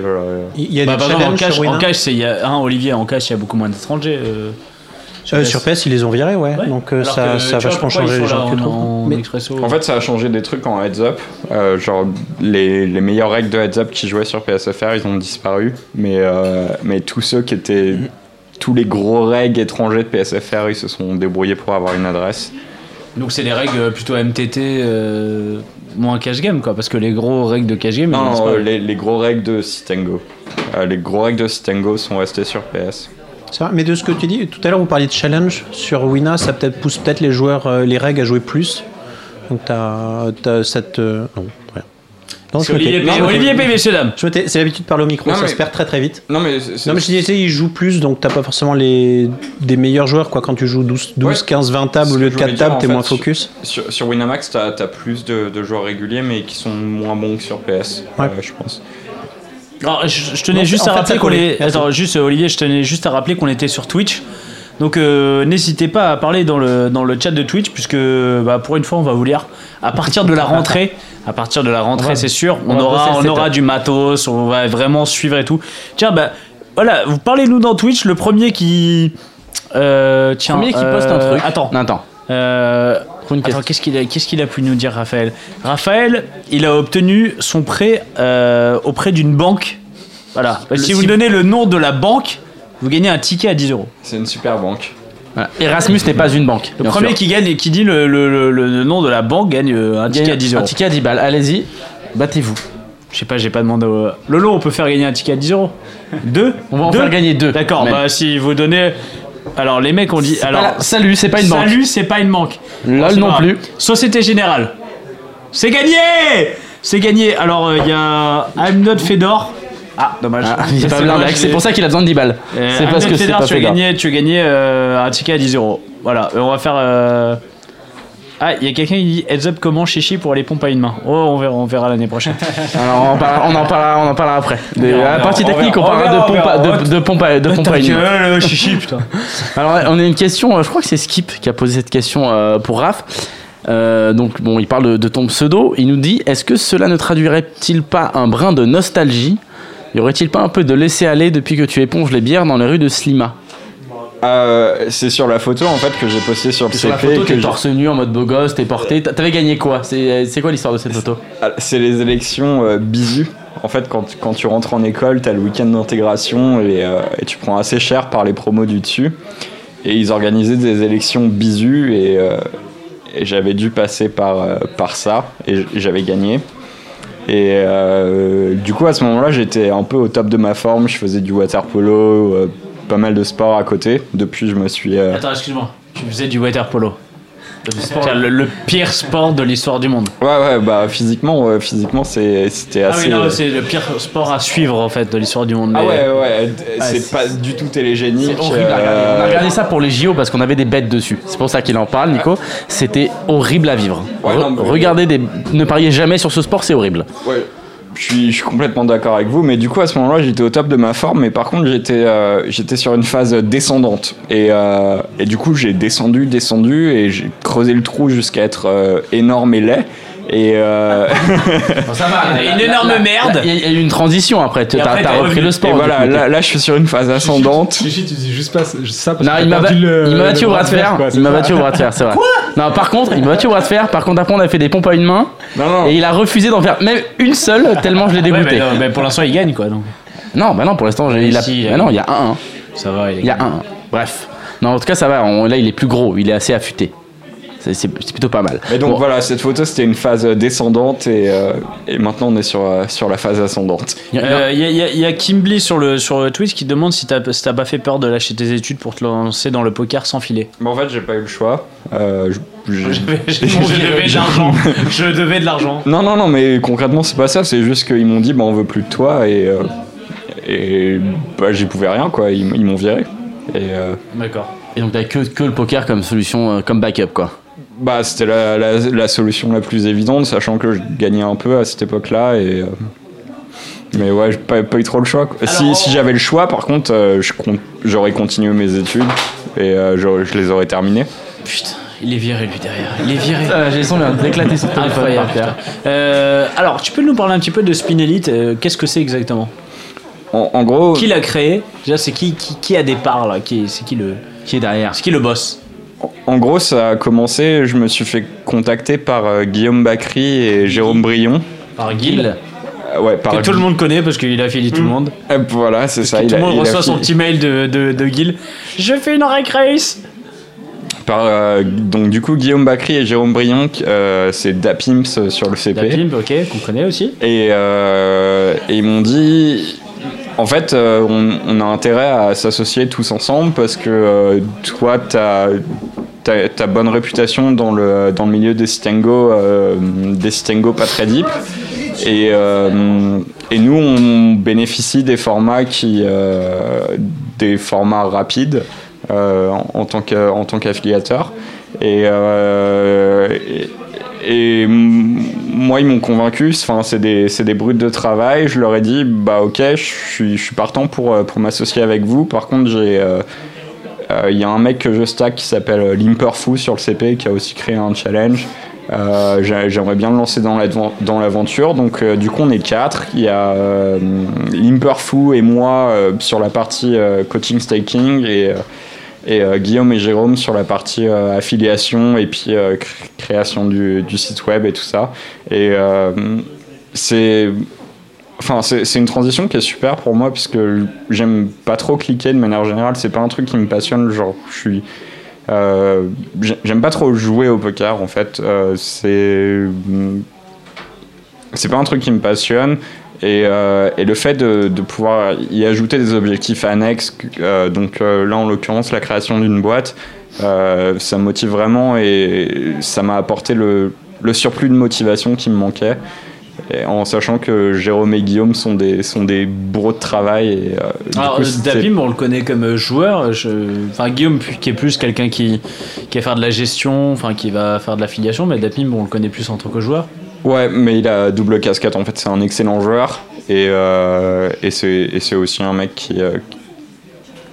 Il y a Bah, des exemple, en cash, sur en cash, il y a un Olivier en cash, il y a beaucoup moins d'étrangers. Euh, Euh, sur PS, ils les ont virés, ouais. Ouais. Donc euh, Alors ça, que, ça a vachement changé les gens, en- Mais- En fait, ça a changé des trucs en heads up. Euh, genre, les, les meilleures règles de heads up qui jouaient sur PSFR, ils ont disparu. Mais, euh, mais tous ceux qui étaient. Tous les gros règles étrangers de PSFR, ils se sont débrouillés pour avoir une adresse. Donc c'est les règles plutôt MTT, euh, moins cash game, quoi. Parce que les gros règles de cash game, ils Non, lancent non, pas. euh, les, les gros règles de Sitengo. Euh, les gros règles de Sitengo sont restés sur PS. C'est vrai, mais de ce que tu dis, tout à l'heure vous parliez de challenge sur Wina, ça peut-être pousse peut-être les joueurs, euh, les règles à jouer plus. Donc t'as, t'as cette. euh, non, rien. Non, je Olivier Non, Olivier P, messieurs dames. C'est l'habitude de parler au micro, Non, ça mais- se perd très très vite. Non, mais c'est- Non, mais je disais, il joue plus, donc t'as pas forcément les des meilleurs joueurs quoi. Quand tu joues 12, 12 Ouais. 15, 20 tables au lieu de voulais 4 dire, tables, t'es moins focus. Sur, sur Winamax, t'as as plus de, de joueurs réguliers, mais qui sont moins bons que sur PS, Ouais. euh, je pense. Alors, je, je tenais juste à fait, rappeler qu'on est. Attends, juste Olivier, je tenais juste à rappeler qu'on était sur Twitch. Donc euh, n'hésitez pas à parler dans le, dans le chat de Twitch puisque bah, pour une fois on va vous lire. À partir de la rentrée, à partir de la rentrée c'est sûr, on aura, on aura du matos, on va vraiment suivre et tout. Tiens bah voilà, vous parlez-nous dans Twitch, le premier qui... Euh, tiens, Premier qui poste un euh, truc. Attends, attends. Attends, qu'est-ce qu'il a, qu'est-ce qu'il a pu nous dire, Raphaël? Raphaël, il a obtenu son prêt euh, auprès d'une banque. Voilà. si si vous donnez le nom de la banque, vous gagnez un ticket à 10 euros. C'est une super banque. Voilà. Erasmus n'est pas une banque. Le premier sûr. qui gagne et qui dit le, le- le- le nom de la banque gagne euh, un ticket à 10 Un euros. ticket à 10 balles. Allez-y, battez-vous. Je sais pas, j'ai pas demandé. Au... Lolo, on peut faire gagner un ticket à 10 euros? Deux? On va en Deux faire gagner deux. D'accord, bah si vous donnez. Alors les mecs ont dit. Alors, salut, c'est pas une banque. Salut, c'est pas une banque. Lol non plus. Société Générale. C'est gagné C'est gagné. Alors il y a I'm Not Fedor. Ah, dommage. Ah, pas C'est pour ça qu'il a besoin de 10 balles. Euh, C'est parce que c'est pas tu as gagné, tu as gagné euh, un ticket à 10 euros. Voilà, et on va faire. Ah, il y a quelqu'un qui dit heads up comment chichi pour les pompes à une main. Oh, on verra, on verra l'année prochaine. Alors, on, en parlera, on, en parlera, on en parlera après. Des- la partie technique, on on parlera de pompe de, de pompe à, de pompe à une main. euh, chichi, putain. Alors, on a une question, euh, je crois que c'est Skip qui a posé cette question euh, pour Raph. Euh, donc, bon, il parle de, de ton pseudo. Il nous dit Est-ce que cela ne traduirait-il pas un brin de nostalgie? Y aurait-il pas un peu de laisser-aller depuis que tu éponges les bières dans les rues de Slima? Euh, c'est sur la photo en fait que j'ai posté sur le Sur la CP. photo, t'es torse nu en mode beau gosse, t'es porté. T'a- T'avais gagné quoi? C'est quoi l'histoire de cette photo? Ah, C'est les élections euh, bisu. En fait, quand, quand tu rentres en école, t'as le week-end d'intégration et, euh, et tu prends assez cher par les promos du dessus. Et ils organisaient des élections bisu et, euh, et j'avais dû passer par, euh, par ça et j'avais gagné. Et euh, du coup, à ce moment-là, j'étais un peu au top de ma forme. Je faisais du water polo, euh, pas mal de sport à côté. Depuis, je me suis. euh, Attends, excuse-moi. Tu faisais du water polo. Le, le pire sport de l'histoire du monde. Ouais, ouais, bah physiquement, ouais, physiquement, c'est- c'était Ah assez. oui, non, c'est le pire sport à suivre en fait de l'histoire du monde. Ah ouais, ouais, d- c'est pas du tout télégénique. C'est horrible euh, On a regardé ça pour les JO parce qu'on avait des bêtes dessus. C'est pour ça qu'il en parle, Nico. C'était horrible à vivre. Ouais, Re- non, mais- Regardez des. Ne pariez jamais sur ce sport, c'est horrible. Ouais, je suis complètement d'accord avec vous, mais du coup à ce moment-là j'étais au top de ma forme, mais par contre j'étais euh, j'étais sur une phase descendante. Et, euh, du coup j'ai descendu, descendu, et j'ai creusé le trou jusqu'à être euh, énorme et laid. Et euh, ça va. Une énorme merde. Il y a eu une transition après. Tu as, après, t'as t'es repris le sport. et voilà, là, là je suis sur une phase ascendante. Chichi, tu dis juste pas ça parce Non, que il m'a il battu au bras de fer. quoi, Il m'a battu au bras de fer, c'est vrai. Non, par contre, il m'a battu au bras de fer. Par contre, après, on a fait des pompes à une main. Non, non, Et il a refusé d'en faire même une seule, tellement je l'ai Ouais, dégoûté. mais, non, mais pour l'instant il gagne quoi donc. Non, bah non, pour l'instant, il a. Si, bah il non, il y a un 1 Ça va, Il y a un 1 Bref. Non, en tout cas, ça va. on- là, il est plus gros. Il est assez affûté. C'est plutôt pas mal. Mais donc Bon. voilà, cette photo c'était une phase descendante et, euh, et maintenant on est sur, euh, sur la phase ascendante. Il y a- Euh, Il y, a- il y a- il y a Kimberly sur le, sur le Twitch qui demande si t'as si t'as pas fait peur de lâcher tes études pour te lancer dans le poker sans filet. Mais en fait j'ai pas eu le choix. Euh, je- je- Je devais de l'argent. Je devais de l'argent. Non, non, non, mais concrètement, c'est pas ça. C'est juste qu'ils m'ont dit, bah, on veut plus de toi. Et, euh, et bah, j'y pouvais rien, quoi. Ils, m'ont viré. Et euh, D'accord. Et donc, t'as que, que le poker comme solution, euh, comme backup, quoi. Bah, c'était la, la, la solution la plus évidente, sachant que je gagnais un peu à cette époque-là. Et, euh, mais ouais, j'ai pas, pas eu trop le choix. quoi. si Alors- si j'avais le choix, par contre, euh, j'aurais continué mes études et euh, je les aurais terminées. Putain, il est viré lui derrière. Il est viré. J'ai son d'éclater son téléphone Incroyable. Euh, alors, tu peux nous parler un petit peu de Spin Elite euh, Qu'est-ce que c'est exactement? En, en gros, Qui l'a créé? Déjà, c'est qui, qui, qui a des parts là? Qui, C'est qui le Qui est derrière c'est qui le boss? En gros, ça a commencé. Je me suis fait contacter par euh, Guillaume Bacry et Jérôme Brion. Par Guil. Euh, ouais, par Que tout le monde connaît parce qu'il a affilié tout le monde. Euh, Voilà, c'est ça. Il tout le a- monde il a reçoit son petit mail de, de, de Guil. Je fais une rec race Par, euh, donc du coup Guillaume Bacry et Jérôme Brion, euh, c'est Dapims sur le CP. Pimp, ok, qu'on connaît aussi. Et, euh, et ils m'ont dit, en fait, euh, on, a intérêt à s'associer tous ensemble parce que euh, toi, t'as as, ta bonne réputation dans le, dans le milieu des Stengo, euh, des Stengo pas très deep. Et, nous, on bénéficie des formats qui, formats rapides en, en tant qu'affiliateur. Et moi, ils m'ont convaincu. Enfin, c'est des, des brutes de travail. Je leur ai dit, bah ok, je suis, je suis partant pour, euh, pour m'associer avec vous. Par contre, j'ai euh, euh, Il y a un mec que je stack qui s'appelle Limperfou sur le CP qui a aussi créé un challenge. J'ai- J'aimerais bien le lancer dans l'aventure. Donc, du coup, on est quatre. Il y a Limperfou et moi sur la partie coaching staking et, et euh, Guillaume et Jérôme sur la partie euh, affiliation et puis euh, cré- création du, site web et tout ça. Et c'est c'est une transition qui est super pour moi puisque j'aime pas trop cliquer de manière générale. C'est pas un truc qui me passionne. Genre, je suis. j'ai- J'aime pas trop jouer au poker en fait. Euh, c'est. C'est pas un truc qui me passionne. Et, euh, et le fait de, de pouvoir y ajouter des objectifs annexes, euh, donc euh, là en l'occurrence la création d'une boîte, ça me motive vraiment et ça m'a apporté le, le surplus de motivation qui me manquait. Et en sachant que Jérôme et Guillaume sont des, sont des bourreaux de travail. Et, Alors, Dapim, on le connaît comme joueur. Je... Enfin, Guillaume, qui est plus quelqu'un qui, qui va faire de la gestion, enfin, qui va faire de l'affiliation, mais Dapim, on le connaît plus en tant que joueur. Ouais, mais il a double casquette. En fait, c'est un excellent joueur. Et, euh, et c'est aussi un mec qui, euh,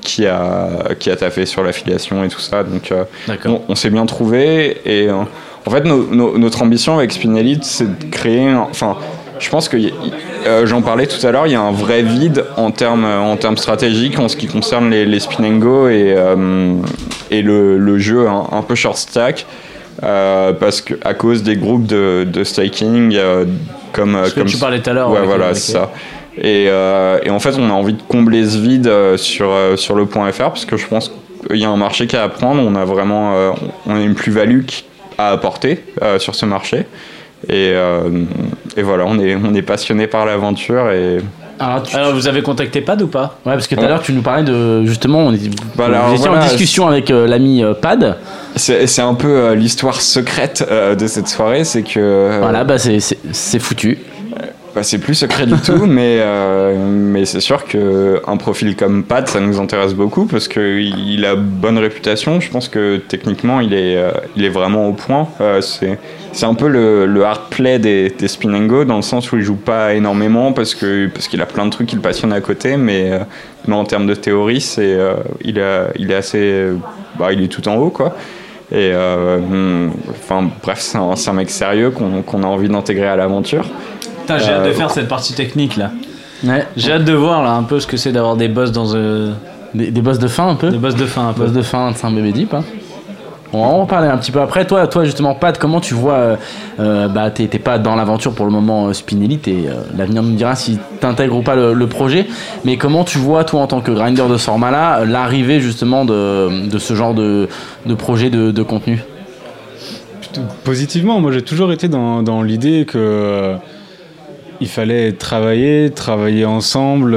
qui, a, qui a taffé sur l'affiliation et tout ça. Donc, euh, on, on s'est bien trouvé. Et en fait, no- no- notre ambition avec Spinelite, c'est de créer. Enfin, je pense que j'en parlais tout à l'heure, il y a un vrai vide en termes, en termes stratégiques en ce qui concerne les, les spin and go et, et le, le jeu un, un peu short stack. Euh, parce que à cause des groupes de, de staking euh, comme Ce que comme tu parlais tout à l'heure. Ouais, voilà, c'est ça. Et, euh, et en fait, on a envie de combler ce vide euh, sur, euh, sur le point .fr parce que je pense qu'il y a un marché qui a à prendre. On a vraiment euh, on a une plus-value qui- à apporter euh, sur ce marché. Et, euh, et voilà, on est, on est passionné par l'aventure. Et Alors, tu- Alors, vous avez contacté Pad ou pas? Ouais, parce que tout à l'heure, tu nous parlais de. Justement, on était, Bah, alors, voilà, en discussion avec euh, l'ami euh, Pad. C'est un peu euh, l'histoire secrète euh, de cette soirée c'est que. euh, Voilà, bah, c'est- foutu. Bah, c'est plus secret du tout, mais, mais c'est sûr qu'un profil comme Pat, ça nous intéresse beaucoup parce qu'il a bonne réputation. Je pense que techniquement, il est, il est vraiment au point. C'est c'est un peu le, le hard play des, des spin and go dans le sens où il joue pas énormément parce que parce qu'il a plein de trucs qui le passionnent à côté, mais, euh, mais en termes de théorie, c'est euh, il, a- il est assez. bah, il est tout en haut, quoi. Et euh, hum, enfin bref, c'est un, c'est un mec sérieux qu'on a envie d'intégrer à l'aventure. Putain, j'ai hâte de Euh, faire cette partie technique là. Ouais. J'ai hâte de voir là un peu ce que c'est d'avoir des boss dans euh, Des, des boss de fin un peu. des boss de fin un peu. Boss de fin de Saint-Bébé Deep. hein. On va en parler un petit peu après. Toi, toi justement, Pat, comment tu vois euh, euh, Bah, pas dans l'aventure pour le moment, euh, Spin Elite, et euh, l'avenir nous dira si t'intègres ou pas le, projet. Mais comment tu vois, toi, en tant que grinder de ce format-là, l'arrivée justement de, ce genre de, projet de, contenu? Positivement, moi j'ai toujours été dans, l'idée que il fallait travailler, travailler ensemble.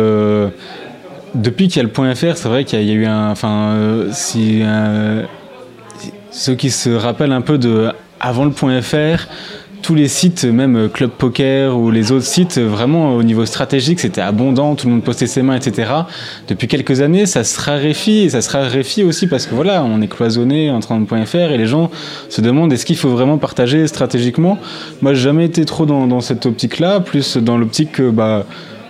depuis qu'il y a le point .fr, c'est vrai qu'il y, a- eu un, enfin, ceux qui se rappellent un peu de avant le point .fr, tous les sites, même Club Poker ou les autres sites, vraiment au niveau stratégique, c'était abondant, tout le monde postait ses mains, etc. Depuis quelques années, ça se raréfie et ça se raréfie aussi parce que voilà, on est cloisonné en train de point .fr et les gens se demandent est-ce qu'il faut vraiment partager stratégiquement? Moi, j'ai jamais été trop dans, dans cette optique-là, plus dans l'optique que bah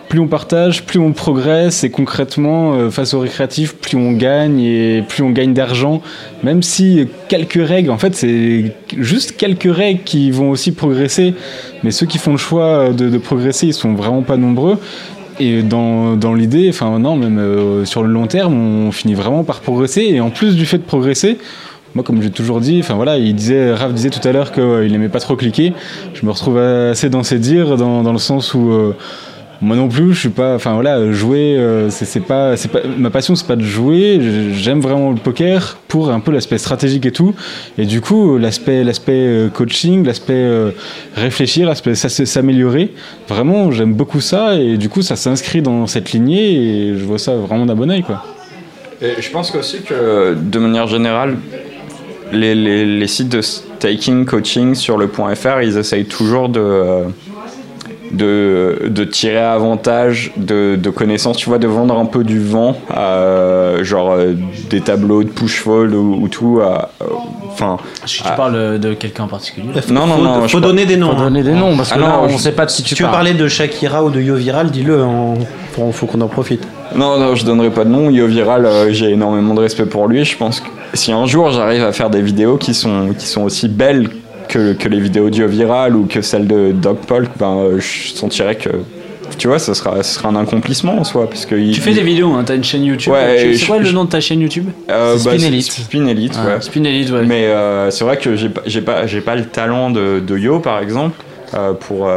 plus on partage, plus on progresse et concrètement, euh, face au récréatif, plus on gagne et plus on gagne d'argent. Même si quelques règles, en fait, c'est juste quelques règles qui vont aussi progresser. Mais ceux qui font le choix de, de progresser, ils sont vraiment pas nombreux. Et dans, dans l'idée, enfin non, même euh, sur le long terme, on finit vraiment par progresser. Et en plus du fait de progresser, moi, comme j'ai toujours dit, enfin voilà, il disait, Raph disait tout à l'heure qu'il n'aimait pas trop cliquer. Je me retrouve assez dans ses dires, dans, dans le sens où euh, moi non plus, je suis pas, enfin voilà, jouer, euh, c'est pas, ma passion, c'est pas de jouer. J'aime vraiment le poker pour un peu l'aspect stratégique et tout. Et du coup, l'aspect, l'aspect euh, coaching, l'aspect euh, réfléchir, l'aspect s'améliorer. Vraiment, j'aime beaucoup ça et du coup, ça s'inscrit dans cette lignée et je vois ça vraiment d'un bon oeil, quoi. Et je pense aussi que de manière générale, les, sites de staking, coaching sur le point .fr, ils essayent toujours de, de, de tirer avantage de, de connaissances, tu vois, de vendre un peu du vent, euh, genre euh, des tableaux de push-fold ou, ou tout. euh, Enfin, Si tu parles de quelqu'un en particulier. non, non, faut, non. je faut donner des noms. Faut hein. donner des noms parce que Ah là, non, on je- sait pas de si tu Si tu veux parler de Shakira ou de Yo Viral, dis-le. hein. Faut, faut qu'on en profite. Non, non, je donnerai pas de nom. Yo Viral, euh, j'ai énormément de respect pour lui. Je pense que si un jour j'arrive à faire des vidéos qui sont, qui sont aussi belles que, que les vidéos d'Yo Viral ou que celles de Doc Polk, ben, euh, je sentirais que, tu vois, ça sera, ce sera un accomplissement en soi. Parce que il- Tu fais des vidéos, hein, t'as une chaîne YouTube. Ouais, Tu- je- c'est quoi le nom de ta chaîne YouTube? Euh, C'est bah, Spin Elite. Spin Elite, ouais. Ah, Spin Elite, ouais. Mais euh, c'est vrai que j'ai pas, j'ai pas, j'ai pas le talent de, de Yo, par exemple, euh, pour.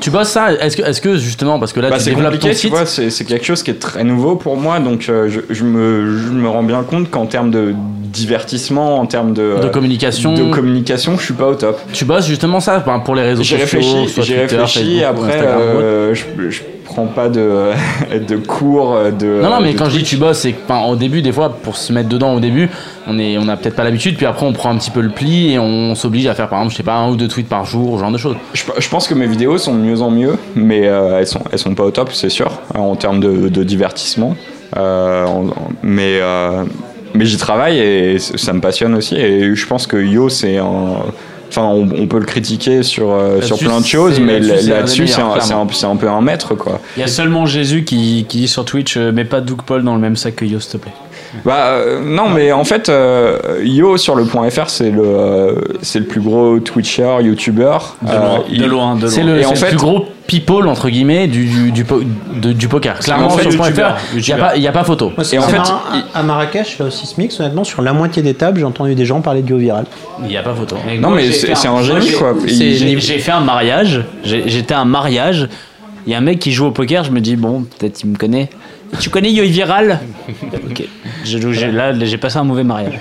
Tu bosses ça Est-ce que, est-ce que justement, parce que là, bah, tu c'est développes compliqué, ton tu site. vois, c'est c'est quelque chose qui est très nouveau pour moi, donc euh, je, je me, je me rends bien compte qu'en termes de divertissement, en termes de, de communication. de communication, je suis pas au top. Tu bosses justement ça ben, pour les réseaux J'ai sociaux, réfléchi, j'ai Twitter, réfléchi. Facebook, ou Après, euh, je, je prends pas de, de cours de. Non, non, mais quand je dis tu bosses, c'est que au début, des fois, pour se mettre dedans au début, on est, on a peut-être pas l'habitude, puis après on prend un petit peu le pli et on s'oblige à faire par exemple, je sais pas, un ou deux tweets par jour, ce genre de choses. Je, je pense que mes vidéos sont de mieux en mieux, mais euh, elles sont elles sont pas au top, c'est sûr, en termes de, de divertissement. Euh, mais euh, mais j'y travaille et ça me passionne aussi. Et je pense que Yo, c'est un. Enfin, on, on peut le critiquer sur, euh, sur plein de choses, mais là-dessus, c'est un peu un maître, quoi. Il y a seulement Jésus qui, qui dit sur Twitch euh, Mets pas Doug Paul dans le même sac que Yo, s'il te plaît. Bah euh, non, mais en fait, euh, Yo sur le point .fr, c'est le, euh, c'est le plus gros Twitcher, YouTuber. De loin, de loin. C'est le, Et c'est en le fait- plus gros people entre guillemets du, du, du, po- de- du poker. Clairement, en fait, sur il n'y a, pas- il y a pas photo. Moi, c'est Et en fait, marrant, à Marrakech, là aussi Smix, honnêtement, sur la moitié des tables, j'ai entendu des gens parler de Yo Viral. Il n'y a pas photo. Non, mais c'est c'est un génie, quoi. J'ai fait un mariage, j'ai- j'étais à un mariage, il y a un mec qui joue au poker, je me dis, bon, peut-être il me connaît. Tu connais Yo Viral Ok. Là, j'ai passé un mauvais mariage.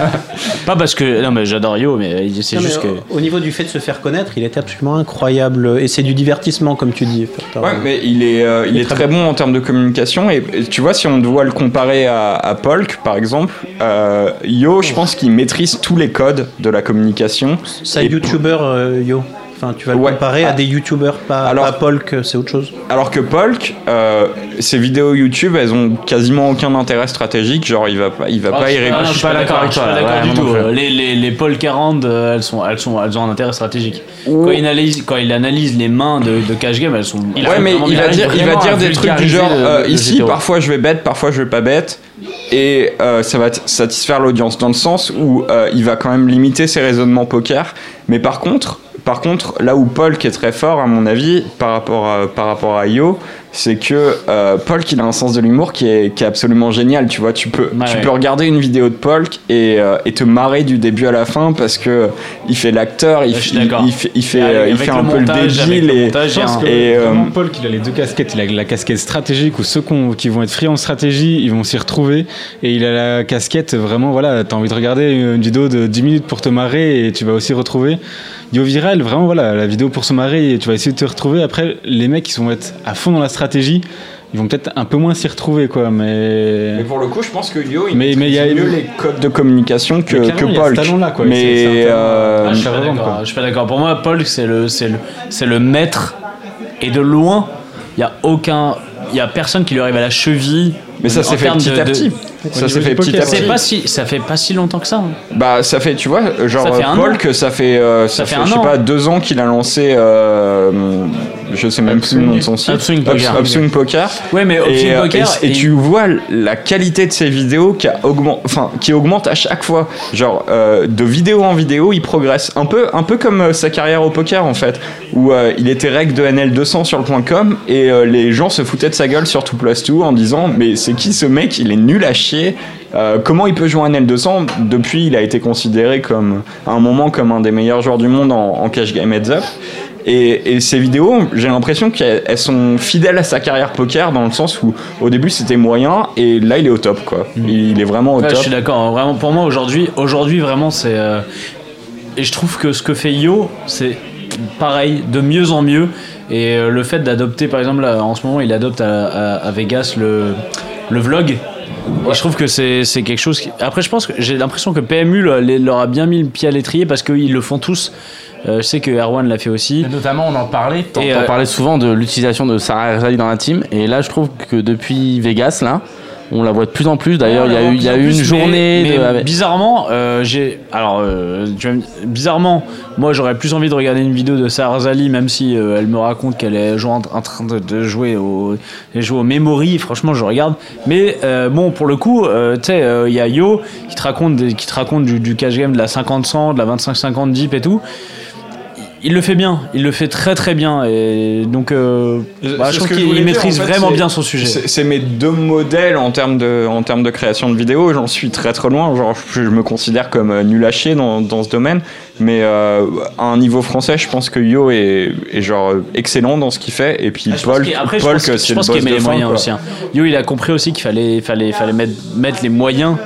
Pas parce que. Non, mais j'adore Yo, mais c'est Non, mais juste que. au- Au niveau du fait de se faire connaître, il était absolument incroyable. Et c'est du divertissement, comme tu dis. Ouais, mais il est, euh, il est très bon en termes de communication. Et, et tu vois, si on doit le comparer à, à Polk, par exemple, euh, Yo, je pense qu'il maîtrise tous les codes de la communication. C'est un Et- youtubeur, euh, Yo. Enfin, tu vas le Ouais. comparer à Ah. des youtubeurs, pas, Alors- pas Polk, c'est autre chose. Alors que Polk, euh, ses vidéos YouTube, elles ont quasiment aucun intérêt stratégique. Genre, il va pas, il va Ah, pas y répondre. pas- je suis pas d'accord avec toi. ouais, du tout. non. Euh, Les, les, les Paul 40, euh, elles, sont, elles, sont, elles ont un intérêt stratégique. Quand, il analyse, quand il analyse les mains de, de cash game, elles sont. Ouais, mais il va dire, il va dire des trucs du genre euh, ici, parfois je vais bête, parfois je vais pas bête, et euh, ça va satisfaire l'audience dans le sens où euh, il va quand même limiter ses raisonnements poker. Mais par contre, par contre, là où Paul qui est très fort à mon avis par rapport à, par rapport à Io, c'est que euh, Paul il a un sens de l'humour qui est, qui est absolument génial. Tu vois, tu peux, tu ouais. peux regarder une vidéo de Paul et, euh, et te marrer du début à la fin parce que il fait l'acteur, il, il- il fait, il fait, Avec- euh, il fait un peu montage, le débile le et, montage, il Je pense que et, euh, vraiment, Paul, qu'il a les deux casquettes. Il a la casquette stratégique où ceux qui vont être friands de stratégie, ils vont s'y retrouver. Et il a la casquette vraiment, voilà, t'as envie de regarder une vidéo de 10 minutes pour te marrer et tu vas aussi retrouver. Yo Viral, vraiment, voilà, la vidéo pour se marrer et tu vas essayer de te retrouver. Après, les mecs qui vont être à fond dans la stratégie, ils vont peut-être un peu moins s'y retrouver, quoi. Mais. Mais pour le coup, je pense que Yo, il Mais- mais il y a- mieux les codes de communication que, Mais que il y a Paul. ce talent-là, quoi. Mais talent, euh, Ah, je, suis pas d'accord, quoi. je suis pas d'accord. Pour moi, Paul, c'est le, c'est le, c'est le maître. Et de loin, il y a aucun. Il y a personne qui lui arrive à la cheville. Mais ça s'est fait petit de- à petit. Ça s'est fait petit à petit. pas si, ça fait pas si longtemps que ça. hein. Bah, ça fait, tu vois, genre Paul, an. que ça fait, euh, ça, fait je sais an. pas, deux ans qu'il a lancé, euh, je sais même plus le nom de son site. Upswing Poker. Ups- Upswing Poker. Ouais, mais Upswing Et, euh, Poker, et- tu vois la qualité de ses vidéos qui, a augmente, enfin, qui augmente à chaque fois. Genre, euh, de vidéo en vidéo, il progresse. Un peu, un peu comme euh, sa carrière au poker, en fait, où euh, il était règle de NL200 sur le point .com et les gens se foutaient de sa gueule sur tout plus tout en disant Mais c'est qui ce mec? Il est nul à chier. Euh, comment il peut jouer un L200 Depuis, il a été considéré comme, à un moment comme un des meilleurs joueurs du monde en, en cash game heads up. Et, et ces vidéos, j'ai l'impression qu'elles elles sont fidèles à sa carrière poker dans le sens où au début c'était moyen et là il est au top quoi. Il, il est vraiment au Ouais, je top. suis d'accord. hein. Vraiment, pour moi, aujourd'hui, aujourd'hui vraiment, c'est. euh, Et je trouve que ce que fait Yo, c'est pareil, de mieux en mieux. Et euh, le fait d'adopter, par exemple, là, en ce moment, il adopte à, à- à Vegas le, le vlog. Et je trouve que c'est quelque chose qui... Après, je pense que j'ai l'impression que PMU les- leur a bien mis le pied à l'étrier parce qu'ils le font tous. Euh, je sais que Erwan l'a fait aussi. Et notamment, on en parlait, on Et, euh, parlait souvent de l'utilisation de Sarah Erzali dans la team. Et là, je trouve que depuis Vegas, là, on la voit de plus en plus. D'ailleurs, il y a eu, il y a eu une journée. Mais, de- mais avec- bizarrement, euh, j'ai. Alors, euh, tu vas me- bizarrement, moi j'aurais plus envie de regarder une vidéo de Sarah Arzali, même si euh, elle me raconte qu'elle est en, train de, jouer au, de jouer au memory. Franchement, je regarde. Mais euh, bon, pour le coup, euh, tu sais, il y a Yo qui te raconte, des- qui te raconte du, du cash game de la 50-100, de la 25-50 deep et tout. Il le fait bien, il le fait très très bien et donc euh, bah, C'est je trouve que qu'il maîtrise en fait, vraiment c'est- bien son sujet. C'est c'est mes deux modèles en termes de, en termes de création de vidéos. J'en suis très très loin. Genre, je, je me considère comme euh, nul à chier dans, dans ce domaine. Mais euh, à un niveau français, je pense que Yo est, est genre excellent dans ce qu'il fait. Et puis Ah, Paul, qu'il- après, je Paul pense, que que- c'est je le pense met de les fin, moyens quoi. aussi. hein. Yo, il a compris aussi qu'il fallait, fallait, fallait mettre, mettre les moyens.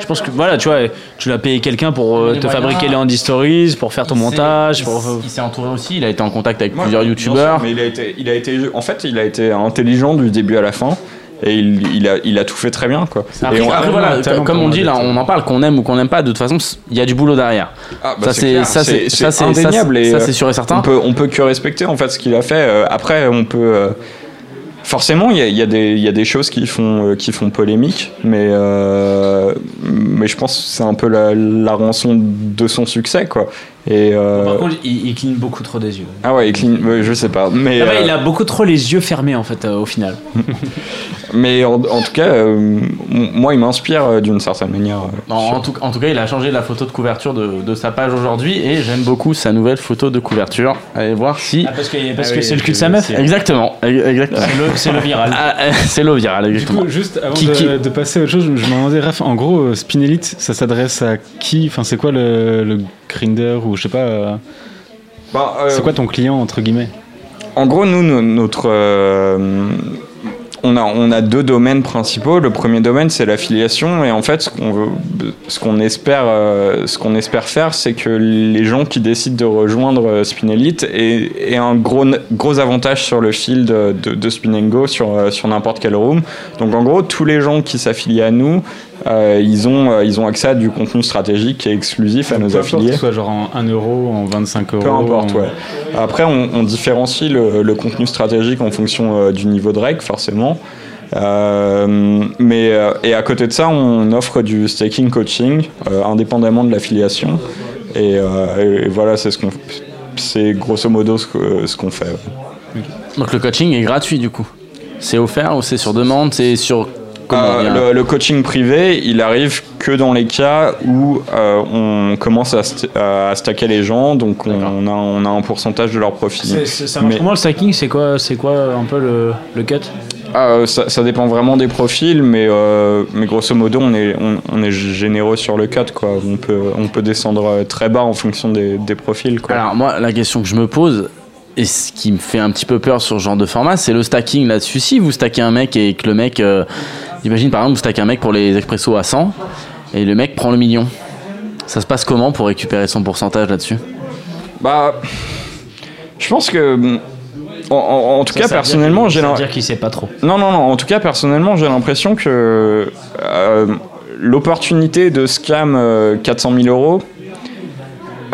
Je pense que voilà, tu vois, tu l'as payé quelqu'un pour euh, te moyens, fabriquer les Andy Stories, pour faire ton Il montage. il Pour... s'est- Il s'est entouré aussi. Il a été en contact avec Ouais, plusieurs youtubeurs. Mais il a été, il a été, en fait, il a été intelligent du début à la fin. Et il, il, a, il a tout fait très bien, quoi. Après, Et on- après, on a voilà, un talent comme on dit là, on en parle, qu'on aime ou qu'on n'aime pas, de toute façon, il y a du boulot derrière. Ah, bah, ça, c'est ça, ça, indéniable. c'est- et, ça, euh, c'est sûr et certain. On peut, on peut que respecter en fait ce qu'il a fait. Euh, Après, on peut. Forcément, il y a, y, des- il y a des choses qui font, euh, qui font polémique, mais, euh, mais je pense que c'est un peu la, la rançon de son succès, quoi. Et, euh, Par contre, il, il cligne beaucoup trop des yeux. ah ouais, il cligne- je sais pas. Mais, Ah bah, il a beaucoup trop les yeux fermés en fait euh, au final. mais en, en tout cas, euh, moi, il m'inspire euh, d'une certaine manière. euh, En, sur- en tout, en tout cas, il a changé la photo de couverture de, de sa page aujourd'hui et j'aime beaucoup sa nouvelle photo de couverture. Allez voir si. parce que parce Ah que oui, c'est le cul de sa meuf. Exactement, exactement. C'est le, c'est le viral. Ah, c'est l'eau virale, Du exactement. coup, juste avant Qui- de, qui- de passer à autre chose, je me demandais, Raph, en gros, Spinelite, ça s'adresse à qui? Enfin, c'est quoi le, le grinder ou je sais pas euh, Bah, euh, C'est quoi ton client entre guillemets? En gros, nous, no- notre, euh, on, a, deux domaines principaux. Le premier domaine, c'est l'affiliation. Et en fait, ce qu'on euh, espère faire, c'est que les gens qui décident de rejoindre euh, Spinelite aient, aient un gros, avantage sur le fil de, de, de Spin Go sur, euh, sur n'importe quel room. Donc, en gros, tous les gens qui s'affilient à nous, euh, ils, ont, euh, ils ont accès à du contenu stratégique qui est exclusif à nos Peu importe affiliés. que ce soit genre en 1 euro, en 25 euros. Peu importe, en- ouais. Après, on, on différencie le, le contenu stratégique en fonction euh, du niveau de règle, forcément. Euh, mais, euh, et à côté de ça, on offre du staking coaching, euh, indépendamment de l'affiliation. Et, euh, et voilà, c'est ce qu'on, c'est grosso modo ce, que- ce qu'on fait. ouais. Donc le coaching est gratuit du coup. C'est offert ou c'est sur demande? C'est sur. Euh, dit, le, le coaching privé, il arrive que dans les cas où euh, on commence à, st- à stacker les gens, donc on, a, on a un pourcentage de leur profit. Ça marche Mais- comment le stacking C'est quoi, c'est quoi un peu le, le cut? Ah, euh, ça, ça dépend vraiment des profils, mais, euh, mais grosso modo, on est, on, on est généreux sur le cut. Quoi. On, peut, on peut descendre très bas en fonction des, des profils. Quoi. Alors moi, la question que je me pose, et ce qui me fait un petit peu peur sur ce genre de format, c'est le stacking là-dessus. Si vous stackez un mec et que le mec, euh, imagine par exemple, vous stackez un mec pour les expressos à 100 et le mec prend le million. Ça se passe comment pour récupérer son pourcentage là-dessus? Bah, je pense que. En, en- en tout Ça, cas, ça personnellement, j'ai ça veut l'im- dire qu'il sait pas trop. Non, non, non. En tout cas, personnellement, j'ai l'impression que euh, l'opportunité de scam euh, 400 000 euros,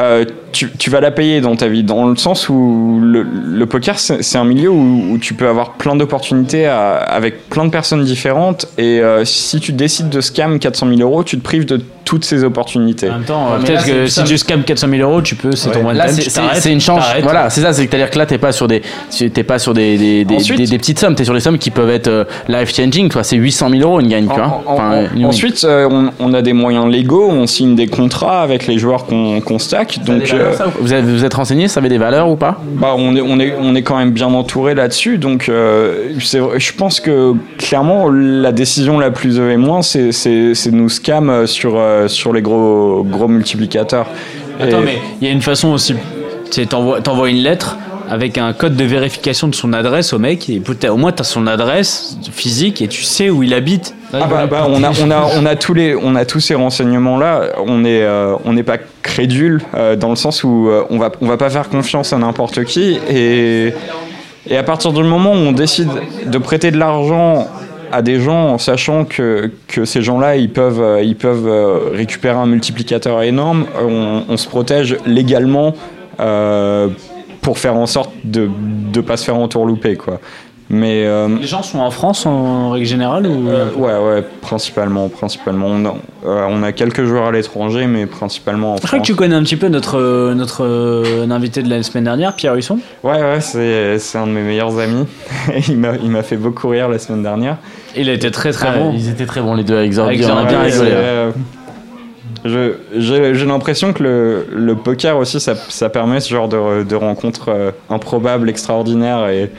euh, tu, vas la payer dans ta vie, dans le sens où le, poker, c'est un milieu où, tu peux avoir plein d'opportunités avec plein de personnes différentes. Et euh, si tu décides de scam 400 000 euros, tu te prives de toutes ces opportunités. En même temps, Ouais, euh, peut-être que si tu scams 400 000 euros, tu peux, c'est ton one Là, time, c'est- une chance. Voilà, c'est ça. C'est à dire que là, t'es pas sur des, tu- t'es pas sur des, des, des, Ensuite- des- des petites sommes. T'es sur des sommes qui peuvent être life changing. Toi, c'est 800 000 euros une gagne, tu vois. En- en- Enfin, en- une- ensuite, euh, on, on a des moyens légaux, on signe des contrats avec les joueurs qu'on qu'on stack. Donc, valeurs, euh, vous, avez- vous êtes renseigné, ça avait des valeurs ou pas? bah, on, est, on, est, on est quand même bien entouré là-dessus. Donc, euh, je pense que clairement, la décision la plus et moins, c'est c'est- c'est de nous scam euh, sur, euh, sur les gros, gros multiplicateurs. Attends, Et- mais il y a une façon aussi. Tu t'envoies une lettre avec un code de vérification de son adresse au mec, et au moins tu as son adresse physique et tu sais où il habite. Ah bah, bah, on, a, on, a, on, a tous les, on a tous ces renseignements-là. On n'est euh, n'est pas crédule euh, dans le sens où euh, on va, on va pas faire confiance à n'importe qui. Et, et à partir du moment où on décide de prêter de l'argent à des gens en sachant que, que ces gens-là, ils peuvent, euh, ils peuvent euh, récupérer un multiplicateur énorme, on, on se protège légalement euh, pour faire en sorte de ne pas se faire entourlouper, quoi. Mais euh, Les gens sont en France en règle générale ou? Euh, ouais, ouais, principalement, principalement. On a, on a quelques joueurs à l'étranger, mais principalement en Je crois que France. tu connais un petit peu notre, notre invité de la semaine dernière, Pierre Husson. Ouais, ouais, c'est un de mes meilleurs amis. il m'a fait beaucoup rire la semaine dernière. Il a été très très Ah, bon. Ils étaient très bons les deux avec. Avec On a bien ouais, rigolé. euh, J'ai l'impression que le, le poker aussi, ça, ça permet ce genre de, de rencontres euh, improbables, extraordinaires. Et,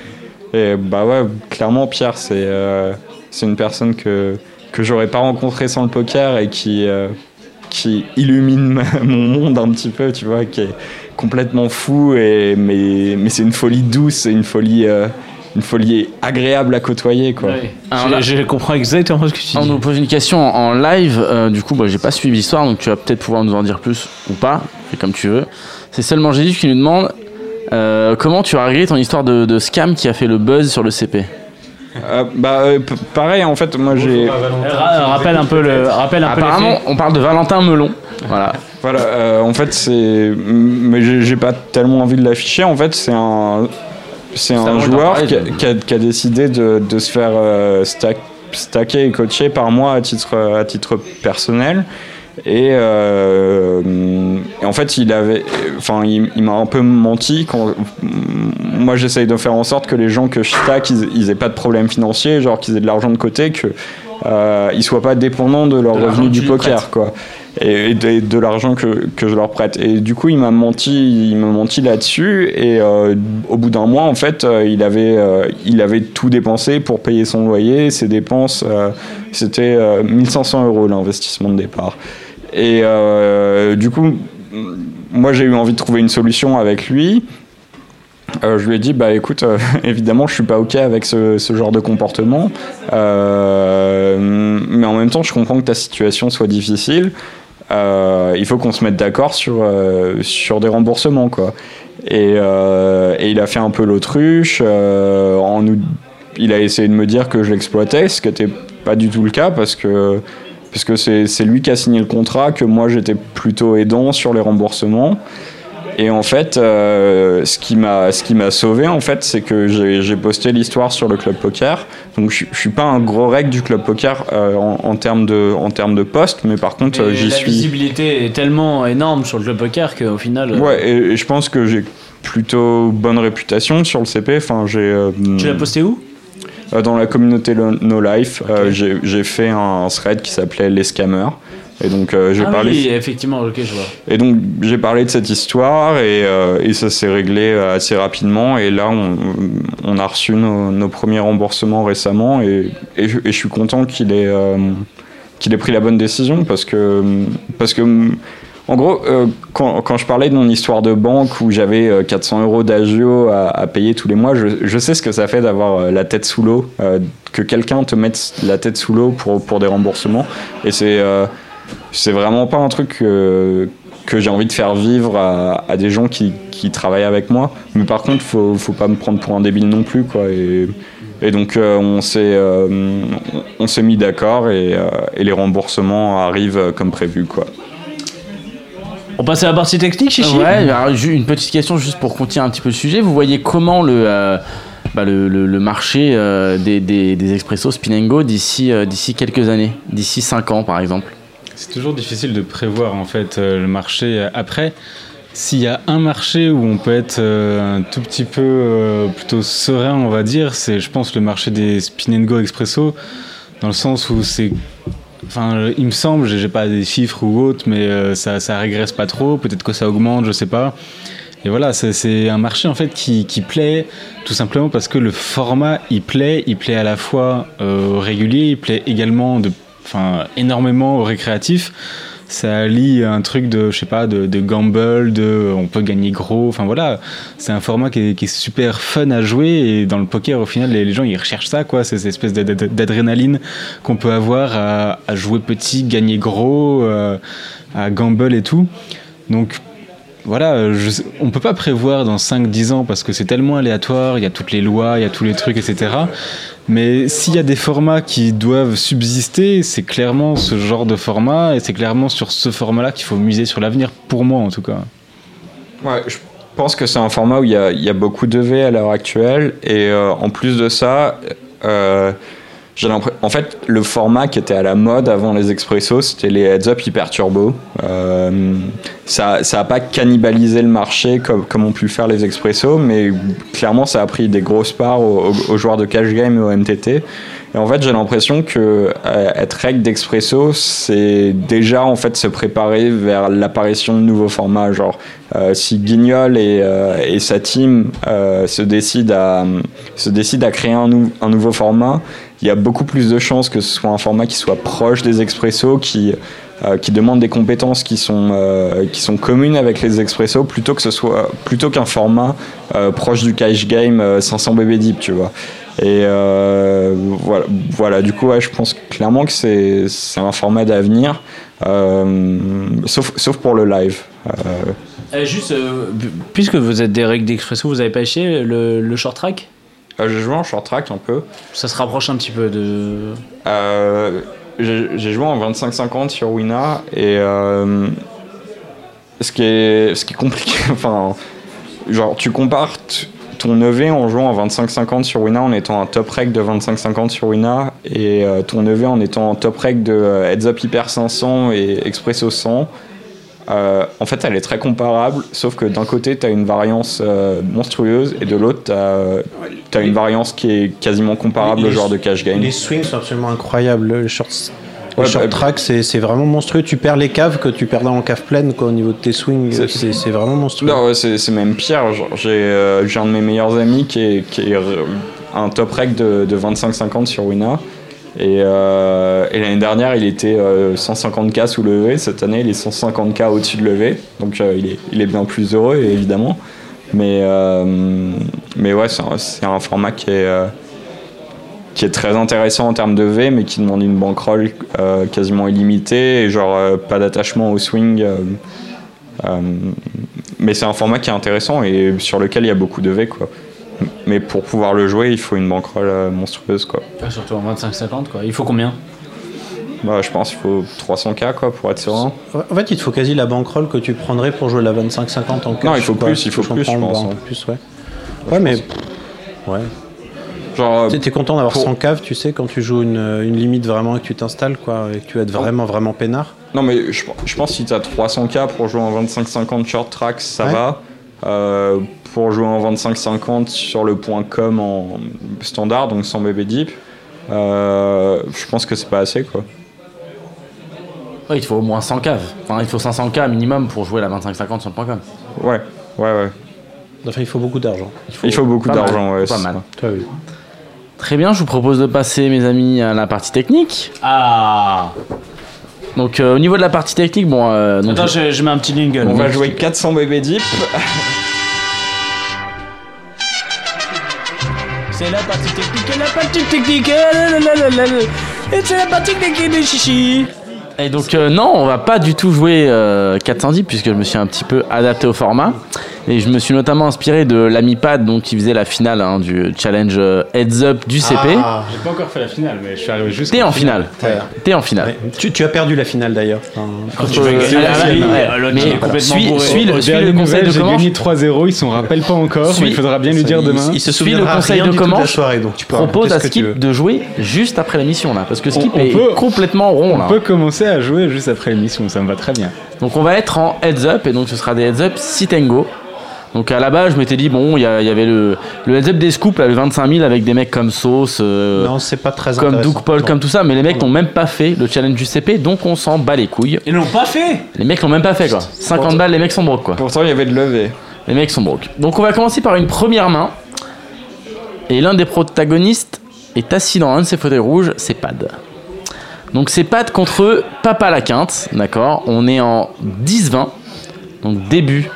et bah ouais, clairement, Pierre, c'est euh, c'est une personne que, que j'aurais pas rencontrée sans le poker et qui, euh, qui illumine ma- mon monde un petit peu, tu vois, qui est complètement fou. Et, mais mais c'est une folie douce, c'est une folie. Une folie agréable à côtoyer quoi. Ouais. Alors Je- là- je, comprends exactement ce que tu On dis. nous pose une question en en live. euh, du coup, bah, j'ai pas suivi l'histoire, donc tu vas peut-être pouvoir nous en dire plus ou pas. Fais comme tu veux. C'est seulement Jésus qui nous demande euh, comment tu as réglé ton histoire de, de scam qui a fait le buzz sur le CP. Euh, bah euh, pareil en fait moi j'ai Ra- rappelle un peu le, rappelle un Apparemment, on parle de Valentin Melon. Voilà. Voilà, euh, en fait, c'est. Mais j'ai pas tellement envie de l'afficher. En fait, c'est un. C'est un joueur qui a, de- qui a- qui a décidé de, de se faire euh, stack- stacker et coacher par moi à titre, à titre personnel. Et, euh, et en fait, il avait, enfin, il, il m'a un peu menti. Quand, moi, j'essaye de faire en sorte que les gens que je stack, ils, ils aient pas de problème financier, genre qu'ils aient de l'argent de côté, que euh, ils soient pas dépendants de leur De l'argent revenu que du poker, quoi. Et, de, l'argent que, que je leur prête. Et du coup, il m'a menti, il m'a menti là-dessus. Et euh, au bout d'un mois, en fait, euh, il avait, euh, il avait tout dépensé pour payer son loyer, ses dépenses. C'était euh, 1500 euros l'investissement de départ. Et du coup, moi, j'ai eu envie de trouver une solution avec lui. Je lui ai dit, bah écoute, évidemment, je suis pas ok avec ce, ce genre de comportement, mais en même temps, je comprends que ta situation soit difficile. Euh, il faut qu'on se mette d'accord sur euh, sur des remboursements, quoi. Et, euh, et il a fait un peu l'autruche. en nous, il a essayé de me dire que je l'exploitais, ce qui n'était pas du tout le cas parce que parce que c'est lui qui a signé le contrat, que moi j'étais plutôt aidant sur les remboursements. Et en fait, euh, ce qui m'a ce qui m'a sauvé en fait, c'est que j'ai posté l'histoire sur le club poker. Donc je, je suis pas un gros rec du club poker euh, en, en termes de en termes de poste, mais par contre j'y la suis. visibilité est tellement énorme sur le club poker qu'au final. euh, Ouais, et, et je pense que j'ai plutôt bonne réputation sur le CP. Enfin, j'ai Tu l'as posté où? dans la communauté No Life. j'ai j'ai fait un thread qui s'appelait les scammers. Et donc euh, j'ai ah parlé. oui, effectivement, ok, je vois. Et donc j'ai parlé de cette histoire et, euh, et ça s'est réglé euh, assez rapidement. Et là, on, on a reçu nos, nos premiers remboursements récemment et, et, je, et je suis content qu'il ait, euh, qu'il ait pris la bonne décision parce que, parce que en gros, quand, quand je parlais de mon histoire de banque où j'avais euh, 400 euros d'agio à, à payer tous les mois, je, je sais ce que ça fait d'avoir la tête sous l'eau, que quelqu'un te mette la tête sous l'eau pour, pour des remboursements. Et c'est c'est vraiment pas un truc que, que j'ai envie de faire vivre à, à des gens qui, qui travaillent avec moi. Mais par contre, faut, faut pas me prendre pour un débile non plus, quoi. Et, et donc, euh, on s'est euh, on, s'est mis d'accord et, euh, et les remboursements arrivent comme prévu, quoi. On passe à la partie technique, Chichi Ouais, alors, une petite question juste pour continuer un petit peu le sujet. Vous voyez comment le, euh, bah, le, le- le marché euh, des, des, des expressos Spinengo d'ici euh, d'ici quelques années, d'ici 5 ans par exemple? C'est toujours difficile de prévoir en fait euh, le marché. Après, s'il y a un marché où on peut être euh, un tout petit peu euh, plutôt serein, on va dire, c'est je pense le marché des spin and go expresso, dans le sens où c'est Enfin, il me semble, j'ai pas des chiffres ou autres, mais euh, ça, ça régresse pas trop. Peut-être que ça augmente, je sais pas. Et voilà, c'est- un marché en fait qui, plaît tout simplement parce que le format il plaît, il plaît à la fois euh, régulier, il plaît également de, enfin, énormément au récréatif. Ça allie un truc de, je sais pas, de, gamble, de on peut gagner gros. Enfin voilà, c'est un format qui est, super fun à jouer et dans le poker au final les, gens ils recherchent ça quoi, c'est cette espèce d'ad- d'ad- d'adrénaline qu'on peut avoir à, à jouer petit, gagner gros, euh, à gamble et tout. Donc voilà, je, sais- on peut pas prévoir dans 5-10 ans parce que c'est tellement aléatoire, il y a toutes les lois, il y a tous les trucs, etc. Mais s'il y a des formats qui doivent subsister, c'est clairement ce genre de format et c'est clairement sur ce format-là qu'il faut miser sur l'avenir, pour moi en tout cas. Ouais, je, pense que c'est un format où il y a, beaucoup de V à l'heure actuelle. Et euh, en plus de ça, euh. En fait, le format qui était à la mode avant les expressos, c'était les heads-up hyper turbo. Euh, ça n'a pas cannibalisé le marché comme, comme ont pu faire les expressos, mais clairement, ça a pris des grosses parts aux, aux- aux joueurs de cash game et au MTT. Et en fait, j'ai l'impression que euh, être règle d'expresso, c'est déjà en fait se préparer vers l'apparition de nouveaux formats. Genre, euh, si Guignol et, euh, et sa team euh, se décident à se décident à créer un, nou- un nouveau format, il y a beaucoup plus de chances que ce soit un format qui soit proche des expressos, qui euh, qui demande des compétences qui sont euh, qui sont communes avec les expressos, plutôt que ce soit plutôt qu'un format euh, proche du cash game euh, 500 BB deep, tu vois. Et voilà, du coup, ouais, je pense clairement que c'est un format d'avenir, sauf, sauf pour le live. Juste, pu- puisque vous êtes des règles d'expresso, vous avez pas essayé le, short track? J'ai joué en short track un peu. Ça se rapproche un petit peu de. Euh, J'ai joué en 25-50 sur Wina et euh, ce, qui est, ce qui est compliqué, enfin, genre tu compares ton EV en jouant en 25-50 sur Wina en étant un top reg de 25-50 sur Wina et euh, ton EV en étant un top reg de euh, Heads Up Hyper 500 et Expresso 100. Euh, en fait, elle est très comparable, sauf que d'un côté, tu as une variance euh, monstrueuse et de l'autre, tu as, une variance qui est quasiment comparable Les- au genre de cash game. Les swings sont absolument incroyables. Le short, le Ouais, short bah, track, c'est vraiment monstrueux. Tu perds les caves que tu perdais en cave pleine quoi, au niveau de tes swings. C'est vraiment monstrueux. Ouais, c'est même pire. J'ai euh, un de mes meilleurs amis qui est, qui est euh, un top rec de, de 25-50 sur Wina. Et, euh, et l'année dernière, il était euh, 150K sous le levé. Cette année, il est 150K au-dessus de levé. Donc euh, il, est, bien plus heureux, évidemment. Mais, euh, mais ouais, c'est un, format qui est, euh, très intéressant en termes de V, mais qui demande une bankroll euh, quasiment illimitée et genre euh, pas d'attachement au swing. euh, euh, mais c'est un format qui est intéressant et sur lequel il y a beaucoup de V quoi. Mais pour pouvoir le jouer, il faut une bankroll euh, monstrueuse quoi. Ah, surtout en 25-50, quoi. Il faut combien? Bah, je pense qu'il faut 300k quoi pour être serein. En fait, il te faut quasi la bankroll que tu prendrais pour jouer la 25-50 en cash. Non, il faut quoi. plus, il faut plus, je pense, bah, hein. plus, ouais. Ouais, mais. Ouais. Genre, euh, T'es t'es content d'avoir pour- 100 caves, tu sais, quand tu joues une, une limite vraiment et que tu t'installes, quoi, et que tu vas être vraiment, vraiment peinard. non mais je, je pense que si t'as 300k pour jouer en 25-50 short track, ça Ouais. va. Euh, pour jouer en 25-50 sur le point com en standard, donc sans BB deep, euh, je pense que c'est pas assez quoi. Ouais, il te faut au moins 100 caves. Enfin, il te faut 500 k minimum pour jouer la 25-50 sur le point com. Ouais, ouais, ouais. Enfin, il faut beaucoup d'argent. Il faut beaucoup d'argent, ouais. Pas mal. ça. Toi, oui. Très bien, je vous propose de passer, mes amis, à la partie technique. Ah Donc, euh, au niveau de la partie technique, bon. euh, donc, Attends, je, je mets un petit jingle. On va jouer 400 BB deep. C'est la partie technique, la partie technique, et c'est la partie technique de chichi. Et donc euh, non, on va pas du tout jouer euh, 410 puisque je me suis un petit peu adapté au format. Et je me suis notamment inspiré de l'ami Pad donc, qui faisait la finale hein, du challenge euh, Heads Up du CP. Ah, J'ai pas encore fait la finale, mais je suis arrivé juste. T'es en finale. Ouais. T'es en finale. ouais. tu, tu as perdu la finale d'ailleurs. Enfin, Tu vas gagner Euh, complètement suis, le, suis le conseil de J'ai gagné 3-0, ils s'en rappellent pas encore, Suis- mais il faudra bien lui dire il- demain. Il, se Suis le conseil rien de comment la soirée, donc tu propose à tu Skip de jouer juste après l'émission là parce que Skip On- on est peut- complètement rond On là. peut commencer à jouer juste après l'émission, ça me va très bien. Donc on va être en heads up et donc ce sera des heads up sit and go. Donc à la base je m'étais dit bon il y, avait le, le heads up des scoops là, le 25 000 avec des mecs comme Sauce, euh, Non, c'est pas très comme. Doug Paul, Non. comme tout ça, mais les mecs n'ont même pas fait le challenge du CP donc on s'en bat les couilles. Ils l'ont pas fait Les mecs l'ont même pas fait quoi. 50 balles les mecs sont broke quoi. Pourtant, il y avait de lever. Les mecs sont broke. Donc on va commencer par une première main. Et l'un des protagonistes est assis dans un de ses fauteuils rouges, c'est Pad. Donc c'est Pad contre Papa la Quinte, d'accord On est en 10-20, donc début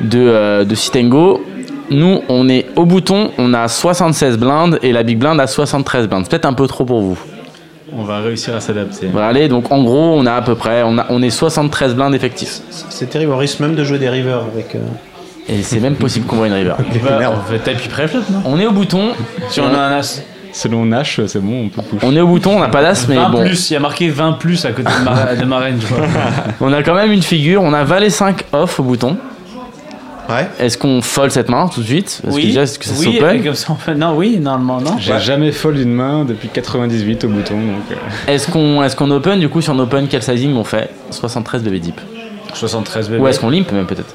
de, euh, de Sitengo. Nous, on est au bouton, on a 76 blindes et la Big Blind a 73 blindes. C'est peut-être un peu trop pour vous. On va réussir à s'adapter. Voilà, allez, donc en gros, on a à peu près, on, a, on est 73 blindes effectifs. C'est terrible, on risque même de jouer des rivers avec. euh, Et c'est même possible qu'on voit une river. merdes. On fait tapis préflop, non On est au bouton, Si on a un as. Selon Nash, c'est bon, on peut push. On est au bouton, on n'a pas d'as, mais 20 bon, plus, il y a marqué 20 plus à côté de ma, de ma range. quoi. on a quand même une figure. On a valet 5 off au bouton. Ouais. Est-ce qu'on fold cette main tout de suite? Parce que déjà, est-ce que ça oui, s'open et comme ça, on fait- non, oui, normalement, non. J'ai jamais fold une main depuis 98 au bouton, donc euh, Est-ce qu'on est qu'on open Du coup, sur un open, quel sizing on fait? 73 BB deep. 73 bébés. Ou est-ce qu'on limp même peut-être?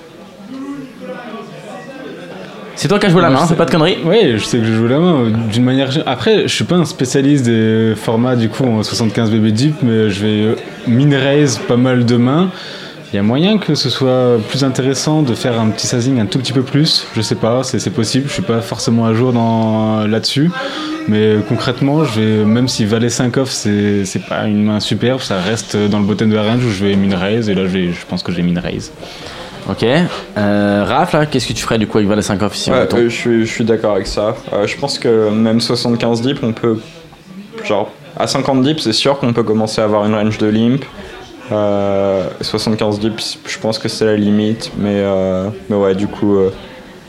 C'est toi qui as joué la main, je c'est pas de conneries? Ouais, je sais que je joue la main euh, d'une manière. Après, je suis pas un spécialiste des formats du coup en 75 BB deep, mais je vais euh, min raise pas mal de mains. Il y a moyen que ce soit plus intéressant de faire un petit sizing un tout petit peu plus? Je sais pas, c'est possible. Je suis pas forcément à jour dans là-dessus, mais concrètement, je vais même si valet 5 off c'est pas une main superbe, ça reste dans le bottom de la range où je vais min raise et là je, vais- je pense que je vais min raise. Ok. Euh, Raph, là, qu'est-ce que tu ferais du coup avec Valet 5 off ici Ouais, euh, je suis, je suis d'accord avec ça. Euh, je pense que même 75 dips, on peut. Genre, à 50 dips, c'est sûr qu'on peut commencer à avoir une range de limp. Euh, 75 dips, je pense que c'est la limite. Mais, euh, mais ouais, du coup, euh,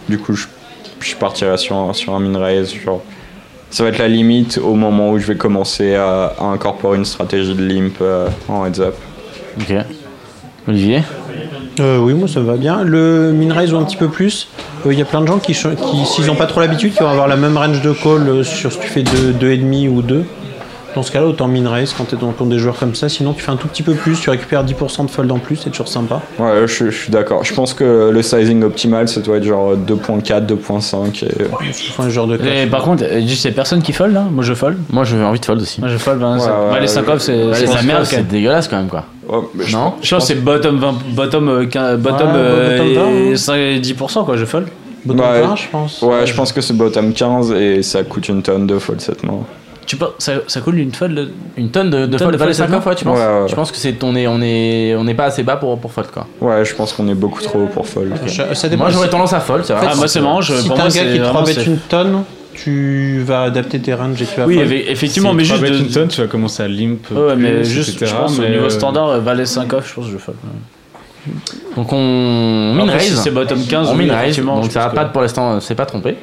du coup je, je partirais sur, un- sur un min raise. Genre, ça va être la limite au moment où je vais commencer à, à incorporer une stratégie de limp euh, en heads up. Ok. Olivier Euh, oui, moi ça me va bien. Le min-raise ou un petit peu plus. Euh, Il y a plein de gens qui, qui s'ils n'ont pas trop l'habitude, qui vont avoir la même range de call euh, sur si tu fais 2,5 ou 2. Dans ce cas-là, autant min-raise quand tu es dans contre des joueurs comme ça. Sinon, tu fais un tout petit peu plus, tu récupères 10% de fold en plus, c'est toujours sympa. Ouais, je, je suis d'accord. Je pense que le sizing optimal, ça doit être genre 2.4, 2.5. Et... Enfin, genre de Et par contre, euh, juste c'est personne qui fold là Moi je fold. Moi, j'avais envie de fold aussi. Moi je fold. Ben, Ouais, ouais, bah, les 5 ouais. off, c'est la 5 merde. quand c'est dégueulasse quand même, quoi. Mais je Non Je pense que c'est bottom 20, bottom, euh, bottom, Ouais, euh, bottom 20, et hein. 5 et 10% quoi, je fold. Bottom Ouais. 20, je pense. Ouais, je pense que c'est bottom 15 et ça coûte une tonne de fold cette main. Tu penses, ça, ça coule une fold le- Une tonne de, de de Valet fold, 5 off, ouais, tu penses Ouais, ouais. Tu penses que c'est on est on est on n'est pas assez bas pour pour fold quoi. Ouais, je pense qu'on est beaucoup trop haut pour Ça dépend. Moi, j'aurais tendance à fold, c'est vrai. Ah, moi c'est marrant, je, si pour t'as un moi gars c'est qui te vraiment 3 safe. une tonne, tu vas adapter tes ranges et tu vas Oui, effectivement, Si mais tu juste. de- une tonne, tu vas commencer à limp. Ouais, mais plus, juste, etc., je pense au mais, niveau euh, standard, euh, valet 5 off, je pense que je fold. Donc on min Après, si raise. c'est bottom 15, on min raise, donc je ça va pense pas que- pour l'instant, euh, c'est pas trompé.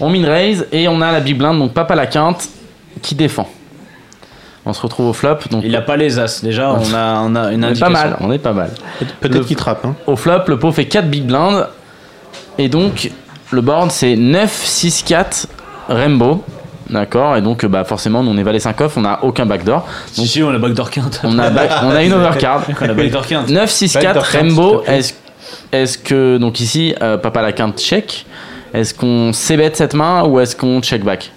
On min raise et on a la big blind, donc papa la quinte qui défend. On se retrouve au flop, donc Il a pas les as, déjà, on a, on a une on est pas mal, on est pas mal. Peut-être qu'il trappe. Hein. Au flop, le pot fait 4 big blinds et donc le board c'est 9, 6, 4 Rainbow. D'accord, et donc bah forcément nous on est valet 5 off, on a aucun backdoor. Si, si, on a backdoor quinte. On a, back- on a une overcard. On a backdoor quinte. 9, 6, Backdoor 4 quinte, Rainbow. Est-ce que, donc ici, euh, papa la quinte check. Est-ce qu'on c-bet cette main ou est-ce qu'on check back?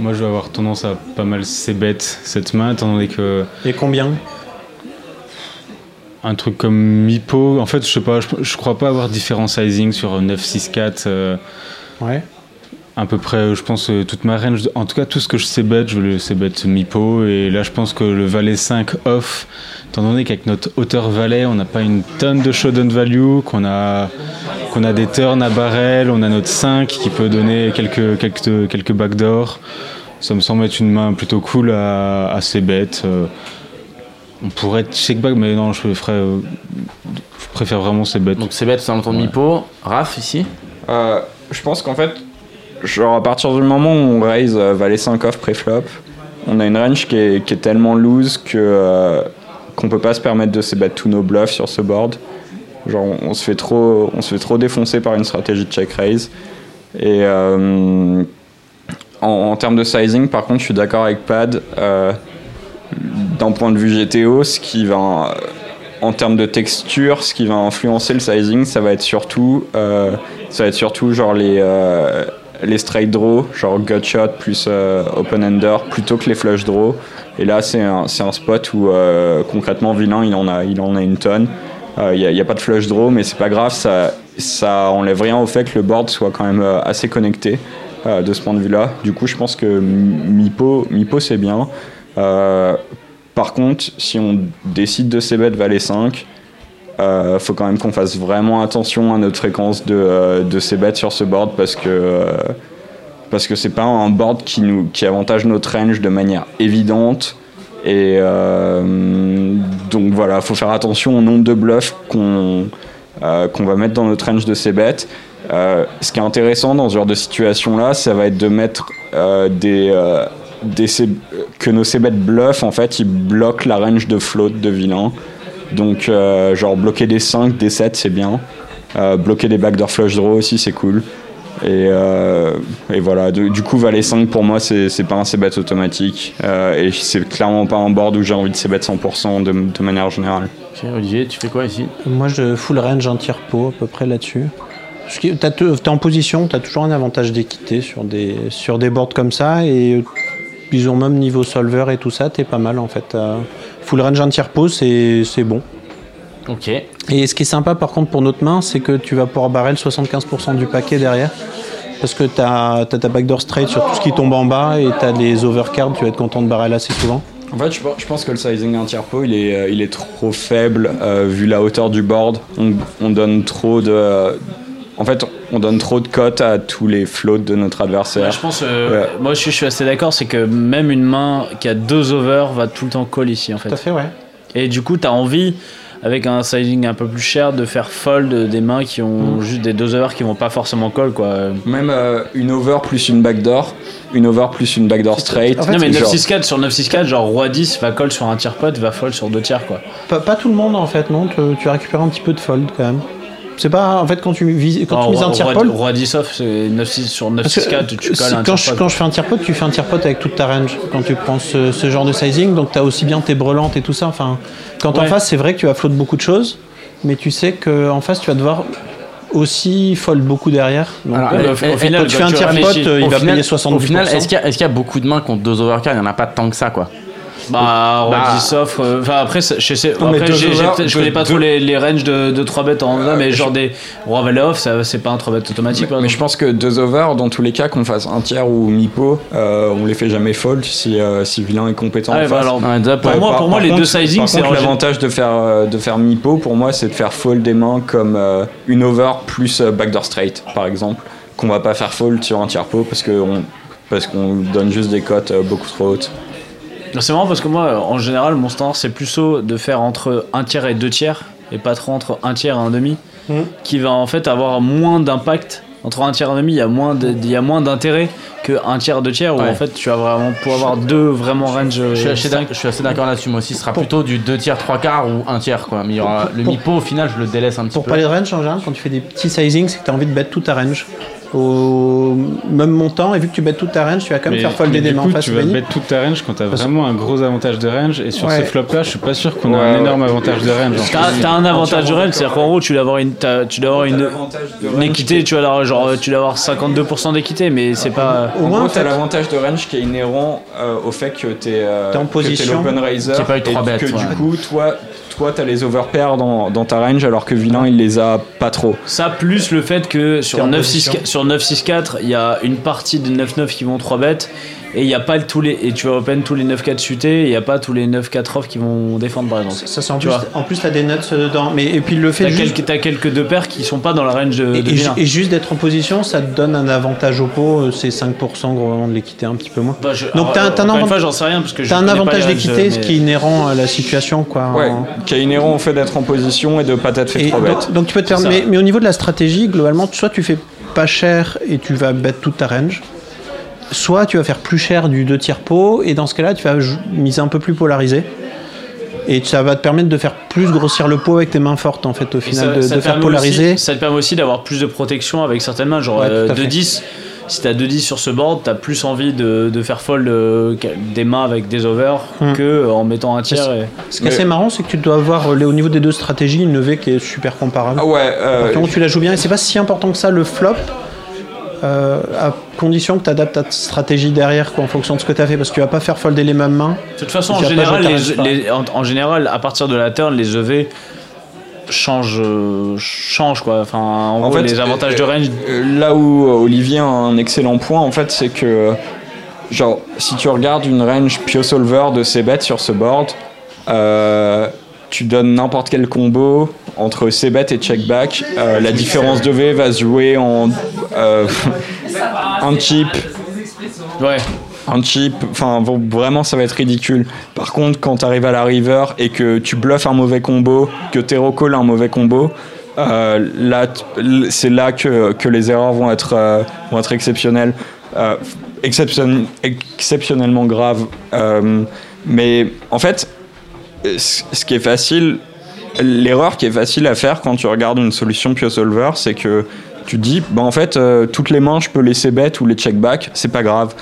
Moi, je vais avoir tendance à pas mal c-bet cette main, étant donné que Et combien un truc comme Mipo, en fait, je sais pas, je, je crois pas avoir différents sizing sur 9, 6, 4. euh, Ouais. à peu près, je pense, euh, toute ma range. En tout cas, tout ce que je sais bet, je le sais bet Mipo. Et là, je pense que le valet 5 off, étant donné qu'avec notre hauteur valet, on n'a pas une tonne de showdown value, qu'on a, qu'on a des turns à barrel, on a notre 5 qui peut donner quelques, quelques, quelques backdoors. Ça me semble être une main plutôt cool à, à ces bêtes. euh. on pourrait check back, mais non, je ferais. euh, je préfère vraiment ces bêtes. Donc c-bet c'est un de mi-pot. Raph ici Euh, je pense qu'en fait, genre à partir du moment où on raise euh, valet 5 off pré-flop, on a une range qui est, qui est tellement loose que euh, qu'on peut pas se permettre de se battre tous nos bluffs sur ce board. Genre on, se fait trop, on se fait trop défoncer par une stratégie de check raise. Et euh, en, termes de sizing, par contre, je suis d'accord avec Pad. euh, D'un point de vue GTO, ce qui va en termes de texture, ce qui va influencer le sizing, ça va être surtout, euh, ça va être surtout genre les, les straight draw, genre gut shot plus open ender, plutôt que les flush draw. Et là, c'est un, un spot où euh, concrètement, vilain, il en a, il en a une tonne. Il n'y a, pas de flush draw, mais c'est pas grave, ça, ça enlève rien au fait que le board soit quand même euh, assez connecté euh, de ce point de vue-là. Du coup, je pense que Mipo, Mipo c'est bien. Euh, par contre, si on décide de c-bet valet 5, euh, faut quand même qu'on fasse vraiment attention à notre fréquence de, euh, de c-bet sur ce board parce que euh, parce que c'est pas un board qui nous qui avantage notre range de manière évidente et euh, donc voilà, faut faire attention au nombre de bluffs qu'on euh, qu'on va mettre dans notre range de c-bet. Euh, ce qui est intéressant dans ce genre de situation là, ça va être de mettre des que nos c-bet bluff en fait ils bloquent la range de float de vilain Donc, genre, bloquer des 5, des 7, c'est bien. Bloquer des backdoor flush draw aussi, c'est cool. Et, euh, et voilà, du, du coup, Valet 5 pour moi, c'est pas un c-bet automatique. Euh, et c'est clairement pas un board où j'ai envie de c-bet 100% de, de manière générale. Ok, Olivier, tu fais quoi ici? Moi, je full range un tiers pot à peu près là-dessus. Parce que t'as te- t'es en position, tu as toujours un avantage d'équité sur des, sur des boards comme ça. Et euh, disons même niveau solver et tout ça, t'es pas mal en fait. Euh, full range un tiers pot, c'est c'est bon. Ok. Et ce qui est sympa par contre pour notre main, c'est que tu vas pouvoir barrel 75% du paquet derrière. Parce que tu as, ta backdoor straight sur tout ce qui tombe en bas et tu as des overcards, tu vas être content de barrel assez souvent. En fait, je pense, que le sizing d'un tiers pot, il est, euh, il est trop faible euh, vu la hauteur du board. On, on donne trop de. en fait, on donne trop de cotes à tous les floats de notre adversaire. Ouais, je pense, euh, Ouais. moi je suis, je suis assez d'accord, c'est que même une main qui a deux overs va tout le temps call ici en fait. Tout à fait, ouais. Et du coup, tu as envie, avec un sizing un peu plus cher, de faire fold des mains qui ont juste des deux overs qui vont pas forcément call quoi. Même euh, une over plus une backdoor, une over plus une backdoor straight. En fait, non mais genre- 9-6-4 sur 9-6-4, genre roi 10 va call sur un tiers pot, va fold sur deux tiers quoi. Pas, pas tout le monde en fait, non? Tu, tu récupères un petit peu de fold quand même. C'est pas en fait quand tu vises, quand Oh, tu mises un tiers roi- pot. roi 10 off, c'est 9-6 sur parce que, 9-6-4, tu euh, colles un quand, je, pot. quand je fais un tiers pot, tu fais un tiers pot avec toute ta range. Quand tu prends ce, ce genre de sizing, donc tu as aussi bien tes brelantes et tout ça. Enfin, quand en Ouais. face, c'est vrai que tu vas flotte beaucoup de choses, mais tu sais qu'en face, tu vas devoir aussi fold beaucoup derrière. Donc, Alors, euh, au- au et- et- final, quand tu fais un tu tiers pot, réfléchis. euh, il va final- payer 70%. Au final, est-ce qu'il y, a- est-ce qu'il y a beaucoup de mains contre deux overcards Il n'y en a pas tant que ça, quoi. Bah, roi Bah. 10 off, euh, enfin après, je sais, Non, après je connais pas deux- trop les, les ranges de, de 3 bêtes en mais genre des roi valet off, ça, c'est pas un 3 bêtes automatique Mais exemple. je pense que deux over, dans tous les cas, qu'on fasse un tiers ou mi-pot, euh, on les fait jamais fold si, euh, si vilain est compétent Ah en bah face. alors, Pour ouais. moi- par- pour moi, par les contre- deux sizing, par c'est l'avantage de faire, euh, de faire mi-pot, pour moi, c'est de faire fold des mains comme euh, une over plus euh, backdoor straight, par exemple, qu'on va pas faire fold sur un tiers pot parce qu'on parce qu'on donne juste des cotes euh, beaucoup trop hautes. Non, C'est marrant parce que moi, en général, mon standard, c'est plutôt de faire entre un tiers et deux tiers, et pas trop entre un tiers et un demi, Mhm. qui va en fait avoir moins d'impact. Entre un tiers et un demi, il y a moins de- il y a moins d'intérêt qu'un tiers, deux tiers, où Ouais. en fait tu vas vraiment pouvoir avoir deux vraiment range. Je suis, assez d'accord là-dessus. Moi aussi, ce sera plutôt du 2 tiers, 3 quarts ou 1 tiers, quoi. Mais il y aura le pour- mi-pot, au final, je le délaisse un petit Pour peu. parler de range en général, quand tu fais des petits sizings, c'est que tu as envie de bet toute ta range. Au même montant, et vu que tu bets toute ta range, tu vas quand même Mais- faire folder des mains face. tu vas mettre toute ta range quand t'as Parce- vraiment un gros avantage de range. Et sur Ouais. ce flop-là, je suis pas sûr qu'on a Ouais, un ouais. énorme avantage de range. T'as un avantage de range, c'est-à-dire qu'en gros, tu dois avoir une, tu dois avoir une, une équité, tu vas avoir, genre, tu dois avoir 52% d'équité, mais c'est pas. Au moins, t'as- l'avantage de range qui est inhérent euh, au fait que t'es euh, T'es en que position, l'open raiser a et trois bêtes, que ouais. du coup, toi, toi, t'as les overpairs dans, dans ta range alors que vilain il les a pas trop. Ça, plus le fait que sur T'es en 9-6 position. sur 9-6-4, il y a une partie de 9-9 qui vont 3 bêtes, et il y a pas tous les. Et tu vas open tous les 9-4 suités, et il y a pas tous les 9-4 off qui vont défendre par exemple. Ça, c'est en Tu plus, vois. en plus, t'as des nuts dedans. Mais, et puis le fait T'as juste, quelques, t'as quelques deux paires qui sont pas dans la range de, et, de et- juste d'être en position, ça te donne un avantage au pot. euh, C'est 5% gros de l'équité, un petit peu moins. Bah, je- Donc, t'as- un encore une avant- fois, j'en sais rien parce que je T'as un avantage d'équité, ce mais- qui est inhérent à la situation, quoi. Ouais, qui est inhérent au fait d'être en position et de pas t'être fait trop donc, bête. donc tu peux te faire. Mais, mais au niveau de la stratégie, globalement, soit tu fais pas cher et tu vas bet toute ta range, soit tu vas faire plus cher du 2 tiers pot et dans ce cas-là, tu vas miser un peu plus polarisé. Et ça va te permettre de faire plus grossir le pot avec tes mains fortes, en fait, au final, ça- de, ça de te faire permet polariser. aussi- ça te permet aussi d'avoir plus de protection avec certaines mains, genre Ouais, tout euh, à fait. 2-10. Si t'as 2-10 sur ce board, t'as plus envie de, de faire fold euh, des mains avec des overs Hmm. que euh, en mettant un tiers. et- Ce qui est assez marrant, c'est que tu dois avoir au niveau des deux stratégies une levée qui est super comparable. Ah ouais, euh, tu la joues bien, et c'est pas si important que ça le flop, euh, à condition que tu adaptes ta stratégie derrière quoi, en fonction de ce que tu as fait, parce que tu vas pas faire folder les mêmes mains. De toute façon, en général, les, les- en, en général, à partir de la turn, les EV changent, euh, changent quoi. Enfin, en, En gros, fait, les avantages de euh, range. euh, là où Olivier a un excellent point, en fait, c'est que, genre, si tu regardes une range Pio Solver de ses bêtes sur ce board, euh, tu donnes n'importe quel combo entre ses bêtes et check back. euh, la différence de V va se jouer en euh, un chip, Ouais. un chip, enfin bon, vraiment ça va être ridicule. Par contre, quand tu arrives à la river et que tu bluffes un mauvais combo, que Tero call un mauvais combo, euh, là, c'est là que, que les erreurs vont être, vont être exceptionnelles, exception- exceptionnellement graves. Mais en fait, ce qui est facile, l'erreur qui est facile à faire quand tu regardes une solution PioSolver, c'est que tu dis, bah en fait, euh, toutes les mains, je peux laisser bet ou les check back, c'est pas grave.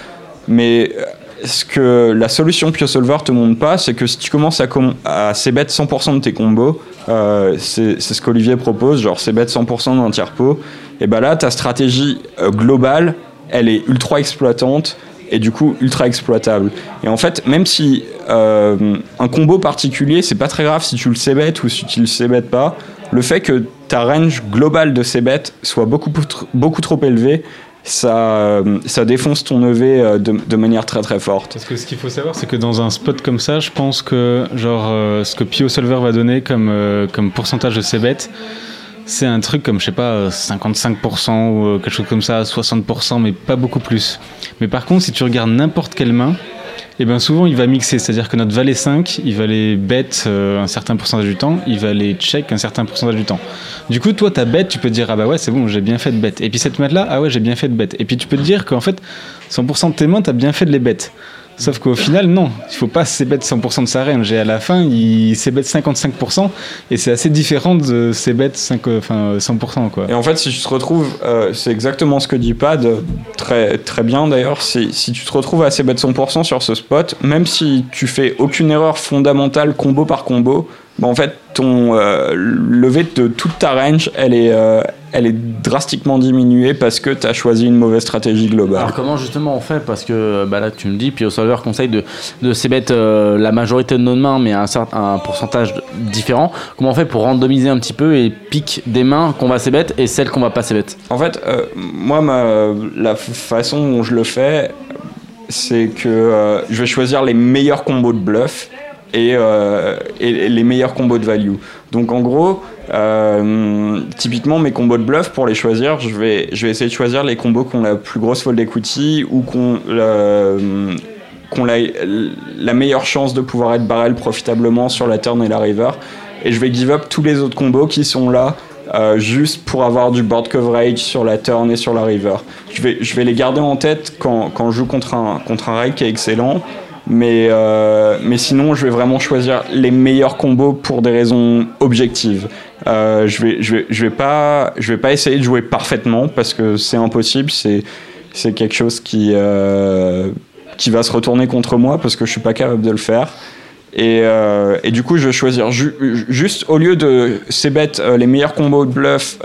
Mais euh, ce que la solution PioSolver te montre pas, c'est que si tu commences à, com- à bet 100% de tes combos, euh, c'est ce qu'Olivier propose, genre bet 100% d'un tiers pot, et bah là, ta stratégie globale, elle est ultra exploitante et du coup ultra exploitable. Et en fait, même si euh, un combo particulier, c'est pas très grave si tu le sais ou si tu le sais pas, le fait que ta range globale de ces bêtes soit beaucoup, beaucoup trop élevée, ça, ça défonce ton EV euh, de, manière très très forte. Parce que ce qu'il faut savoir, c'est que dans un spot comme ça, je pense que genre euh, ce que Pio Solver va donner comme, comme pourcentage de ses bêtes, c'est un truc comme, je sais pas, euh, 55% ou euh, quelque chose comme ça, 60%, mais pas beaucoup plus. Mais par contre, si tu regardes n'importe quelle main, et bien souvent il va mixer, c'est-à-dire que notre valet 5, il va les bet euh, un certain pourcentage du temps, il va les check un certain pourcentage du temps. Du coup, toi, ta bête, tu peux te dire, ah bah ouais, c'est bon, j'ai bien fait de bet. Et puis cette main-là, ah ouais, j'ai bien fait de bet. Et puis tu peux te dire qu'en fait, 100% de tes mains, t'as bien fait de les bêtes. Sauf qu'au final, non, il faut pas s'ébet 100% de sa range. Et à la fin, il s'ébet 55%. Et c'est assez différent de s'ébet 5, euh, enfin, 100%. Quoi. Et en fait, si tu te retrouves, euh, c'est exactement ce que dit Pad, très, très bien d'ailleurs, si, tu te retrouves à bet 100% sur ce spot, même si tu fais aucune erreur fondamentale combo par combo, bah en fait, ton euh, levé de toute ta range, elle est, euh, elle est drastiquement diminuée parce que tu as choisi une mauvaise stratégie globale. Alors comment justement on fait Parce que bah là tu me dis, puis au solver conseille de, de euh, la majorité de nos mains, mais un, certain, un pourcentage différent. Comment on fait pour randomiser un petit peu et pique des mains qu'on va s'ébet et celles qu'on va pas s'ébet En fait, euh, moi, ma, la façon dont je le fais, c'est que euh, je vais choisir les meilleurs combos de bluff et, euh, et les meilleurs combos de value. Donc en gros, euh, typiquement mes combos de bluff, pour les choisir, je vais, je vais essayer de choisir les combos qui ont la plus grosse fold equity ou qui ont la, qu'on la, la meilleure chance de pouvoir être barrel profitablement sur la turn et la river. Et je vais give up tous les autres combos qui sont là euh, juste pour avoir du board coverage sur la turn et sur la river. Je vais, je vais les garder en tête quand, quand je joue contre un, contre un qui est excellent. Mais, euh, mais sinon, je vais vraiment choisir les meilleurs combos pour des raisons objectives. Euh, je vais, je vais, je vais pas, vais pas essayer de jouer parfaitement parce que c'est impossible. C'est, c'est quelque chose qui, euh, qui va se retourner contre moi parce que je suis pas capable de le faire. Et, et du coup, je vais choisir ju- juste au lieu de ces bêtes les meilleurs combos de bluff.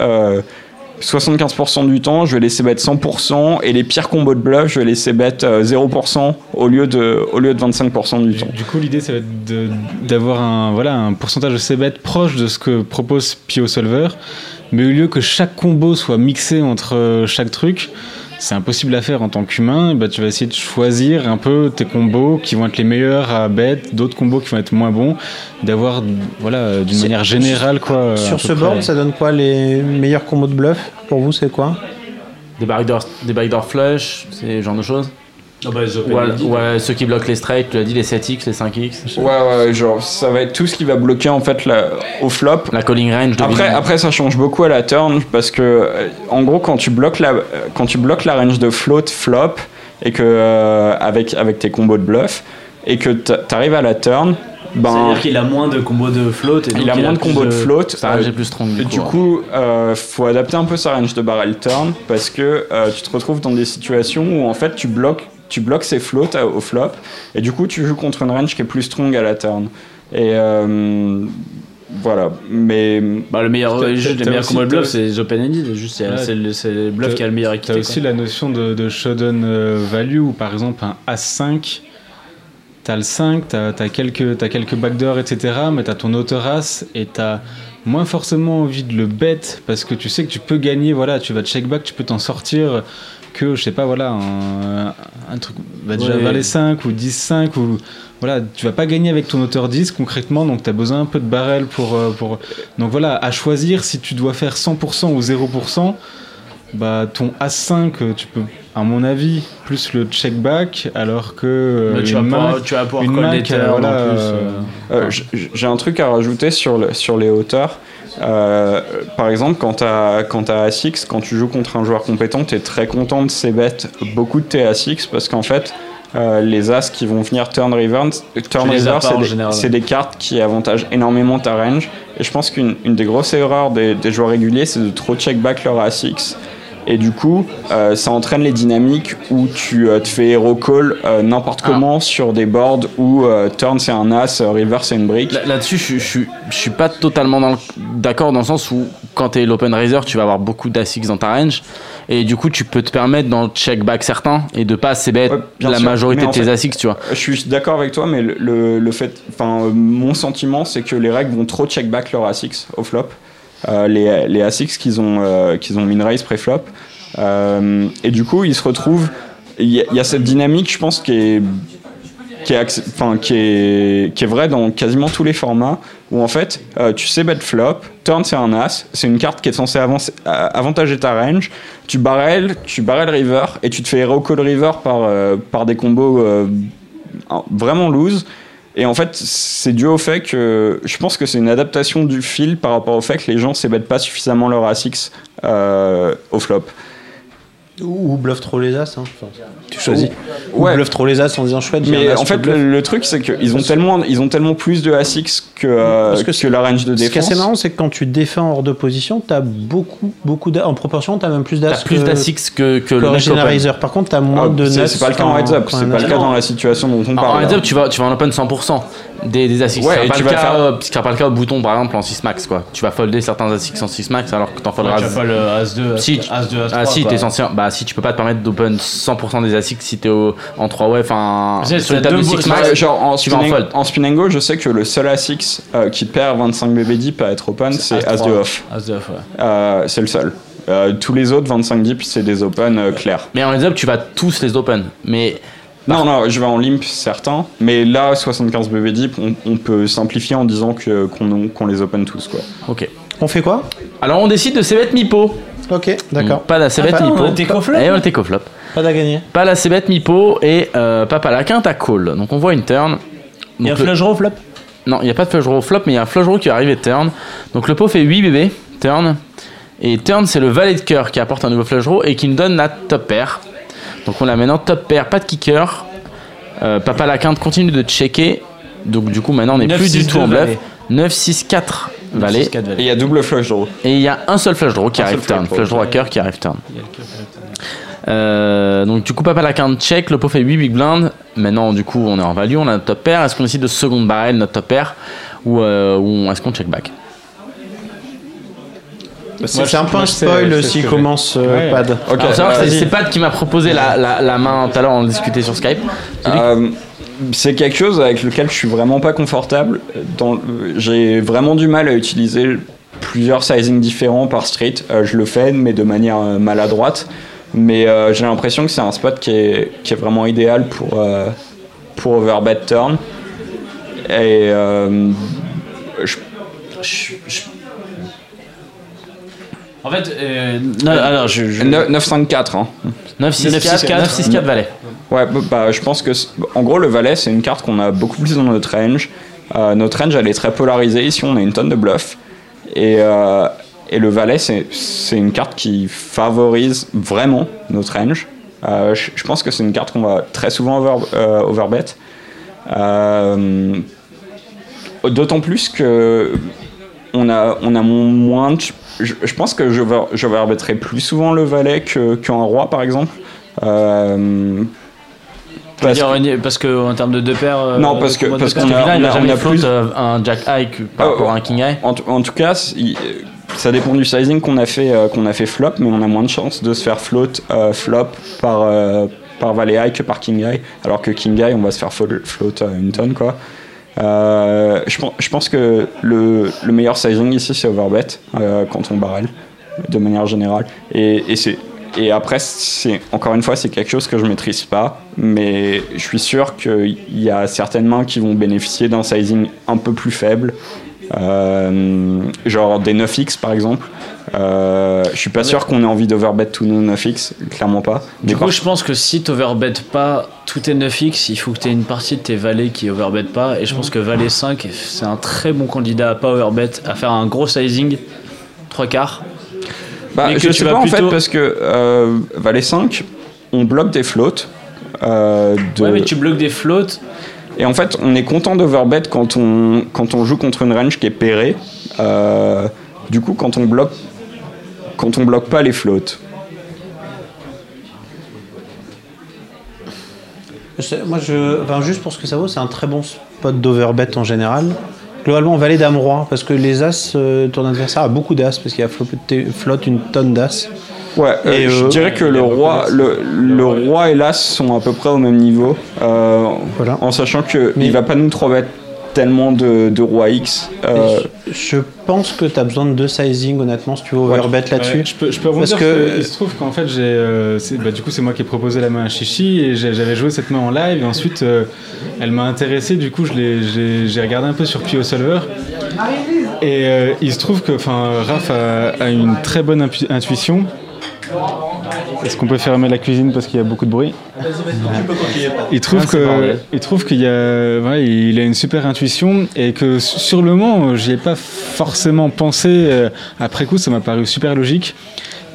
Euh, 75% du temps, je vais laisser bet 100% et les pires combos de bluff, je vais laisser bet euh, 0% au lieu de, au lieu de 25% du temps. Du coup, l'idée, de- d'avoir un, voilà, un pourcentage de CBET proche de ce que propose Pio Solver, mais au lieu que chaque combo soit mixé entre euh, chaque truc, c'est impossible à faire en tant qu'humain. Bah, tu vas essayer de choisir un peu tes combos qui vont être les meilleurs à bet, d'autres combos qui vont être moins bons, d'avoir voilà, d'une manière générale quoi. Sur ce près. board, ça donne quoi les meilleurs combos de bluff? Pour vous, c'est quoi? Des backdoor, des backdoor flush, c'est ce genre de choses Ah bah, les open Ouais, ceux qui bloquent les straights, tu l'as dit, les 7x, les 5x. Ouais, ouais, genre ça va être tout ce qui va bloquer en fait la, au flop. La calling range de Après, après, ça change beaucoup à la turn parce que, euh, en gros, quand tu bloques la, euh, quand tu bloques la range de float flop et que euh, avec avec tes combos de bluff et que t'arrives à la turn, ben C'est-à-dire qu'il a moins de combos de float. Et il donc a moins de combos de float. Ça range est plus strong Et du du coup. coup, euh, faut adapter un peu sa range de barrel turn parce que euh, tu te retrouves dans des situations où en fait tu bloques, tu bloques ses floats à- au flop et du coup tu joues contre une range qui est plus strong à la turn. Et euh, voilà. Mais Bah, le meilleur, T'as- juste les t'as meilleurs combos de t'as bluff, c'est les open ended. Juste, c'est Ouais. c'est le, bluff T'as- qui a le meilleur Tu équité. as aussi la notion de, de showdown euh, value où par exemple un As5, tu as le 5, tu as, quelques, t'as quelques backdoors, etc. Mais tu as ton auto-as et tu as moins forcément envie de le bet parce que tu sais que tu peux gagner, voilà, tu vas check back, tu peux t'en sortir que, je sais pas, voilà, un, un truc, bah déjà Ouais. valet 5 ou 10-5 ou. Voilà, tu vas pas gagner avec ton auteur 10 concrètement, donc tu as besoin un peu de barrel pour, euh, pour. Donc voilà, à choisir si tu dois faire 100% ou 0%, bah ton As5, euh, tu peux, à mon avis, plus le check back, alors que euh, tu, vas main- pouvoir, tu vas pouvoir une voilà, plus. euh, euh. Euh, J'ai un truc à rajouter sur, le, sur les hauteurs. Euh, par exemple, quand tu as, quand as As-X, quand tu joues contre un joueur compétent, tu es très content de ses bêtes. Beaucoup de tes As-X parce qu'en fait, euh, les As qui vont venir turn river, turn c'est des, cartes qui avantagent énormément ta range. Et je pense qu'une une des grosses erreurs des, des joueurs réguliers, c'est de trop check back leur As-X. Et du coup, euh, ça entraîne les dynamiques où tu euh, te fais hero call euh, n'importe Ah. comment sur des boards où turn c'est un as, river c'est une brique. Là- Là-dessus, je, suis- je, suis- je suis pas totalement d'accord dans le sens où quand tu es l'open raiser, tu vas avoir beaucoup d'ASICs dans ta range et du coup, tu peux te permettre le check back certains et de pas assez bête Ouais, la sûr. majorité Mais de tes fait- ASICs, tu vois. Je suis d'accord avec toi, mais le, le, le fait, enfin, mon sentiment, c'est que les règles vont trop check back leur A6 au flop. Euh, les, les A6 qu'ils ont, euh, qu'ils ont min raise pré-flop. Euh, et du coup, ils se retrouvent. Il y, a- cette dynamique, je pense, qui est, qui est, enfin, qui est, qui est vraie dans quasiment tous les formats, où en fait, tu sais bet flop, turn c'est un as, c'est une carte qui est censée avancer, avantager ta range, tu barrel, tu barrel river, et tu te fais hero call river par, par des combos vraiment loose. Et en fait, c'est dû au fait que je pense que c'est une adaptation du fil par rapport au fait que les gens ne pas suffisamment leur A6 euh, au flop. Ou, ou bluff trop les as. hein. Enfin, tu choisis. Ou Ouais. bluff trop les as en disant chouette. Mais en fait, le, le truc, c'est qu'ils ont tellement, ils ont tellement plus de A6 que, euh, que que, c'est- la range de Ce qui est défense. assez marrant, c'est que quand tu défends hors de position, tu as beaucoup, beaucoup d'as. En proportion, tu as même plus d'as T'as plus que- que, que que le. Raiser. Par contre, tu as moins Ah, de nuts c'est pas le cas en quand- heads up, quand c'est pas le as- cas dans la situation dont on En parle. heads up, tu vas, tu vas en open 100% des, des ASICs. Ouais, et tu le vas cas, faire- euh, ce sera pas le cas au bouton, par exemple, en 6 max, quoi. Tu vas folder certains ASICs en 6 max alors que t'en folderas. tu vas pas le As2, Si, As2, As3. ah si, t'es censé. Bah si, tu peux pas te permettre d'open 100% des ASICs si t'es en 3 way, enfin. Sur une table de deux 6 beaux- max. Ouais, genre en tu vas en spinning, fold. en spin and go, je sais que le seul A6 euh, qui perd 25 BB deep à être open, c'est As de off. As2 off, ouais. Euh, c'est le seul. Euh, tous les autres 25 deep, c'est des open euh, clairs. Mais en heads up, tu vas tous les open. Mais Non, non, je vais en limp certains, mais là, 75 BB deep, on, on peut simplifier en disant que qu'on qu'on les open tous, quoi. ok. On fait quoi? Alors on décide de CBET Mipo. Ok, d'accord. Pas la CBET Ah, Mipo. on était co-flop Et on était co-flop. Pas gagner. Pas la CBET Mipo et euh, Papa la quinte à call. Donc on voit une turn. Il y a un flush draw flop? Non, il n'y a pas de flush draw flop, mais il y a un flush draw qui va arriver turn. Donc le pot fait 8 bébés, turn. Et turn, c'est le valet de cœur qui apporte un nouveau flush draw et qui nous donne la top pair. Donc on a maintenant top pair, pas de kicker. Euh, Papa la quinte continue de checker. Donc du coup, maintenant on n'est 9, plus du 6, tout en 2 bluff. valet. 9, 6, 4 valet. 6, 4 Et il y a double flush draw. Et il y a un seul flush draw qui Un arrive turn. flush draw. À cœur qui arrive turn. Euh, donc du coup papa la quinte check, le pot fait 8 big blind. Maintenant du coup on est en value, on a notre top pair. Est-ce qu'on décide de seconde barrel notre top pair? Ou, euh, ou est-ce qu'on check back? C'est Moi, c'est un peu un spoil que commence euh, Ouais. pad. Ok, Alors, savoir que c'est- Pat qui m'a proposé la, la, la main tout à l'heure, on discutait sur Skype. C'est lui Euh, c'est quelque chose avec lequel je suis vraiment pas confortable. Dans- J'ai vraiment du mal à utiliser plusieurs sizings différents par street. Euh, je le fais, mais de manière euh, maladroite. Mais euh, j'ai l'impression que c'est un spot qui est, qui est vraiment idéal pour, euh, pour overbet turn. Et euh, je- Je- je- En fait, euh, non, alors je. je- 9 9-5-4. Hein. 9, 6, 4, 9-6-4. 9, 6, 4 valet. Ouais, bah, bah, je pense que. En gros, le valet, c'est une carte qu'on a beaucoup plus dans notre range. Euh, notre range, elle est très polarisée. Ici, on a une tonne de bluff. Et, euh, et le valet, c'est c'est une carte qui favorise vraiment notre range. Euh, je, je pense que c'est une carte qu'on va très souvent over, euh, overbet. Euh, D'autant plus que on a, on a moins de. Je, je pense que je, je plus souvent le valet qu'un roi, par exemple. Euh, parce dire, parce que en termes de deux paires. euh, Non, parce que- parce qu'on a- on a float plus- euh, un jack high par Ah, rapport à un king high. En, tout cas, il- ça dépend du sizing qu'on a fait euh, qu'on a fait flop, mais on a moins de chances de se faire float euh, flop par euh, par valet high que par king high, alors que king high on va se faire float euh, une tonne quoi. Euh, je, pen- je pense que le, le meilleur sizing ici c'est overbet euh, quand on barrel de manière générale et, après encore une fois c'est quelque chose que je maîtrise pas mais je suis sûr qu'il y a certaines mains qui vont bénéficier d'un sizing un peu plus faible euh, genre des 9x par exemple. Euh, je suis pas sûr qu'on ait envie d'overbet tous nos 9x, clairement pas. Du coup, je pense que si t'overbet pas tous tes 9x, il faut que tu aies une partie de tes valets qui overbet pas. Et je pense que valet 5, c'est un très bon candidat à pas overbet, à faire un gros sizing, 3 quarts. bah, je sais pas en plutôt- fait parce que euh, valet 5, on bloque des floats. euh, de- Ouais, mais tu bloques des floats. Et en fait, on est content d'overbet quand on, quand on joue contre une range qui est pairée. euh, du coup, quand on bloque, quand on bloque pas les flottes, Moi, je, enfin, juste pour ce que ça vaut, c'est un très bon spot d'overbet en général. Globalement, valet dame roi, parce que les as, euh, ton adversaire a beaucoup d'as, parce qu'il a flotte, flotte une tonne d'as. Ouais, euh, Et, je euh, dirais que le roi, le, le roi et l'as sont à peu près au même niveau, euh, Voilà. en sachant que Mais- il va pas nous trouver tellement de, de roi X. euh, je, je pense que tu as besoin de deux sizing, honnêtement, si tu veux overbet là-dessus. Ouais, je peux, je peux Parce parce que- que il se trouve qu'en fait j'ai euh, c'est- bah, du coup c'est moi qui ai proposé la main à Chichi et j'avais joué cette main en live et ensuite euh, elle m'a intéressé du coup je l'ai- j'ai j'ai regardé un peu sur Pio Solver et euh, il se trouve que enfin Raph a, a une très bonne intuition est-ce qu'on peut fermer la cuisine parce qu'il y a beaucoup de bruit il trouve Ah, que il trouve qu'il y a ouais, il a une super intuition et que sur le moment j'y ai pas forcément pensé euh, après coup ça m'a paru super logique.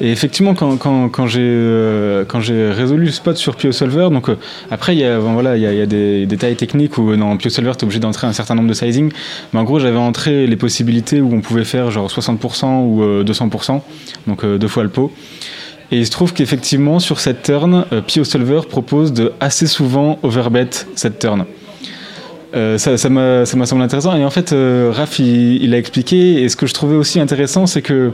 Et effectivement quand, quand, quand j'ai euh, quand j'ai résolu le spot sur PioSolver donc euh, après il y a bon, voilà il y a, il y a des détails techniques où dans PioSolver tu es obligé d'entrer un certain nombre de sizing. Mais en gros j'avais entré les possibilités où on pouvait faire genre 60% ou euh, 200% donc deux fois le pot et il se trouve qu'effectivement, sur cette turn, euh, Pio Solver propose de assez souvent overbet cette turn. Euh, ça m'a semblé intéressant. Et en fait, euh, Raph, il, il a expliqué. Et ce que je trouvais aussi intéressant, c'est que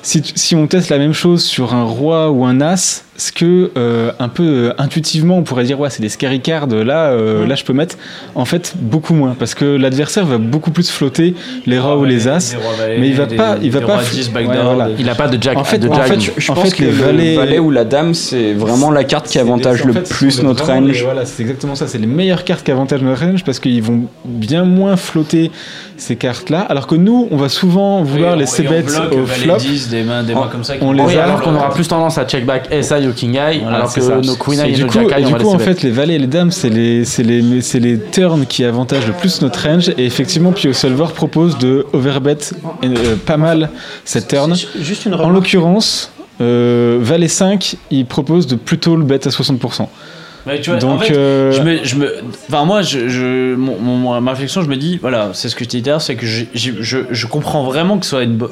si on teste la même chose sur un roi ou un as, ce que euh, un peu euh, intuitivement on pourrait dire ouais c'est des scary cards là euh, là je peux mettre en fait beaucoup moins parce que l'adversaire va beaucoup plus flotter les rois ou les as mais il va pas il va pas Ouais, voilà. Il a pas de jack. En fait, de jack. en fait, je, je En pense fait, que les le valets- valet ou la dame, c'est vraiment la carte qui avantage le fait, plus notre les- range. voilà, c'est exactement ça. C'est les meilleures cartes qui avantagent notre range parce qu'ils vont bien moins flotter ces cartes-là. Alors que nous, on va souvent vouloir les c-bet au flop. 10, des mains, des mains comme ça. on les Oui, a- alors qu'on aura plus tendance à check back SI au King Eye, Voilà, alors que ça. nos Queen Et Eye et du nos coup, on en les fait, les valets et les dames, c'est les, c'est les, c'est les turns qui avantagent le plus notre range. Et effectivement, Pio Solver propose de overbet euh, pas mal cette turn. Juste une En l'occurrence, euh, Valet 5, il propose de plutôt le bet à 60%. Ouais, tu vois, Donc, en fait, euh, je me, je me, enfin moi, je, je, mon, mon- ma réflexion, je me dis, voilà, c'est ce que je l'heure, c'est que je, je comprends vraiment que ce soit une, bo-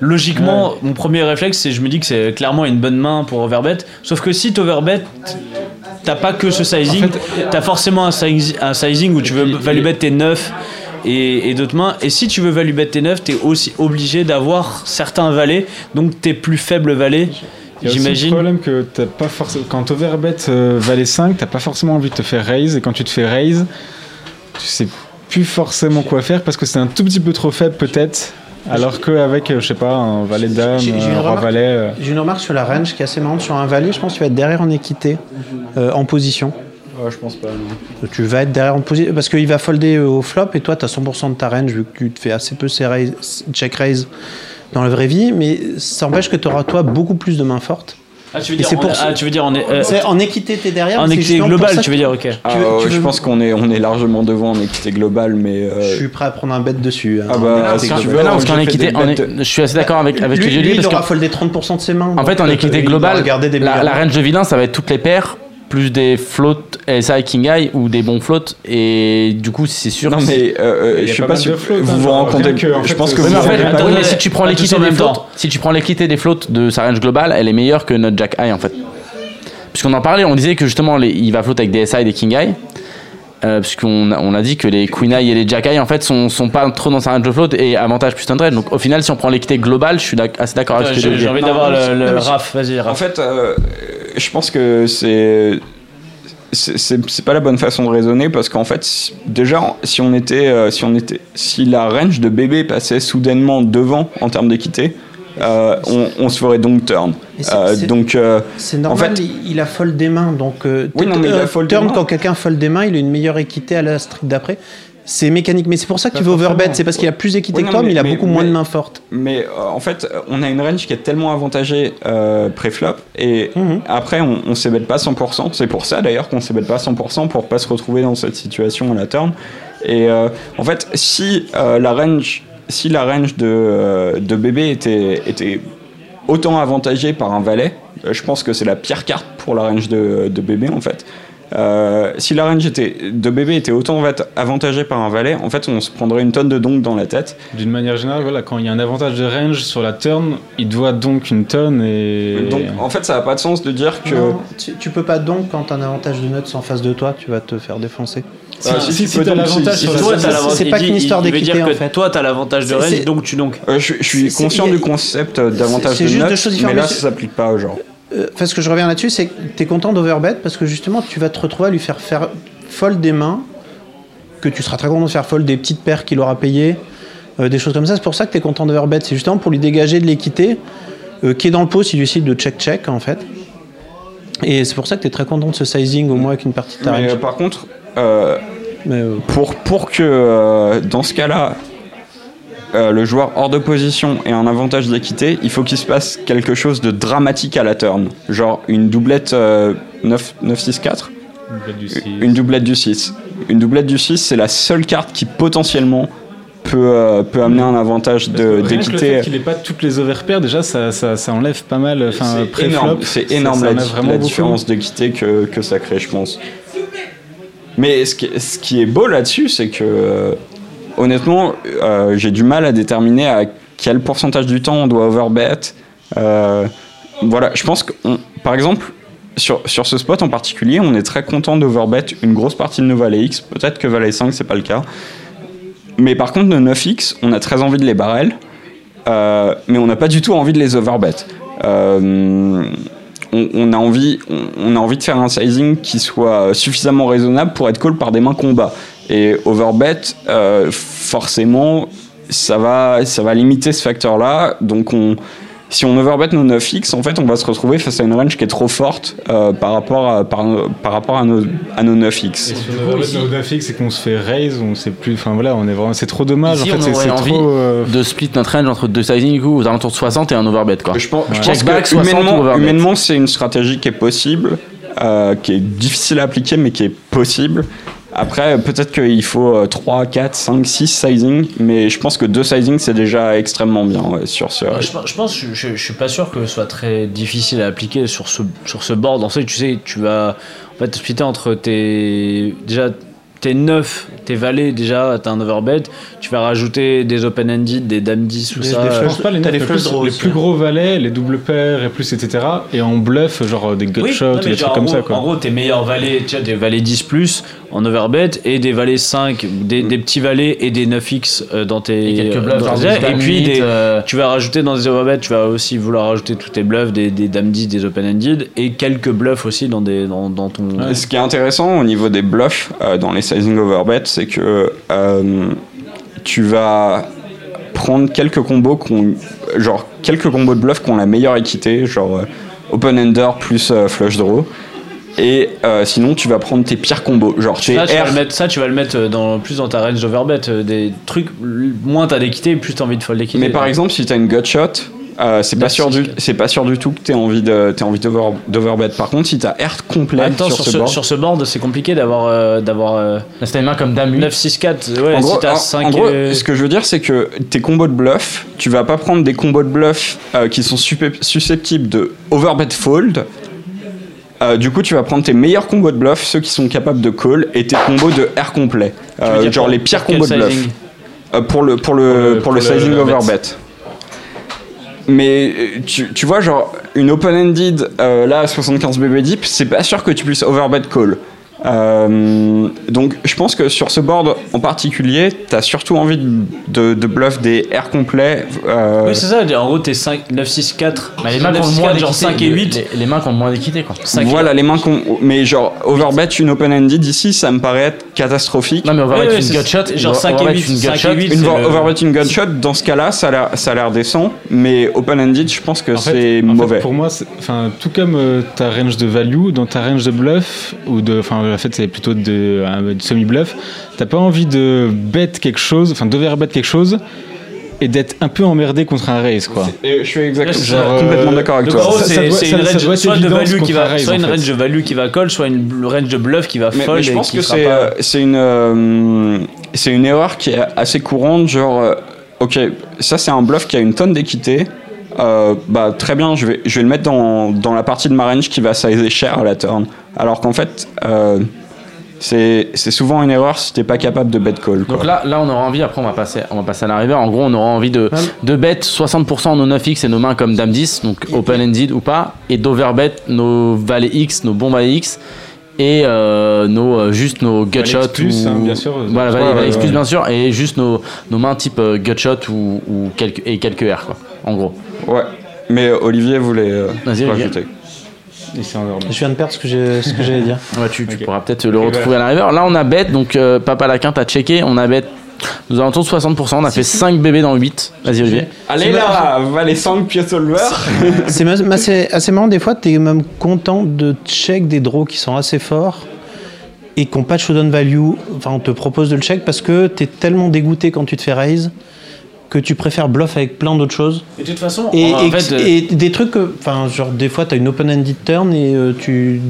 logiquement, mon premier réflexe, c'est je me dis que c'est clairement une bonne main pour overbet. Sauf que si t'overbet, t'as pas que ce sizing, t'as forcément un, size- un sizing où tu veux value bet tes 9 et, et d'autres mains. Et si tu veux value bet tes 9, t'es aussi obligé d'avoir certains valets, donc tes plus faibles valets. Aussi le J'imagine. problème que t'as pas forcément. Quand overbet euh, valet 5, t'as pas forcément envie de te faire raise. Et quand tu te fais raise, tu sais plus forcément quoi faire parce que c'est un tout petit peu trop faible peut-être. Alors qu'avec, euh, je sais pas, un valet dame, J'ai- j'ai une un roi valet. euh, J'ai une remarque sur la range qui est assez marrante. Sur un valet, je pense qu'il va être derrière en équité, euh, en position. Ouais, je pense pas. non. Tu vas être derrière en position parce qu'il va folder euh, au flop et toi tu as 100% de ta range vu que tu te fais assez peu check raise dans la vraie vie, mais ça empêche que tu auras toi beaucoup plus de mains fortes. Ah, tu veux dire, c'est en- pour- ah, tu veux dire en, euh, en équité, tu es derrière. en équité pour globale, tu veux dire, ok. Ah, Tu veux- tu je veux- pense qu'on est, on est largement devant en équité globale, mais euh, Je suis prêt à prendre un bet dessus. hein. Ah bah, tu veux, Non, parce j'ai qu'en fait équité, je suis assez d'accord avec, avec ce que lui, tu dis lui, il aura foldé 30% de ses mains. en fait en euh, équité globale, la, range de vilain ça va être toutes les paires plus des floats SI King Eye ou des bons floats et du coup c'est sûr. Non que- mais euh, euh, je sais pas pas vous flottes, hein, vous rien compte. que, en Je fait, pense que euh, vous mais en vous fait, mais si tu prends l'équité des temps. si tu prends l'équité des floats de sa range globale, elle est meilleure que notre Jack Eye en fait. Puisqu'on en parlait, on disait que justement les- il va flotter avec des SI et des King Eye. Euh, puisqu'on a- on a dit que les Queen Eye et les Jack Eye en fait sont, sont pas trop dans sa range de float et avantage plus un trade. Donc au final, si on prend l'équité globale, je suis d'ac- assez d'accord avec ce que J'ai j'ai envie d'avoir le, le Non, Raph, vas-y, En Raph. fait, euh, je pense que c'est c'est c'est- c'est pas la bonne façon de raisonner parce qu'en fait, déjà, si on était, euh, si on était, si la range de bébé passait soudainement devant en termes d'équité, euh, on, on se ferait donc turn. Euh, c'est- donc, euh, C'est normal, fait- il, il a fold des mains. Donc, euh, Oui, non, mais il a fold des turn, mains. quand quelqu'un fold des mains, il a une meilleure équité à la street d'après. C'est mécanique, mais c'est pour ça tu veux overbet. C'est parce qu'il a plus d'équité Oui, que toi, mais, mais- il a mais- beaucoup moins de mains fortes. Mais euh, en fait, on a une range qui est tellement avantagée euh, pré-flop et Mhm. après on, on s'ébête pas 100%. C'est pour ça d'ailleurs qu'on s'ébête pas 100% pour pas se retrouver dans cette situation à la turn. Et euh, en fait, si euh, la range, si la range de, euh, de bébé était, était autant avantagée par un valet, euh, je pense que c'est la pire carte pour la range de, de bébé en fait. Euh, si la range était, de bébé était autant va- avantagée par un valet, en fait, on se prendrait une tonne de donk dans la tête. D'une manière générale, voilà, quand il y a un avantage de range sur la turn, il doit donc une tonne et. Donc, en fait, ça n'a pas de sens de dire que. Non, tu, tu peux pas donc quand un avantage de nuts en face de toi, tu vas te faire défoncer. Si, Ah, si, si, l'avantage sur Toi, c'est pas qu'une histoire d'équité, en fait. Toi, t'as l'avantage de range, donc tu donc. Euh, je, je suis C'est- conscient c'est- du concept d'avantage c'est de juste nuts, mais là, ça s'applique pas au genre. Euh, Enfin, ce que je reviens là-dessus, c'est que t'es content d'overbet parce que justement, tu vas te retrouver à lui faire faire fold des mains, que tu seras très content de faire fold des petites paires qu'il aura payées, euh, des choses comme ça. C'est pour ça que t'es content d'overbet. C'est justement pour lui dégager de l'équité euh, qui est dans le pot s'il décide de check-check en fait. Et c'est pour ça que t'es très content de ce sizing au moins avec une partie de ta Mais par contre, Mais, pour, pour que dans ce cas-là, euh, le joueur hors de position ait un avantage d'équité, il faut qu'il se passe quelque chose de dramatique à la turn. Genre une doublette euh, 9 9-6-4 Une doublette du 6. Une doublette du 6, c'est la seule carte qui potentiellement peut, euh, peut amener un avantage d'équité. fait qu'il n'ait pas toutes les overpairs, déjà, ça, ça, ça enlève pas mal. Enfin, C'est énorme, c'est énorme ça la, la différence d'équité que, que ça crée, je pense. Mais ce qui, ce qui est beau là-dessus, c'est que euh, honnêtement, euh, j'ai du mal à déterminer à quel pourcentage du temps on doit overbet. Euh, voilà, je pense que, par exemple, sur, sur ce spot en particulier, on est très content d'overbet une grosse partie de nos valets X. Peut-être que valet 5, c'est pas le cas. Mais par contre, nos 9X, on a très envie de les barrel. Euh, mais on n'a pas du tout envie de les overbet. On, on a envie, on, on a envie de faire un sizing qui soit suffisamment raisonnable pour être call par des mains combat. Et overbet, euh, forcément, ça va, ça va limiter ce facteur-là. Donc, on, si on overbet nos 9x, en fait, on va se retrouver face à une range qui est trop forte euh, par rapport à, par, par rapport à nos, à nos 9x. Et si on overbet nos Dafix, c'est qu'on se fait raise, on sait plus. Enfin voilà, on est vraiment. C'est trop dommage. Ici, en fait, on c'est envie trop. euh, de split notre range entre deux sizing du coup aux alentours de 60 et un overbet quoi. Je pense, je que 60 ou humainement, humainement, c'est une stratégie qui est possible, euh, qui est difficile à appliquer, mais qui est possible. Après, peut-être qu'il faut euh, 3, 4, 5, 6 sizing, mais je pense que 2 sizing, c'est déjà extrêmement bien ouais, sur ce. Je, pense- je pense, je, je, je suis pas sûr que ce soit très difficile à appliquer sur ce, sur ce board. En fait, tu sais, tu vas en fait, te splitter entre tes. Déjà, tes 9, tes valets, déjà, t'as un overbet. Tu vas rajouter des open-ended, des dames 10 ou ça. des Je flush- pense pas les, les plus- draws les plus hein. gros valets, les doubles paires et plus, etc. Et en bluff, genre des gut Oui, des genre, trucs comme en ça. gros- Quoi. En gros, tes meilleurs valets, tu as des valets 10 plus en overbet et des valets 5, des, des petits valets et des 9x euh, dans tes. Et quelques euh, bluffs, dans genre tes- des et puis des, euh, tu vas rajouter dans des overbets, tu vas aussi vouloir rajouter tous tes bluffs, des, des dames 10, des open-ended et quelques bluffs aussi dans, des, dans, dans ton. Ce qui est intéressant au niveau des bluffs euh, dans les sizing overbet, c'est que euh, tu vas prendre quelques combos qui ont, genre quelques combos de bluffs qui ont la meilleure équité, genre euh, open ender plus euh, flush draw. Et euh, sinon, tu vas prendre tes pires combos, genre tes Ça tu, vas R. le mettre, ça, tu vas le mettre euh, dans, plus dans ta range d'overbet. euh, Des trucs, moins t'as d'équité, plus t'as envie de fold d'équité. Mais par exemple, si tu as une gut shot, euh, c'est pas sûr du c'est pas sûr du tout que tu envie de t'aies envie d'over- d'overbet. Par contre, si tu as R complet En même temps, sur, sur, ce board, sur ce board, c'est compliqué d'avoir euh, d'avoir euh, main comme dame 8. 9, 6, 4. Ouais, en si gros, t'as en- 5. en gros, ce que je veux dire, c'est que tes combos de bluff, tu vas pas prendre des combos de bluff euh, qui sont susceptibles de overbet fold. Euh, du coup, tu vas prendre tes meilleurs combos de bluff, ceux qui sont capables de call, et tes combos de R complet. Euh, genre les pires combos de bluff. Euh, pour le pour le pour le, pour le sizing overbet. Mais tu, tu vois genre une open-ended là à 75 BB deep, c'est pas sûr que tu puisses overbet call. Euh, donc je pense que sur ce board en particulier, t'as surtout envie de, de, de bluff des R complets. euh, Oui, c'est ça. En gros, t'es 5, 9, 6, 4. Bah, les mains qui 9, ont 6, moins 4, genre d'équité, 5 et 8. Les, les mains qui ont moins d'équité quoi. 5 voilà les mains qu'on. Mais genre overbet une open-ended ici, ça me paraît être catastrophique. Non mais ouais, une c'est- gut shot. genre 5 et overbet 8, une gut 5 et shot. 8. Une le- overbet une gunshot, dans ce cas-là, ça a l'air- décent, mais open-ended, je pense que En fait- c'est en fait, mauvais. pour moi, enfin, tout comme euh, ta range de value, dans ta range de bluff, ou de, enfin, en fait, c'est plutôt de, un- de semi-bluff, t'as pas envie de bet quelque chose, enfin, d'overbet quelque chose, et d'être un peu emmerdé contre un raise, quoi. Je suis exactement, Genre, suis complètement euh, d'accord avec toi. c'est une range soit de value qui va, raise, soit en une range de value qui va call, soit une range de bluff qui va fold. mais je et pense qui que sera c'est pas- euh, c'est une euh, c'est une erreur qui est assez courante genre euh, ok ça c'est un bluff qui a une tonne d'équité euh, bah très bien je vais je vais le mettre dans, dans la partie de ma range qui va sizer cher à la turn Alors qu'en fait, euh, c'est c'est souvent une erreur si t'es pas capable de bet call. Quoi. Donc là, là, on aura envie, après on va passer, on va passer à la river. En gros, on aura envie de, de bet 60% nos 9x et nos mains comme Dame 10, donc open-ended ou pas, et d'overbet nos valets X, nos bons valets X, et euh, nos, euh, juste nos gutshots. Valets plus, ou... hein, bien sûr. Voilà, Ouais, ouais, plus, bien sûr, et juste nos, nos mains type euh, gutshot ou, ou quelques, et quelques R, quoi, en gros. Ouais. Mais Olivier voulait euh, Vas-y, Olivier. rajouter. Et c'est en Je viens de perdre ce que j'ai- ce que j'allais dire. Ouais, tu, pourras peut-être le retrouver à la river. Là, on a bet, donc euh, Papa Laquin t'a checké, on a bet. Nous avons de 60%, on a fait 5 bébés dans 8. Vas-y, Olivier. Allez là, va les 5 pieds solver. C'est c'est assez marrant, des fois, tu es même content de check des draws qui sont assez forts et qui n'ont pas de showdown value. Enfin, on te propose de le check parce que tu es tellement dégoûté quand tu te fais raise que tu préfères bluff avec plein d'autres choses. Et de toute façon, Et, en et- fait, euh, et des trucs, que- enfin, genre des fois, tu as une open-ended turn et euh, tu,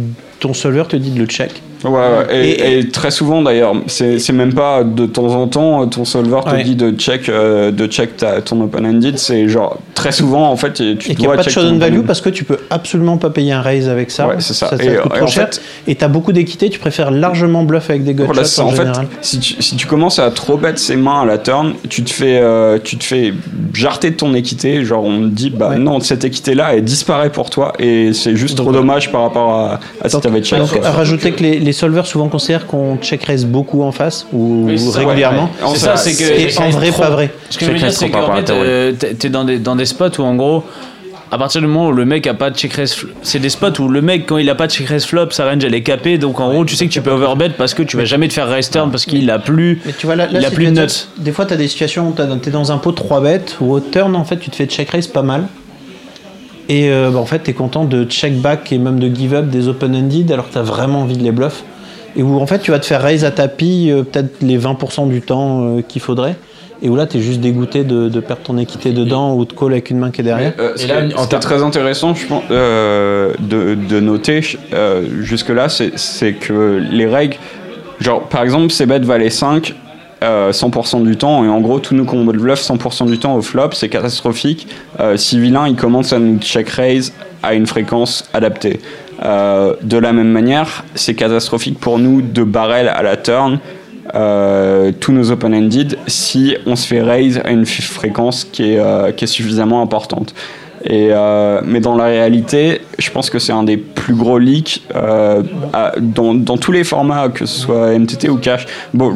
ton solver te dit de le check. Ouais, ouais, et, Et- et très souvent d'ailleurs, c'est même pas de temps en temps, ton solver te Ouais. dit de check, euh, de check ta, ton open-ended, c'est genre très souvent en fait, tu et dois a pas de showdown value parce que tu peux absolument pas payer un raise avec ça. Ouais, c'est ça. Ça, Et- te coûte trop cher. fait- et tu as beaucoup d'équité, tu préfères largement bluff avec des gutshots Voilà, en, en fait, général. si tu, si tu commences à trop bet ses mains à la turn, tu te fais, euh, tu te fais jarter de ton équité. Genre, on te dit, bah non, cette équité-là, elle disparaît pour toi et c'est juste trop dommage par rapport à, à si t'avais check. Donc, rajouter que les, les solvers souvent considèrent qu'on check raise beaucoup en face ou Oui, c'est régulièrement. En c'est ça, c'est que. Et en vrai, trop. pas vrai. Ce que je veux dire, c'est qu'en fait, euh, t'es t'es dans des, dans des spots où en gros, à partir du moment où le mec a pas de check raise, c'est des spots où le mec, quand il a pas de check raise flop, sa range elle est capée, donc en gros, tu sais que tu peux overbet parce que tu vas jamais te faire raise turn parce qu'il a plus. Mais tu vois, là, là, Il a plus de nuts. Des fois, tu as des situations où tu es dans un pot 3 bêtes où au turn, en fait, tu te fais check raise pas mal. Et euh, bah, en fait, tu es content de check back et même de give up des open-ended alors que tu as vraiment envie de les bluff. Et où en fait, tu vas te faire raise à tapis euh, peut-être les 20% du temps euh, qu'il faudrait. Et où là, tu es juste dégoûté de, de perdre ton équité dedans ou de call avec une main qui est derrière. Euh, ce Et là, termes- très intéressant, je pense, euh, de, de noter euh, jusque-là, c'est c'est que les règles, genre par exemple, ces bêtes valaient 5 euh, 100% du temps, et en gros, tous nos combos de bluff 100% du temps au flop, c'est catastrophique. Euh, si vilain, il commence à nous check raise à une fréquence adaptée. Euh, de la même manière, c'est catastrophique pour nous de barrel à la turn. euh, tous nos open-ended si on se fait raise à une fréquence qui est, euh, qui est suffisamment importante. Et, euh, mais dans la réalité, je pense que c'est un des plus gros leaks euh, à- dans, dans tous les formats, que ce soit MTT ou Cash. Bon,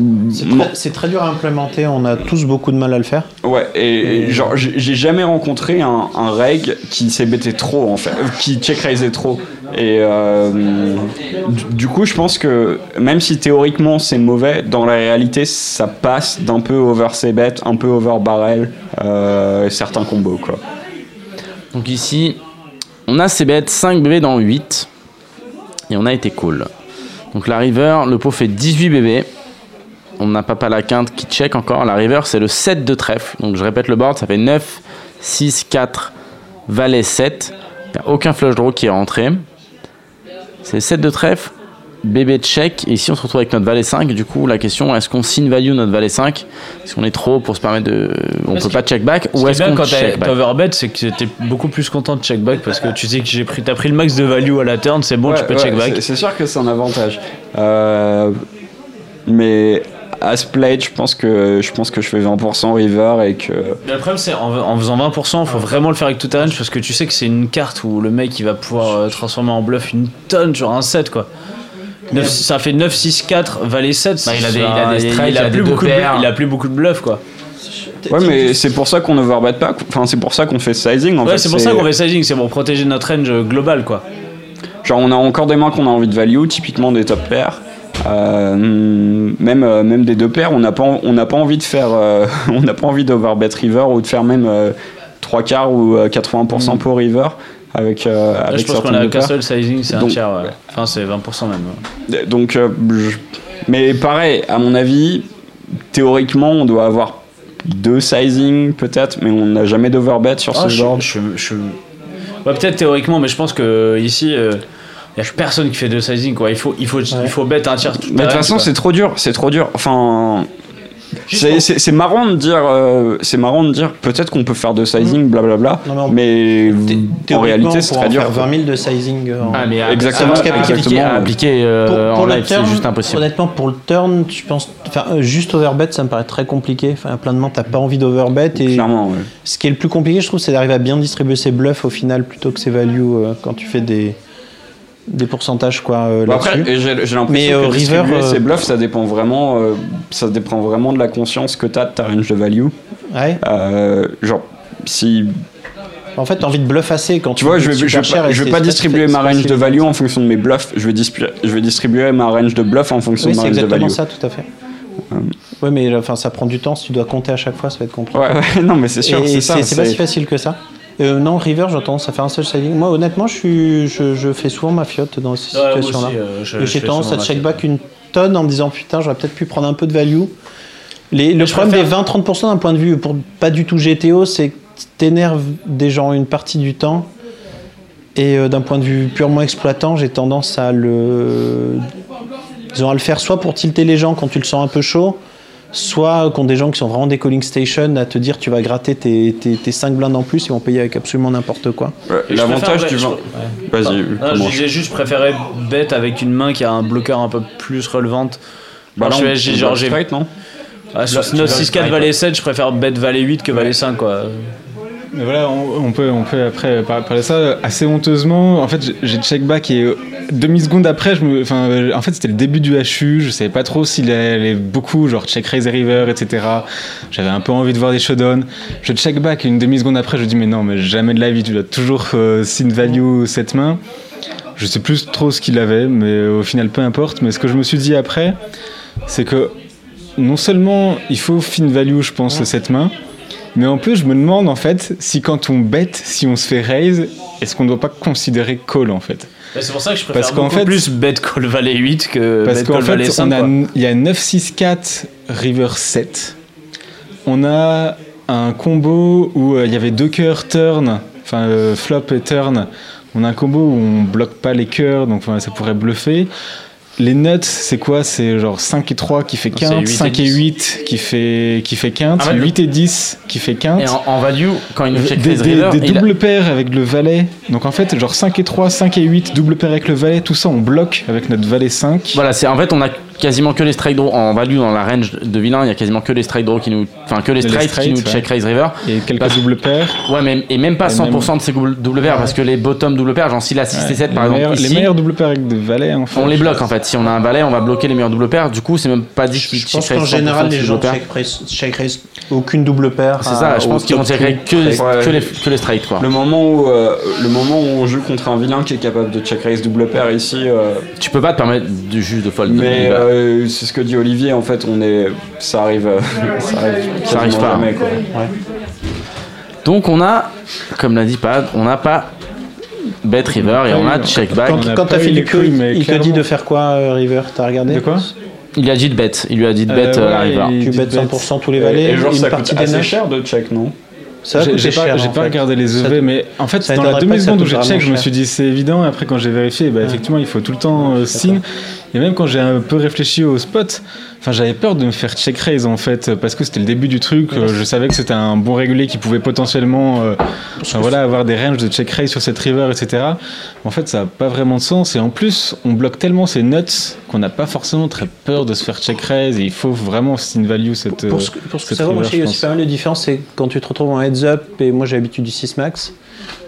C'est très, dur à implémenter, on a tous beaucoup de mal à le faire. Ouais, et, et genre, j'ai jamais rencontré un, un reg qui bêté trop, en fait, euh, qui check raisait trop. Et euh, du, coup, je pense que même si théoriquement c'est mauvais, dans la réalité, ça passe d'un peu over ses bêtes, un peu over barrel, certains combos, quoi. Donc ici, on a ces bêtes 5 bébés dans 8. Et on a été cool. Donc la river, le pot fait 18 bébés. On n'a pas pas la quinte qui check encore. La river, c'est le 7 de trèfle. Donc je répète le board, ça fait 9, 6, 4, valet 7. Il n'y a aucun flush draw qui est rentré. C'est le 7 de trèfle, bébé check. Et ici, on se retrouve avec notre valet 5. Du coup, la question, est-ce qu'on signe value notre valet 5 Est-ce qu'on est trop pour se permettre de... On Parce peut pas check back Ou est est-ce qu'on quand check t'as back overbet, c'est que t'es beaucoup plus content de check back parce que tu sais que j'ai pris, t'as pris le max de value à la turn, c'est bon, Ouais, tu peux ouais, check back. c'est- sûr que c'est un avantage. Euh, mais à ce play, je pense que je pense que je fais 20% river et que Mais Le problème, c'est en, en faisant 20%, faut vraiment le faire avec toute ta range parce que tu sais que c'est une carte où le mec il va pouvoir euh, transformer en bluff une tonne, genre un 7 quoi. Neuf- ça fait 9, 6, 4, valet 7. Bah, il a des- il a des strikes, il il a a plus des beaucoup de bluff, il a plus beaucoup de bluff quoi. ouais, mais c'est pour ça qu'on overbet pas. Enfin, c'est pour ça qu'on fait sizing. En Ouais, fait, c'est pour ça qu'on fait sizing, c'est pour protéger notre range globale quoi. Genre, on a encore des mains qu'on a envie de value, typiquement des top pairs. Euh, même, euh, même des deux paires, on n'a pas, en- on n'a pas envie de faire, euh, on n'a pas envie d'overbet river ou de faire même euh, trois quarts ou euh, 80% pour river avec, euh. Là, avec je pense qu'on a deux paires. castle sizing, c'est un tiers, ouais. Enfin, c'est 20% même. ouais. Donc, euh, je- mais pareil, à mon avis, théoriquement, on doit avoir deux sizing peut-être, mais on n'a jamais d'overbet sur Ah, ce je- genre. je- je- Ouais, peut-être théoriquement, mais je pense que ici, il y a personne qui fait de sizing quoi. Il faut, il faut, il faut bet un tiers. Mais de toute façon, c'est trop dur, c'est trop dur. Enfin, C'est- pour- C'est c'est marrant de dire, euh, c'est marrant de dire peut-être qu'on peut faire de sizing, blablabla, Non, mais on- mais, Thé- en réalité c'est pour très en dur. faire quoi. 20 000 de sizing. euh, en- Ah, mais à- Exactement, à- exactement. à appliquer, euh, Pour- pour en le live, c'est turn, juste impossible. Honnêtement, pour le turn, je pense, enfin, euh, juste overbet, ça me paraît très compliqué. Enfin, plein de mains, t'as pas envie d'overbet. Et Clairement, ouais. ce qui est le plus compliqué, je trouve, c'est d'arriver à bien distribuer ses bluffs au final plutôt que ses values euh, quand tu fais des, des pourcentages quoi, euh, Bon, après, j'ai l'impression Mais, euh, que River, euh, ces bluffs, ça dépend vraiment, euh, ça dépend vraiment de la conscience que t'as de ta range de value. Ouais. Euh, genre, si En fait, t'as envie de bluff assez quand tu vois, je vais, je vais pas, je vais c'est- pas c'est- distribuer c'est- ma c'est range de value en fonction de mes bluffs. Je vais, je vais distribuer ma range de bluffs en fonction Oui, de ma c'est range de exactement value. ça, tout à fait. Ouais, mais enfin, ça prend du temps. Si tu dois compter à chaque fois, ça va être compliqué. Ouais, ouais, non, mais c'est sûr, c'est ça. c'est c'est pas c'est- si facile que ça. Euh, non, River, j'ai tendance à faire un seul sizing. Moi, honnêtement, je, suis, je, je fais souvent ma fiotte dans ces Ouais, situations-là. euh, j'ai tendance à check back une tonne en me disant putain, j'aurais peut-être pu prendre un peu de value. Les- le problème préfère- des 20-30% d'un point de vue pour pas du tout GTO, c'est que t'énerves des gens une partie du temps. Et euh, d'un point de vue purement exploitant, j'ai tendance à le, disons, à le faire soit pour tilter les gens quand tu le sens un peu chaud, soit quand des gens qui sont vraiment des calling stations à te dire tu vas gratter tes, tes, tes 5 blindes en plus, ils vont payer avec absolument n'importe quoi. Ouais, Et je L'avantage du vin. je- Vas-y, Non, commence. j'ai juste préféré bet avec une main qui a un bloqueur un peu plus relevante. Bah là, je genre, j'ai- non Ah, sur tu 9, vas 6, 4, straight, valet 7, je préfère bet valet 8 que valet 5 quoi. Mais voilà, on, on peut, on peut après par- parler de ça assez honteusement. En fait, j'ai- check back et euh, demi-seconde après, je me, enfin, euh, en fait, c'était le début du HU. Je savais pas trop s'il allait beaucoup, genre check raise river, etc. J'avais un peu envie de voir des showdowns. Je check back et une demi-seconde après, je dis, mais non, mais jamais de la vie, tu dois toujours euh, sin value cette main. Je sais plus trop ce qu'il avait, mais au final, peu importe. Mais ce que je me suis dit après, c'est que non seulement il faut fin value, je pense, cette main, mais en plus, je me demande en fait si quand on bet, si on se fait raise, est-ce qu'on ne doit pas considérer call en fait C'est pour ça que je préfère Parce beaucoup fait- plus bet call valet 8 que Parce bet call valet fait, 5 a, quoi. il y a 9-6-4 river 7. On a un combo où euh, il y avait deux cœurs turn, enfin euh, flop et turn. On a un combo où on bloque pas les cœurs, donc ça pourrait bluffer. Les nuts, c'est quoi? C'est genre 5 et 3 qui fait C'est quinte, 8 et 5 et 10. 8 qui fait, qui fait quinte, Ah ouais, le- 8 et 10 qui fait quinte. Et en, en value, quand il nous check des, des- des il a- doubles paires avec le valet. Donc en fait, genre 5 et 3, 5 et 8, double paire avec le valet, tout ça on bloque avec notre valet 5. Voilà, c'est en fait on a quasiment que les strike draws en value dans la range de vilain, il y a quasiment que les strike draws qui nous enfin que les Les straight qui straights, nous ouais. check raise river. Et quelques Parce- doubles paires. Ouais, mais et même pas Et 100% de ces double double paires parce que les bottom double paires, genre si la 6 et 7 par les, exemple ici, les meilleurs doubles paires avec des valets en fait. on les bloque en fait. Si on a un valet, on va bloquer les meilleurs double paires. Du coup, c'est même pas dit qu'ils Je pense check qu'en raise 100% général, les gens double check raise, check raise aucune double paire. C'est ça, je pense qu'ils vont check raise que les, Ouais. que les, que les straight quoi. Le moment où, euh, le moment où on joue contre un vilain qui est capable de check raise double paire ici, euh, Tu peux pas te permettre de juste de fold. mais euh, c'est ce que dit Olivier. En fait, on est, ça arrive, ça arrive, Ça arrive quasiment pas. jamais, quoi. Donc on a, comme l'a dit Pad, on n'a pas bet river et on a check back. Quand, t'as fait le couilles, il, te dit de faire quoi, euh, River T'as regardé De quoi Il a dit de bet, il lui a dit de bet Euh, euh, la ouais, river. il- Tu bet. 100% tous les valets, Et genre, une ça partie coûte des assez neufs. cher de check, non J'ai pas, cher. pas regardé les Ça- EV, mais en fait, dans la demi-seconde où j'ai check, je me suis dit c'est évident. Et après, quand j'ai vérifié, bah, effectivement, il faut tout le temps euh, sin. Et même quand j'ai un peu réfléchi au spot, enfin, j'avais peur de me faire check raise en fait, parce que c'était le début du truc. euh, je savais que c'était un bon régulier qui pouvait potentiellement euh, enfin, voilà, avoir des ranges de check raise sur cette river, etc. En fait, ça n'a pas vraiment de sens. Et en plus, on bloque tellement ces nuts qu'on n'a pas forcément très peur de se faire check raise. Et il faut vraiment sin value cette. Pour euh, ce, pour ce que ça vaut, moi, il y a aussi pas mal de différence. C'est quand tu te retrouves en heads up, et moi j'ai l'habitude du 6 max,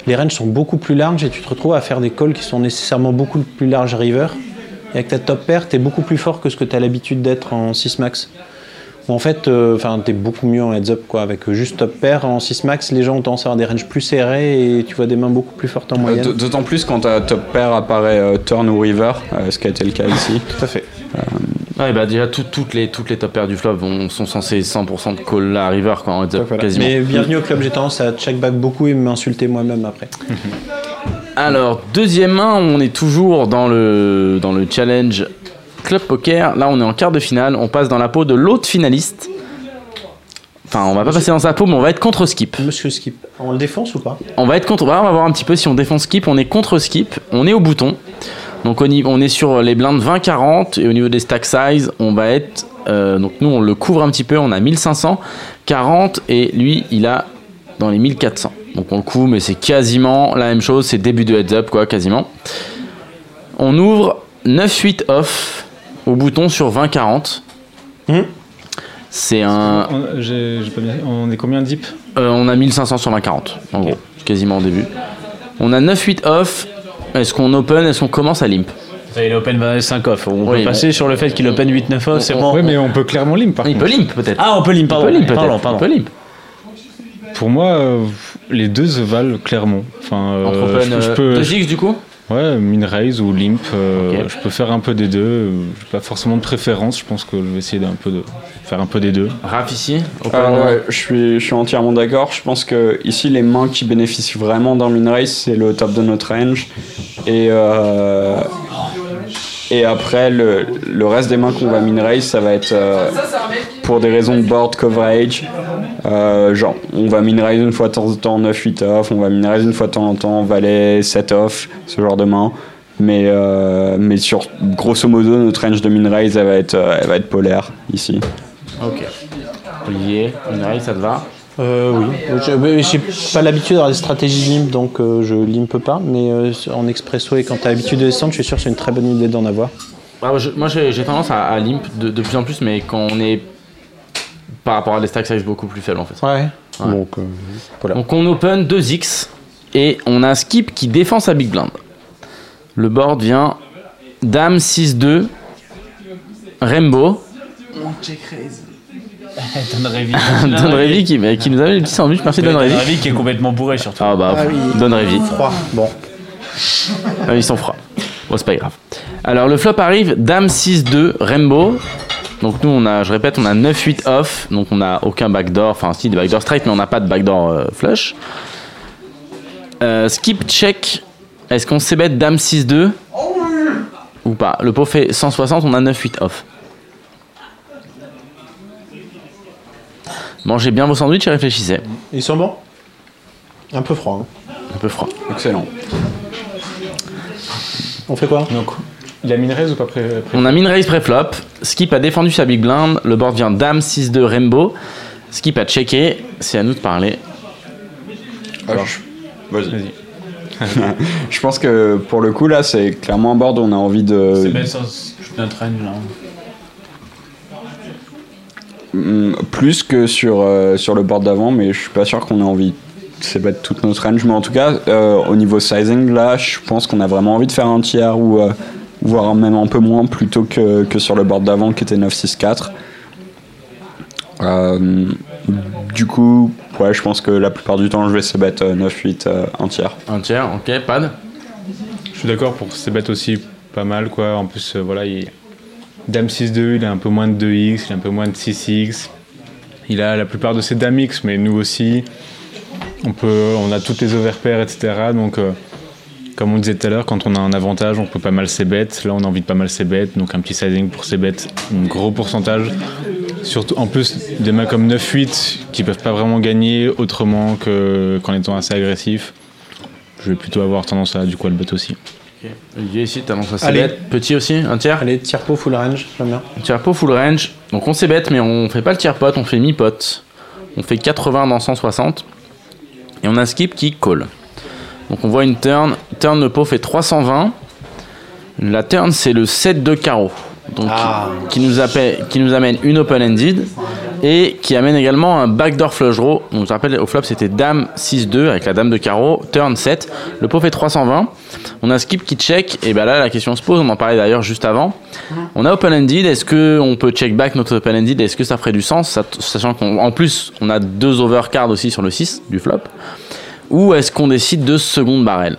les ranges sont beaucoup plus larges et tu te retrouves à faire des calls qui sont nécessairement beaucoup plus larges river. Et avec ta top pair, t'es beaucoup plus fort que ce que tu as l'habitude d'être en 6 max. Ou en fait, euh, enfin, t'es beaucoup mieux en heads up quoi. Avec euh, juste top pair en 6 max, les gens ont tendance à avoir des ranges plus serrés et tu vois des mains beaucoup plus fortes en Euh, moyenne. D'autant plus quand ta top pair apparaît euh, turn ou river, euh, ce qui a été le cas ici. Tout à fait. Ouais, bah déjà tout- toutes les toutes les top pairs du flop vont- sont censées 100% de call la river quoi, en heads up, quasiment. Mais bienvenue au club, j'ai tendance à check back beaucoup et m'insulter moi-même après. Alors, deuxième main, on est toujours dans le, dans le challenge Club Poker. Là, on est en quart de finale. On passe dans la peau de l'autre finaliste. Enfin, on va pas passer dans sa peau, mais on va être contre Skip. Monsieur Skip, on le défonce ou pas? On va être contre. bah, on va voir un petit peu si on défend Skip. On est contre Skip. On est au bouton. Donc, on, y- on est sur les blindes 20-40. Et au niveau des stack size, on va être Euh, donc nous, on le couvre un petit peu. On a 1540 et lui, il a dans les 1400. Donc on le couvre, mais c'est quasiment la même chose. C'est début de heads up, quoi, quasiment. On ouvre 9-8 off au bouton sur 20-40. Mhm. C'est un. On, j'ai pas bien- on est combien de deep Euh, on a 1500 sur 20-40, en gros, quasiment au début. On a 9-8 off. Est-ce qu'on open Est-ce qu'on commence à limp? Il est open 25 off. On Oui, peut passer sur le fait qu'il open 8-9 off, c'est bon. Oui, mais on peut clairement limp par Il contre. peut limp peut-être. Ah, on peut limp, pardon. il peut limp. Pardon, pardon. Il peut limp. Pour moi, euh, les deux se valent clairement. Enfin, euh, je, je euh, peux, 2x du coup ouais, min raise ou limp. euh. Je peux faire un peu des deux. J'ai pas forcément de préférence. Je pense que je vais essayer d'un peu de faire un peu des deux. Raph ici Ah euh, ouais, je suis, je suis entièrement d'accord. Je pense que ici, les mains qui bénéficient vraiment d'un min race, c'est le top de notre range. Et, euh, et après, le, le reste des mains qu'on va min raise, ça va être euh, pour des raisons de board coverage. Euh, genre, on va min raise une fois de temps en temps 9-8 off, on va min raise une fois de temps en temps valet 7 off, ce genre de main. Mais, euh, mais sur grosso modo, notre range de min raise, elle va être, va être polaire ici. Ok. Olivier, une raise, ça te va? Euh, oui. Je- mais J'ai pas l'habitude d'avoir des stratégies limp, donc euh, je limpe pas. Mais euh, en expresso et quand t'as l'habitude de descendre, je suis sûr que c'est une très bonne idée d'en avoir. Ah, je- Moi j'ai j'ai tendance à, à limp de, de plus en plus, mais quand on est par rapport à des stack size beaucoup plus faibles en fait. Ouais. Ouais. Donc, euh, voilà. Donc on open 2x et on a un skip qui défend sa big blind. Le board vient Dame 6-2, Rainbow, Don Revy. Don Revy qui, qui nous avait le petit sandwich. Merci Don Don Revy. Revy qui est complètement bourré surtout. Ah bah, Ah oui. Don Revy. Froid. Bon. Ah, ils sont froids. Bon, c'est pas grave. Alors, le flop arrive Dame 6-2, Rainbow. Donc, nous, on a, je répète, on a 9-8 off. Donc, on n'a aucun backdoor. Enfin, si, des backdoor straight, mais on n'a pas de backdoor euh, flush. Euh, skip check. Est-ce qu'on sait bête Dame 6-2 Ou pas Le pot fait 160, on a 9-8 off. Mangez bien vos sandwichs et réfléchissez. Ils sont bons? Un peu froid. hein. Un peu froid. Excellent. On fait quoi? Donc, il a min raise ou pas pré, pré- On a min raise pré-flop. Skip a défendu sa big blind. Le board vient Dame 6-2 Rainbow. Skip a checké. C'est à nous de parler. Alors, vas-y. je pense que pour le coup, là, c'est clairement un board où on a envie de. C'est belle ça, notre range là. Mm, plus que sur, euh, sur le board d'avant, mais je suis pas sûr qu'on ait envie de s'ébattre toute notre range. Mais en tout cas, euh, au niveau sizing, là, je pense qu'on a vraiment envie de faire un tiers ou euh, voire même un peu moins plutôt que, que sur le board d'avant qui était 9-6-4. Euh, du coup, ouais, je pense que la plupart du temps, je vais s'ébattre euh, 9-8, euh, un tiers. Un tiers, ok, pad? Je suis d'accord pour ces bêtes aussi pas mal quoi. En plus, euh, voilà, il... Dame 6-2, il a un peu moins de 2x, il a un peu moins de 6x. Il a la plupart de ses Dame X, mais nous aussi. On, peut, on a toutes les overpairs, etc. Donc, euh, comme on disait tout à l'heure, quand on a un avantage, on peut pas mal ses bêtes. Là, on a envie de pas mal ses bêtes. Donc, un petit sizing pour ses bêtes, un gros pourcentage. Surtout, en plus, des mains comme 9-8 qui peuvent pas vraiment gagner autrement que- qu'en étant assez agressif. Je vais plutôt avoir tendance à du coup le bet aussi. Olivier, ici, t'annonces assez Allez. bête. Petit aussi, un tiers. Allez, tiers pot full range, j'aime bien. Tiers pot full range. Donc on s'est bête, mais on fait pas le tiers pot, on fait mi-pot. On fait 80 dans 160. Et on a un skip qui call. Donc on voit une turn. Turn, le pot fait 320. La turn, c'est le 7 de carreau. Donc Ah. qui, nous appelle, qui nous amène une open-ended. Et qui amène également un backdoor flush draw. Je te rappelle, au flop, c'était dame 6-2 avec la dame de carreau. Turn 7. Le pot fait 320. On a skip qui check. Et ben là, la question se pose. On en parlait d'ailleurs juste avant. On a open-ended, est-ce qu'on peut check back notre open-ended Est-ce que ça ferait du sens? Sachant qu'en plus, on a deux overcards aussi sur le 6 du flop. Ou est-ce qu'on décide de seconde barrel?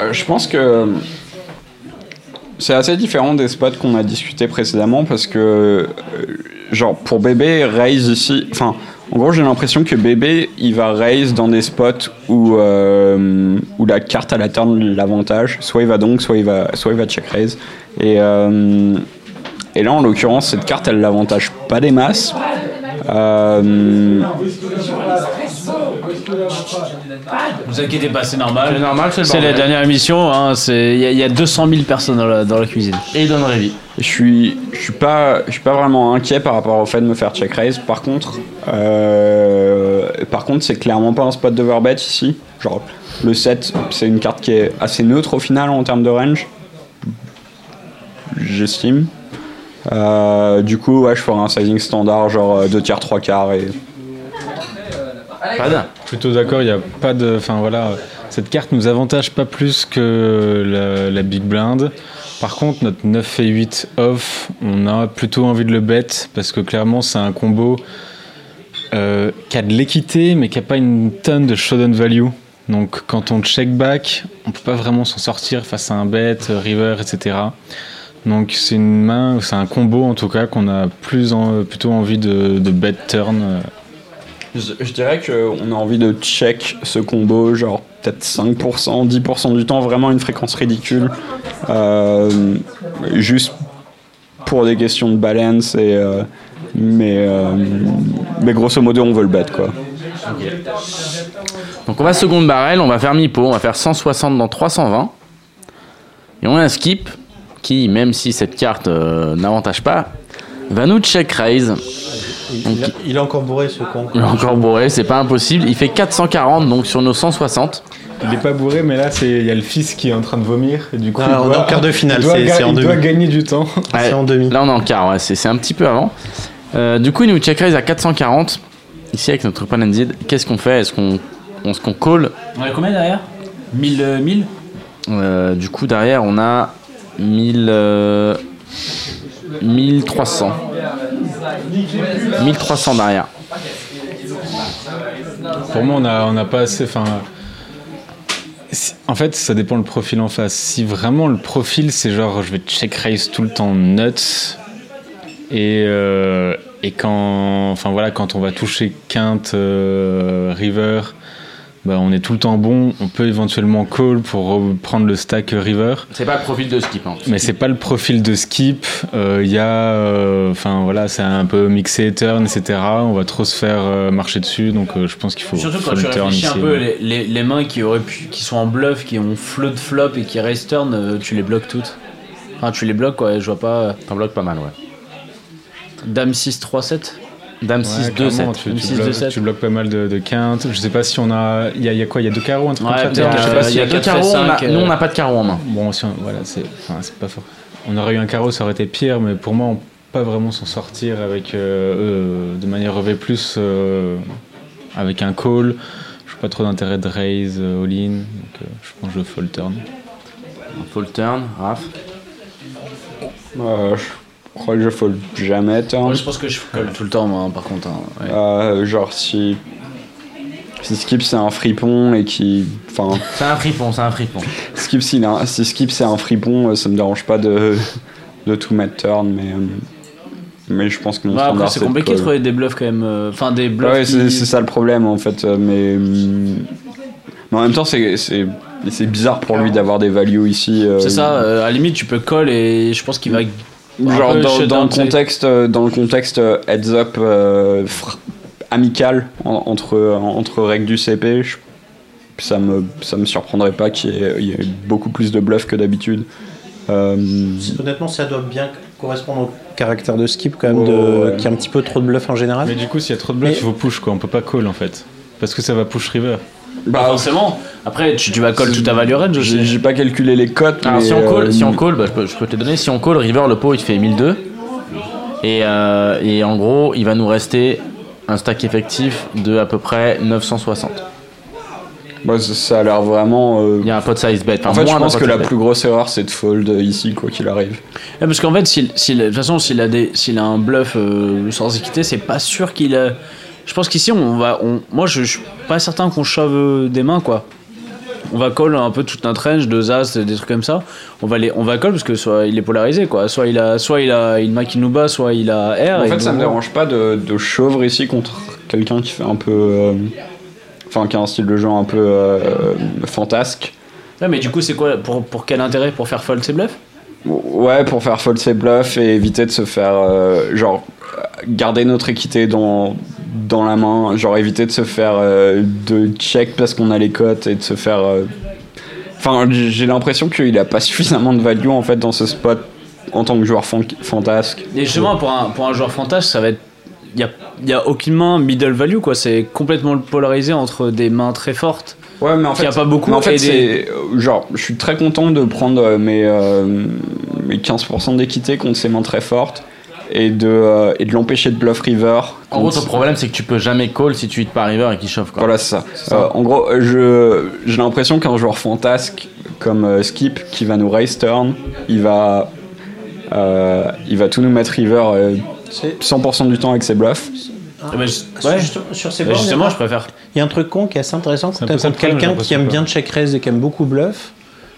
Euh, je pense que c'est assez différent des spots qu'on a discuté précédemment parce que, euh, genre, pour bébé, raise ici. Enfin, en gros, j'ai l'impression que bébé, il va raise dans des spots où, euh, où la carte à la turn l'avantage. Soit il va donc, soit il va, soit il va check raise. Et, euh, et là, en l'occurrence, cette carte, elle l'avantage pas des masses. Euh, Vous inquiétez pas, c'est normal. C'est normal, c'est le C'est la bordel. dernière émission. hein, c'est- Il y, a- il y a 200 000 personnes dans la, dans la cuisine. Et il donne Révi. Je suis, je suis pas, je suis pas vraiment inquiet par rapport au fait de me faire check raise. Par contre, euh, par contre, c'est clairement pas un spot d'overbet ici. Genre, le 7, c'est une carte qui est assez neutre au final en termes de range. J'estime. Euh, du coup, ouais, je ferai un sizing standard, genre 2 tiers, 3 quarts et Pas d'un. Plutôt d'accord, il n'y a pas de. Enfin voilà, cette carte nous avantage pas plus que la, la Big Blind. Par contre, notre 9 et 8 off, on a plutôt envie de le bet parce que clairement, c'est un combo euh, qui a de l'équité mais qui n'a pas une tonne de showdown value. Donc quand on check back, on peut pas vraiment s'en sortir face à un bet, euh, river, etc. Donc c'est une main, c'est un combo en tout cas qu'on a plus en- plutôt envie de, de bet turn. Je, dirais qu'on a envie de check ce combo, genre peut-être 5%, 10% du temps, vraiment une fréquence ridicule. Euh, juste pour des questions de balance, et, euh, mais, euh, mais grosso modo, on veut le bet quoi. Donc on va seconde barrel, on va faire mi-pot, on va faire 160 dans 320. Et on a un skip qui, même si cette carte n'avantage pas, va nous check raise. Il, Donc- il a- il est encore bourré ce con. Il est encore bourré, c'est pas impossible. Il fait 440 donc sur nos 160. Il est pas bourré, mais là, c'est il y a le fils qui est en train de vomir. Et du coup, Ah, il on est doit, en quart de finale, il doit c'est- ga- c'est en il demi. doit gagner du temps. C'est en demi. Là on est en quart, ouais, c'est c'est un petit peu avant. Euh, du coup il nous check raise à 440. Ici avec notre Panenzid, qu'est-ce qu'on fait? Est-ce qu'on est qu'on call? On a combien derrière? 1000 euh, 1000 Euh, Du coup derrière on a 1000, euh, 1300. 1300 derrière. Pour moi, on a, on a pas assez. En fait, ça dépend le profil en face. Si vraiment le profil, c'est genre, je vais check raise tout le temps nuts. Et, euh, quand, enfin voilà, quand on va toucher quinte, euh, river, bah, on est tout le temps bon. On peut éventuellement call pour prendre le stack river. C'est pas le profil de skip. Hein. Mais c'est pas le profil de skip. Euh, Il y a, euh, enfin voilà, c'est un peu mixé turn, etc. On va trop se faire euh, marcher dessus, donc euh, je pense qu'il faut. Surtout quand le tu turn réfléchis un ici. peu, les, les, les mains qui, auraient pu, qui sont en bluff, qui ont float flop et qui raise turn, euh, tu les bloques toutes. Enfin, tu les bloques quoi, je vois pas. T'en bloques pas mal, ouais. Dame 6, 3, 7. Dame Ouais, 6, 2, clairement, 7. Tu, tu 6, bloques, 2, 7. tu bloques pas mal de, de quintes. Je sais pas si on a. Il y y a quoi? Il y a deux carreaux, un truc Ouais, comme ça? peut-être Je sais que- pas euh, si- Il y a deux 4 carreaux, on a- cinq, nous on n'a pas de carreau en main. Bon, si on- voilà, c'est, enfin, pas fort. On aurait eu un carreau, ça aurait été pire, mais pour moi, on peut pas vraiment s'en sortir avec euh, euh, de manière EV+, euh, avec un call. Je vois pas trop d'intérêt de raise euh, all-in, donc euh, je pense que je fold turn. Full turn, Raph? Euh, je crois que je fold jamais. Moi, je pense que je colle tout le temps, moi, par contre. hein, ouais. Euh, genre si si Skip c'est un fripon et qui enfin C'est un fripon, c'est un fripon. Skip un- si Skip c'est un fripon euh, ça me dérange pas de de tout mettre turn mais euh, mais je pense que Ouais, après, c'est compliqué de trouver des bluffs quand même. Enfin, des bluffs. Ouais, qui- c'est c'est ça le problème en fait mais mais en même temps c'est c'est c'est bizarre pour lui d'avoir des values ici euh, C'est ça, euh, à la limite, tu peux call et je pense qu'il va. Genre peu dans, le contexte euh, dans le contexte euh, heads up euh, fr- amical en- entre entre règles du CP je- ça me ça me surprendrait pas qu'il y, ait- il y ait beaucoup plus de bluffs que d'habitude Euh, Honnêtement, ça doit bien correspondre au caractère de skip quand même, de, ouais. qui a un petit peu trop de bluff en général. Mais du coup, s'il y a trop de bluff, Mais- il faut push quoi. On peut pas call en fait. Parce que ça va push river. Bah, forcément. Après, tu, tu vas call toute ta value range j'ai pas calculé les cotes Alors mais, si on call, euh, si on call bah, je, peux, je peux te les donner. Si on call, River, le pot il fait 1002. Et, euh, et en gros, il va nous rester un stack effectif de à peu près 960. bah, ça, ça a l'air vraiment euh, Il y a un pot size bet. Enfin, en fait je moins d'un pense pot que size la bet. plus grosse erreur c'est de fold ici quoi qu'il arrive Ouais, parce qu'en fait, s'il, s'il- de toute façon, s'il a, des, s'il a un bluff euh, sans équité, c'est pas sûr qu'il a. Je pense qu'ici, on va. On, moi, je, je suis pas certain qu'on shove euh, des mains, quoi. On va call un peu toute notre range, deux as, des trucs comme ça. On va, les, on va call parce que soit il est polarisé, quoi. Soit il a, soit il a une main qui nous bat, soit il a R. En fait, ça me dérange pas de, de chauvre ici contre quelqu'un qui fait un peu. euh, Enfin, qui a un style de jeu un peu euh, fantasque. Ouais, mais du coup, c'est quoi pour, pour quel intérêt? Pour faire fold ses bluffs? Ouais, pour faire fold ses bluffs et éviter de se faire. euh, genre, garder notre équité dans, dans la main, genre éviter de se faire euh, de check parce qu'on a les cotes et de se faire. euh, Enfin, j'ai l'impression qu'il a pas suffisamment de value en fait dans ce spot en tant que joueur fan- fantasque. Et justement, pour un, pour un joueur fantasque, ça va être. Il n'y a, a aucunement middle value, quoi. C'est complètement polarisé entre des mains très fortes. Ouais, mais en fait, y a pas beaucoup en fait, des- euh, genre, je suis très content de prendre mes, euh, mes 15% d'équité contre ces mains très fortes et de, euh, et de l'empêcher de bluff river. En gros, ton problème, c'est que tu peux jamais call si tu hits par river et qu'il chauffe. Quoi. Voilà, c'est ça. Euh, en gros, je, j'ai l'impression qu'un joueur fantasque comme euh, Skip qui va nous raise turn, il va, euh, il va tout nous mettre river euh, C'est- 100% du temps avec ses bluffs. Ah, bah, je- Sur- ouais. justement, Sur ces Bah, bornes, justement, il y a- je préfère. il y a un truc con qui est assez intéressant C'est quand tu quelqu'un qui aime bien check raise et qui aime beaucoup bluff.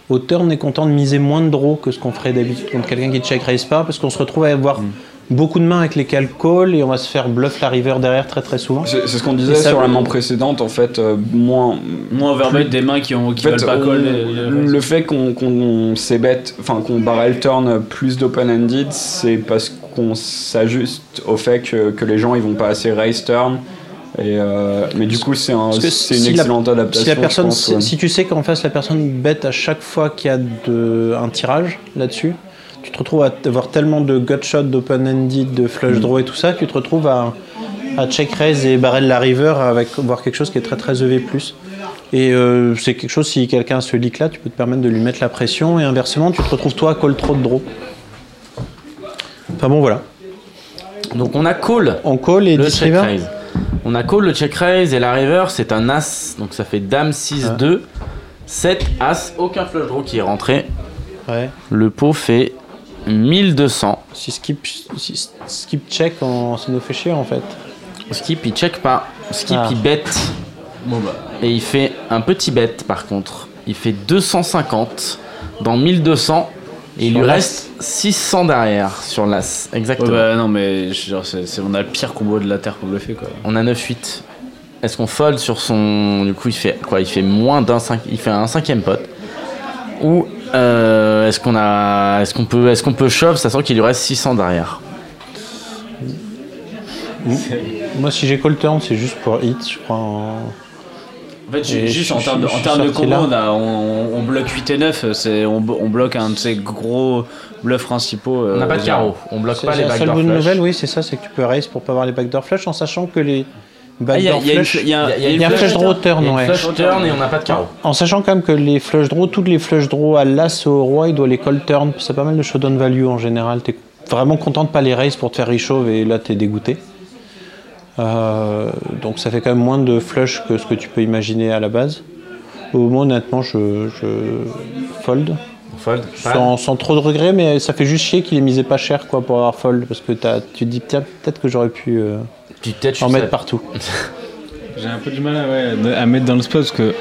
Au turn, on est content de miser moins de draw que ce qu'on ferait d'habitude contre quelqu'un qui check raise pas parce qu'on se retrouve à avoir beaucoup de mains avec lesquelles call et on va se faire bluff la river derrière très très souvent. C'est, ce qu'on disait ça- sur la main précédente, en fait, euh, moins, Moins overbet des mains qui, ont, qui En fait, veulent pas on- call. les- les- le fait qu'on qu'on s'ébête, enfin qu'on barrel turn plus d'open-ended, c'est parce qu'on s'ajuste au fait que, que les gens ils vont pas assez raise turn. Et euh, mais du coup, c'est un- une si la- excellente adaptation. Si la personne, je pense, ouais. si tu sais qu'en face la personne bête à chaque fois qu'il y a de, un tirage là-dessus, tu te retrouves à avoir tellement de gut shot, d'open ended, de flush Mm. draw et tout ça, tu te retrouves à, à check raise et barrel la river avec voir quelque chose qui est très très EV+. Et euh, c'est quelque chose, si quelqu'un ce leak là, tu peux te permettre de lui mettre la pression et inversement, tu te retrouves toi à call trop de draw. Enfin bon voilà, Donc on a call on call et le 10 check raise. On a call le check raise et la river, c'est un as. Donc ça fait dame 6 2 7 as, aucun flush draw qui est rentré. Ouais. Le pot fait 1200. Si skip, si skip check, on, ça nous fait chier en fait. Skip il check pas. Skip Ah. il bet. Et il fait un petit bet par contre. Il fait 250 dans 1200. Et il lui reste 600 derrière sur l'as. Ouais, Exactement. bah non, mais genre, on a le pire combo de la terre pour bluffer, quoi. On a 9-8. Est-ce qu'on fold sur son. Du coup, il fait quoi? Il fait moins d'un 5. Il fait un cinquième pot. Ou euh, est-ce qu'on a. Est-ce qu'on peut, est-ce qu'on peut shove, sachant qu'il lui reste 600 derrière Moi, si j'ai call turn, c'est juste pour hit, je crois. en- En fait, Et juste je- en termes de, en de combo, on, a, on, on bloque 8 et 9, c'est, on, on bloque un de ces gros bluffs principaux. On n'a euh, pas de carreau. On bloque C'est pas les la seule backdoor bonne flush. nouvelle, oui, c'est ça, c'est que tu peux raise pour pas avoir les backdoor flush en sachant que les Ah, il y a, y y un flush draw turn, ouais. flush turn et on n'a pas de carreau. En sachant quand même que les flush draw, toutes les flush draw à l'as et au roi, il doit les call turn. C'est pas mal de showdown value en général. T'es vraiment content de pas les raise pour te faire reshove et là t'es dégoûté. Euh, donc ça fait quand même moins de flush que ce que tu peux imaginer à la base. Au moment honnêtement, je, je fold. Sans, sans trop de regrets, mais ça fait juste chier qu'il ait misé pas cher quoi, pour avoir fold. Parce que t'as- tu te dis, tiens, peut-être que j'aurais pu euh, Je en mettre partout. J'ai un peu du mal à, ouais, à mettre dans le spot parce que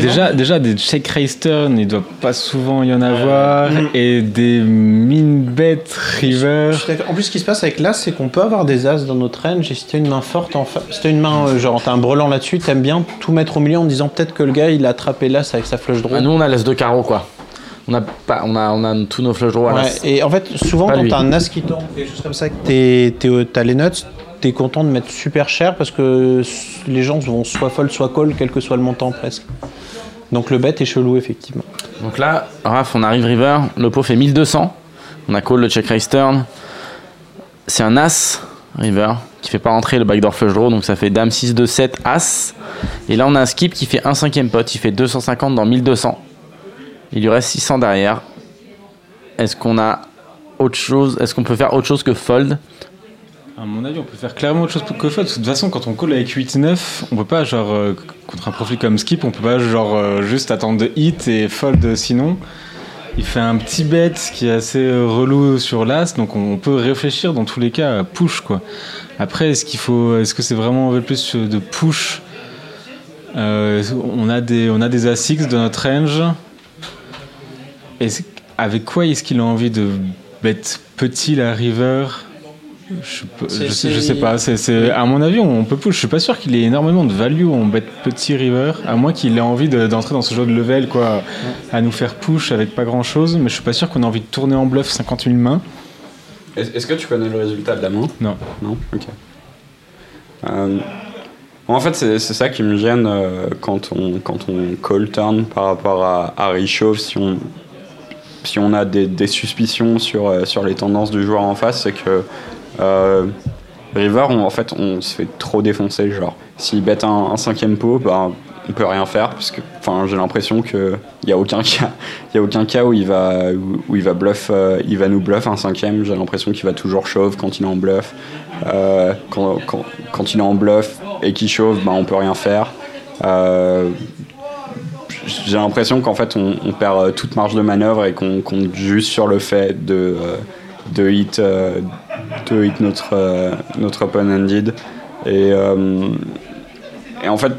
déjà, déjà des check raise turn, il doit pas souvent y en avoir et des min bet river. En plus, ce qui se passe avec l'as, c'est qu'on peut avoir des as dans notre range. Et si t'as une main forte, en fa- si t'as une main, euh, genre t'as un brelan là-dessus, t'aimes bien tout mettre au milieu en disant peut-être que le gars il a attrapé l'as avec sa flush draw. Ah, nous on a l'as de carreau quoi. On a pas, on a, on a tous nos flush draws à Ouais, l'as. et en fait, souvent Pas quand t'as un as qui tombe, des choses comme ça, que t'es- t'es- t'as les nuts, t'es content de mettre super cher parce que les gens vont soit fold, soit call, quel que soit le montant presque. Donc le bet est chelou effectivement. Donc là, Raph, on arrive river, le pot fait 1200. On a call le check raise turn. C'est un as, river, qui fait pas rentrer le backdoor flush draw, donc ça fait dame 6, 2, 7, as. Et là, on a un skip qui fait un cinquième pot, il fait 250 dans 1200. Il lui reste 600 derrière. Est-ce qu'on a autre chose Est-ce qu'on peut faire autre chose que fold? À mon avis, on peut faire clairement autre chose que que de toute façon, quand on call avec 8-9, on peut pas, genre, euh, contre un profil comme Skip, on peut pas, genre, euh, juste attendre de hit et fold sinon. Il fait un petit bet qui est assez euh, relou sur l'as, donc on peut réfléchir dans tous les cas à push, quoi. Après, est-ce qu'il faut, est-ce que c'est vraiment un plus de push? On a des, on a des A6 dans notre range. Avec quoi est-ce qu'il a envie de bet? Petit la river? Je, je sais, je c'est- sais pas. C'est, à mon avis, on peut push. Je suis pas sûr qu'il ait énormément de value en bet petit river, à moins qu'il ait envie de- d'entrer dans ce jeu de level, quoi, à nous faire push avec pas grand chose. Mais je suis pas sûr qu'on ait envie de tourner en bluff 50 000 mains. Est- Est-ce que tu connais le résultat de la main? Non. Non? Ok. Euh, en fait, c'est ça qui me gêne euh, quand, on, quand on call turn par rapport à, à reshove. Si on, si on a des, des suspicions sur, euh, sur les tendances du joueur en face, c'est que euh, River, on- en fait, on se fait trop défoncer. Genre, s'il bête un, un cinquième pot, bah, on peut rien faire parce que, j'ai l'impression que y a aucun cas, a aucun cas où il va, où, il va bluff, euh, il va nous bluff un cinquième. J'ai l'impression qu'il va toujours shove quand il est en bluff. Euh, quand, il est en bluff et qu'il chauffe, bah, on peut rien faire. Euh, j'ai l'impression qu'en fait on, perd toute marge de manœuvre et qu'on compte juste sur le fait de, de hit, de hit notre, euh, notre open-ended. Et, euh, et en fait,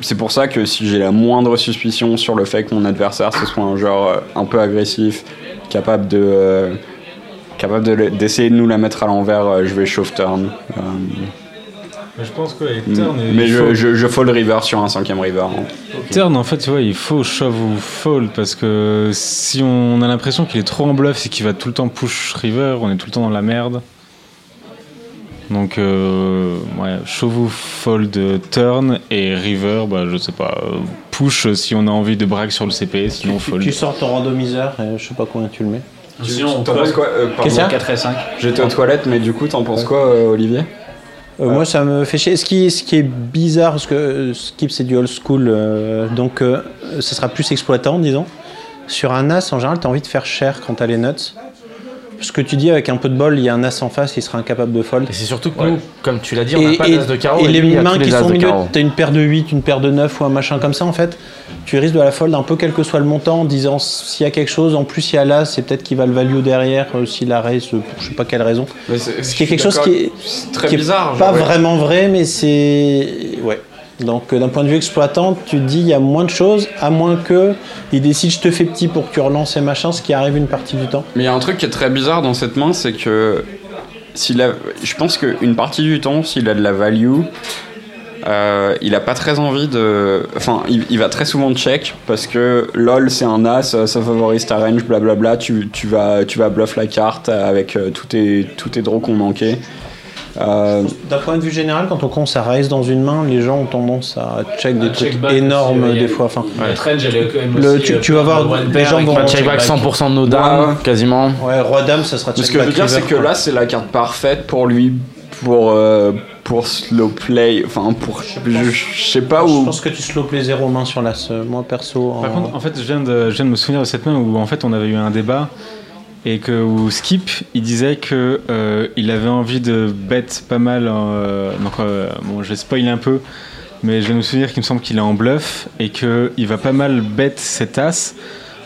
c'est pour ça que si j'ai la moindre suspicion sur le fait que mon adversaire ce soit un joueur euh, un peu agressif, capable de. capable de- d'essayer de nous la mettre à l'envers, je vais shove turn. Mais je pense que avec Mm. turn, mais je, faut- je, je fold river sur un cinquième river. hein. Turn, en fait, tu vois, il faut shove ou fold parce que si on a l'impression qu'il est trop en bluff et qu'il va tout le temps push river, on est tout le temps dans la merde. Donc, euh, ouais, shove ou fold turn et river, bah, je sais pas, euh, push si on a envie de brag sur le CP, sinon Tu, fold. tu sors ton randomiseur et je sais pas combien tu le mets. Sinon, on T'en penses quoi euh, Qu'est-ce qu'il y a 4 et 5. J'étais aux toilettes, mais du coup, t'en penses quoi, euh, Olivier? Euh, Moi, ça me fait chier. Ce qui, ce qui est bizarre, parce que euh, Skip, c'est du old school, euh, donc ça sera plus exploitant, disons. Sur un as, en général, tu as envie de faire cher quand tu as les nuts. Ce que tu dis, avec un peu de bol, il y a un as en face, il sera incapable de fold. Et c'est surtout que nous, comme tu l'as dit, on n'a pas d'as de carreau. et les lui, mains qui les sont au milieu, tu as une paire de 8, une paire de 9 ou un machin comme ça, en fait, tu risques de la fold un peu quel que soit le montant en disant s'il y a quelque chose, en plus il y a l'as, c'est peut-être qu'il va le value derrière, euh, s'il a raise pour je sais pas quelle raison. Ce qui est quelque chose qui est, très qui est bizarre. pas ouais. vraiment vrai, mais c'est. Ouais. Donc euh, d'un point de vue exploitant, tu te dis il y a moins de choses, à moins que il décide je te fais petit pour que tu relances et machin, ce qui arrive une partie du temps. Mais il y a un truc qui est très bizarre dans cette main, c'est que s'il a, je pense qu'une partie du temps, s'il a de la value, euh, il a pas très envie de. Enfin, il, va très souvent check parce que lol c'est un as, ça favorise ta range, blablabla. Tu, tu, vas, tu vas bluff la carte avec euh, tous tes, tous tes draws qu'on manquait. Euh, D'un point de vue général, quand on commence à raise dans une main, les gens ont tendance à check des trucs énormes des fois. Enfin, Le trend, j'allais quand même Le- aussi, tu- euh, tu vas voir, les gens vont- un Bah, check back 100% de nos dames, quasiment. ouais, roi dame, ça sera ce check que je veux dire, c'est que là, c'est la carte parfaite pour lui, pour, euh, pour slow play, enfin, pour. Je, je sais pas Je où. pense que tu slopes les zéro mains sur l'as. Moi perso. Par contre, en fait, je viens, de, je viens de me souvenir de cette main où en fait on avait eu un débat et que où Skip il disait que euh, il avait envie de bet pas mal. euh, donc euh, bon, je vais spoiler un peu, mais je vais me souvenir qu'il me semble qu'il est en bluff et que il va pas mal bet cet as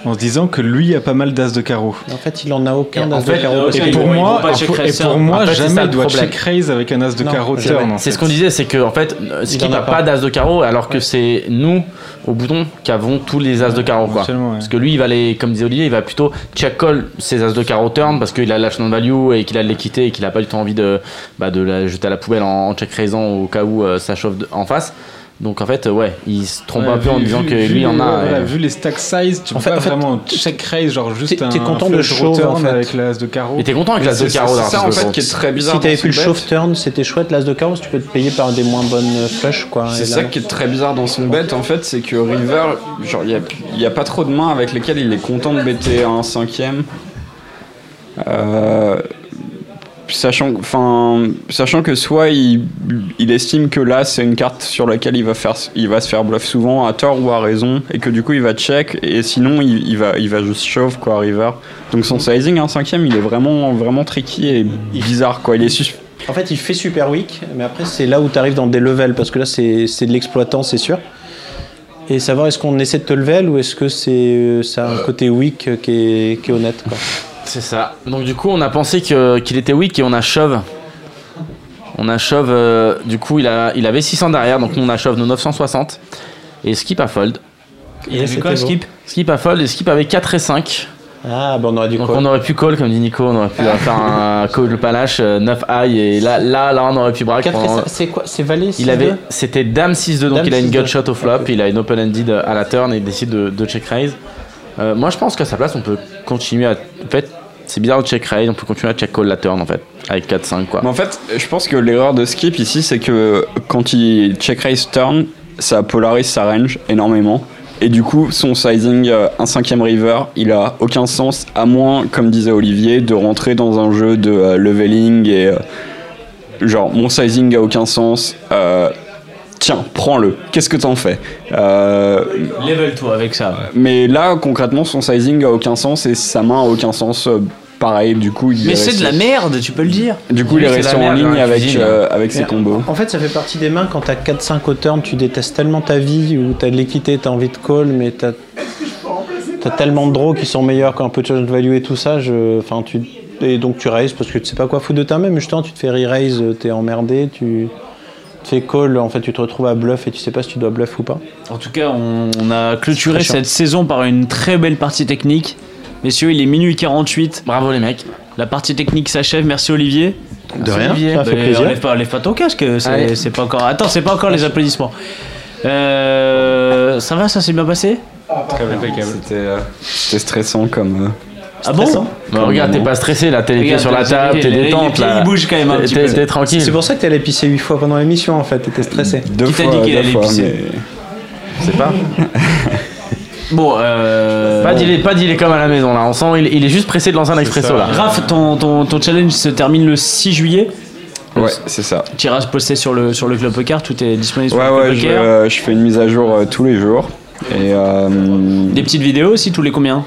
en se disant que lui a pas mal d'as de carreau. En fait, il en a aucun d'as en de fait, carreau. euh, parce Et pour moi, et pour moi En fait, c'est jamais il doit check raise avec un as de Non, carreau turn. C'est ce qu'on disait, c'est que en fait, Skip en a a pas. pas d'as de carreau, alors que c'est nous, au bouton, qui avons tous les as de carreau. Quoi. Parce que lui, il va les, comme disait Olivier, il va plutôt check call ses as de carreau turn parce qu'il a la non value et qu'il a de l'équité et qu'il a pas du tout envie de, bah, de la jeter à la poubelle en, check raisant au cas où euh, ça chauffe en face. Donc en fait, euh, ouais, il se trompe Ouais, un peu en disant vu- que vu lui en a. voilà, euh, vu les stack size, tu En peux fait- pas en fait, vraiment check raise, genre juste t'es- un t'es content de flush shove, turn en fait. avec l'as de carreau. Il était content avec l'as de carreau c'est ça ce en fait qui est très bizarre. Si t'avais pu le shove turn, c'était chouette, l'as de carreau, tu peux te payer par des moins bonnes flushs, quoi. C'est Et ça qui est très bizarre dans son bet en fait, c'est que River, genre il y a, il y a pas trop de mains avec lesquelles il est content de bêter un cinquième. Euh, sachant, enfin, sachant que soit il, il estime que là c'est une carte sur laquelle il va, faire, il va se faire bluff souvent à tort ou à raison et que du coup il va check et sinon il, il va, il va juste shove quoi River. Donc son sizing un cinquième il est vraiment, vraiment tricky et bizarre quoi. Il est sus- En fait, il fait super weak, mais après, c'est là où tu arrives dans des levels, parce que là, c'est c'est de l'exploitant, c'est sûr. Et savoir est-ce qu'on essaie de te level ou est-ce que c'est euh, ça a un côté weak qui est, qui est honnête, quoi. C'est ça. Donc du coup, on a pensé que- qu'il était weak et on a shove. On a shove. euh, du coup, il, a, il avait 600 derrière, donc nous on a shove nos 960. Et skip a fold. Et C'est quoi, c'était beau. Skip? Skip a fold et skip avait 4 et 5. Ah, ben on aurait dû Donc call. on aurait pu call, comme dit Nico, on aurait pu faire un call palache, euh, 9 high et là, là, là, on aurait pu braque. C'est quoi C'est valet Il avait, c'était Dame 6-2, donc Dame il a une 6-2. gut shot au flop, il a une open-ended à la turn et il décide de, de check raise. Euh, moi je pense qu'à sa place on peut continuer à. En fait, C'est bizarre de check raise, on peut continuer à check call la turn en fait, avec 4-5 quoi. Mais en fait, je pense que l'erreur de Skip ici, c'est que quand il check raise turn, ça polarise sa range énormément. Et du coup, son sizing, euh, un cinquième river, il a aucun sens, à moins, comme disait Olivier, de rentrer dans un jeu de euh, leveling et. euh, genre, mon sizing a aucun sens. Tiens, prends-le. Qu'est-ce que t'en fais Euh, Level-toi avec ça. Mais là, concrètement, son sizing a aucun sens et sa main a aucun sens. euh, pareil, du coup, il Mais c'est resté- de la merde, tu peux le dire. Du coup, il est resté en ligne la avec, cuisine. euh, avec ses combos. En fait, ça fait partie des mains quand t'as 4-5 au turn, tu détestes tellement ta vie, ou t'as de l'équité, t'as envie de call, mais t'as as tellement de draws qui sont meilleurs qu'un peu de change value et tout ça. Je, enfin, tu, et donc tu raises parce que tu sais pas quoi foutre de ta main, mais justement, tu te fais re-raise, t'es emmerdé, tu te fais call, en fait, tu te retrouves à bluff et tu sais pas si tu dois bluff ou pas. En tout cas, on, on a clôturé très cette saison par une très belle partie technique. Messieurs, il est minuit 48. Bravo les mecs. La partie technique s'achève. Merci Olivier. De rien, Olivier. ça fait Euh, plaisir. Enlève pas, enlève pas ton casque. c'est- Allez. C'est pas encore. Attends, c'est pas encore les applaudissements. Euh, ça va, ça s'est bien passé? C'était euh, c'était stressant comme. euh, Ah bon Bah, regarde, t'es pas stressé là, t'es les pieds sur la table, t'es détente les pieds, là. ils bougent quand même un T'es- petit t'es- peu. T'es tranquille. C'est pour ça que t'allais pisser 8 fois pendant l'émission, en fait, t'étais stressé. deux Qui t'a fois, dit qu'il allait fois, pisser mais- C'est pas. Bon, euh. Pas d'il est, pas d'il est comme à la maison là. On sent il, il est juste pressé de lancer un expresso là. Raph, ton, ton, ton challenge se termine le 6 juillet. Ouais, c'est ça. Tirage posté sur le, sur le Club Poker, tout est disponible sur Ouais, le Club ouais, je, Poker. euh, je fais une mise à jour euh, tous les jours. Et euh, Des petites vidéos aussi, tous les combien?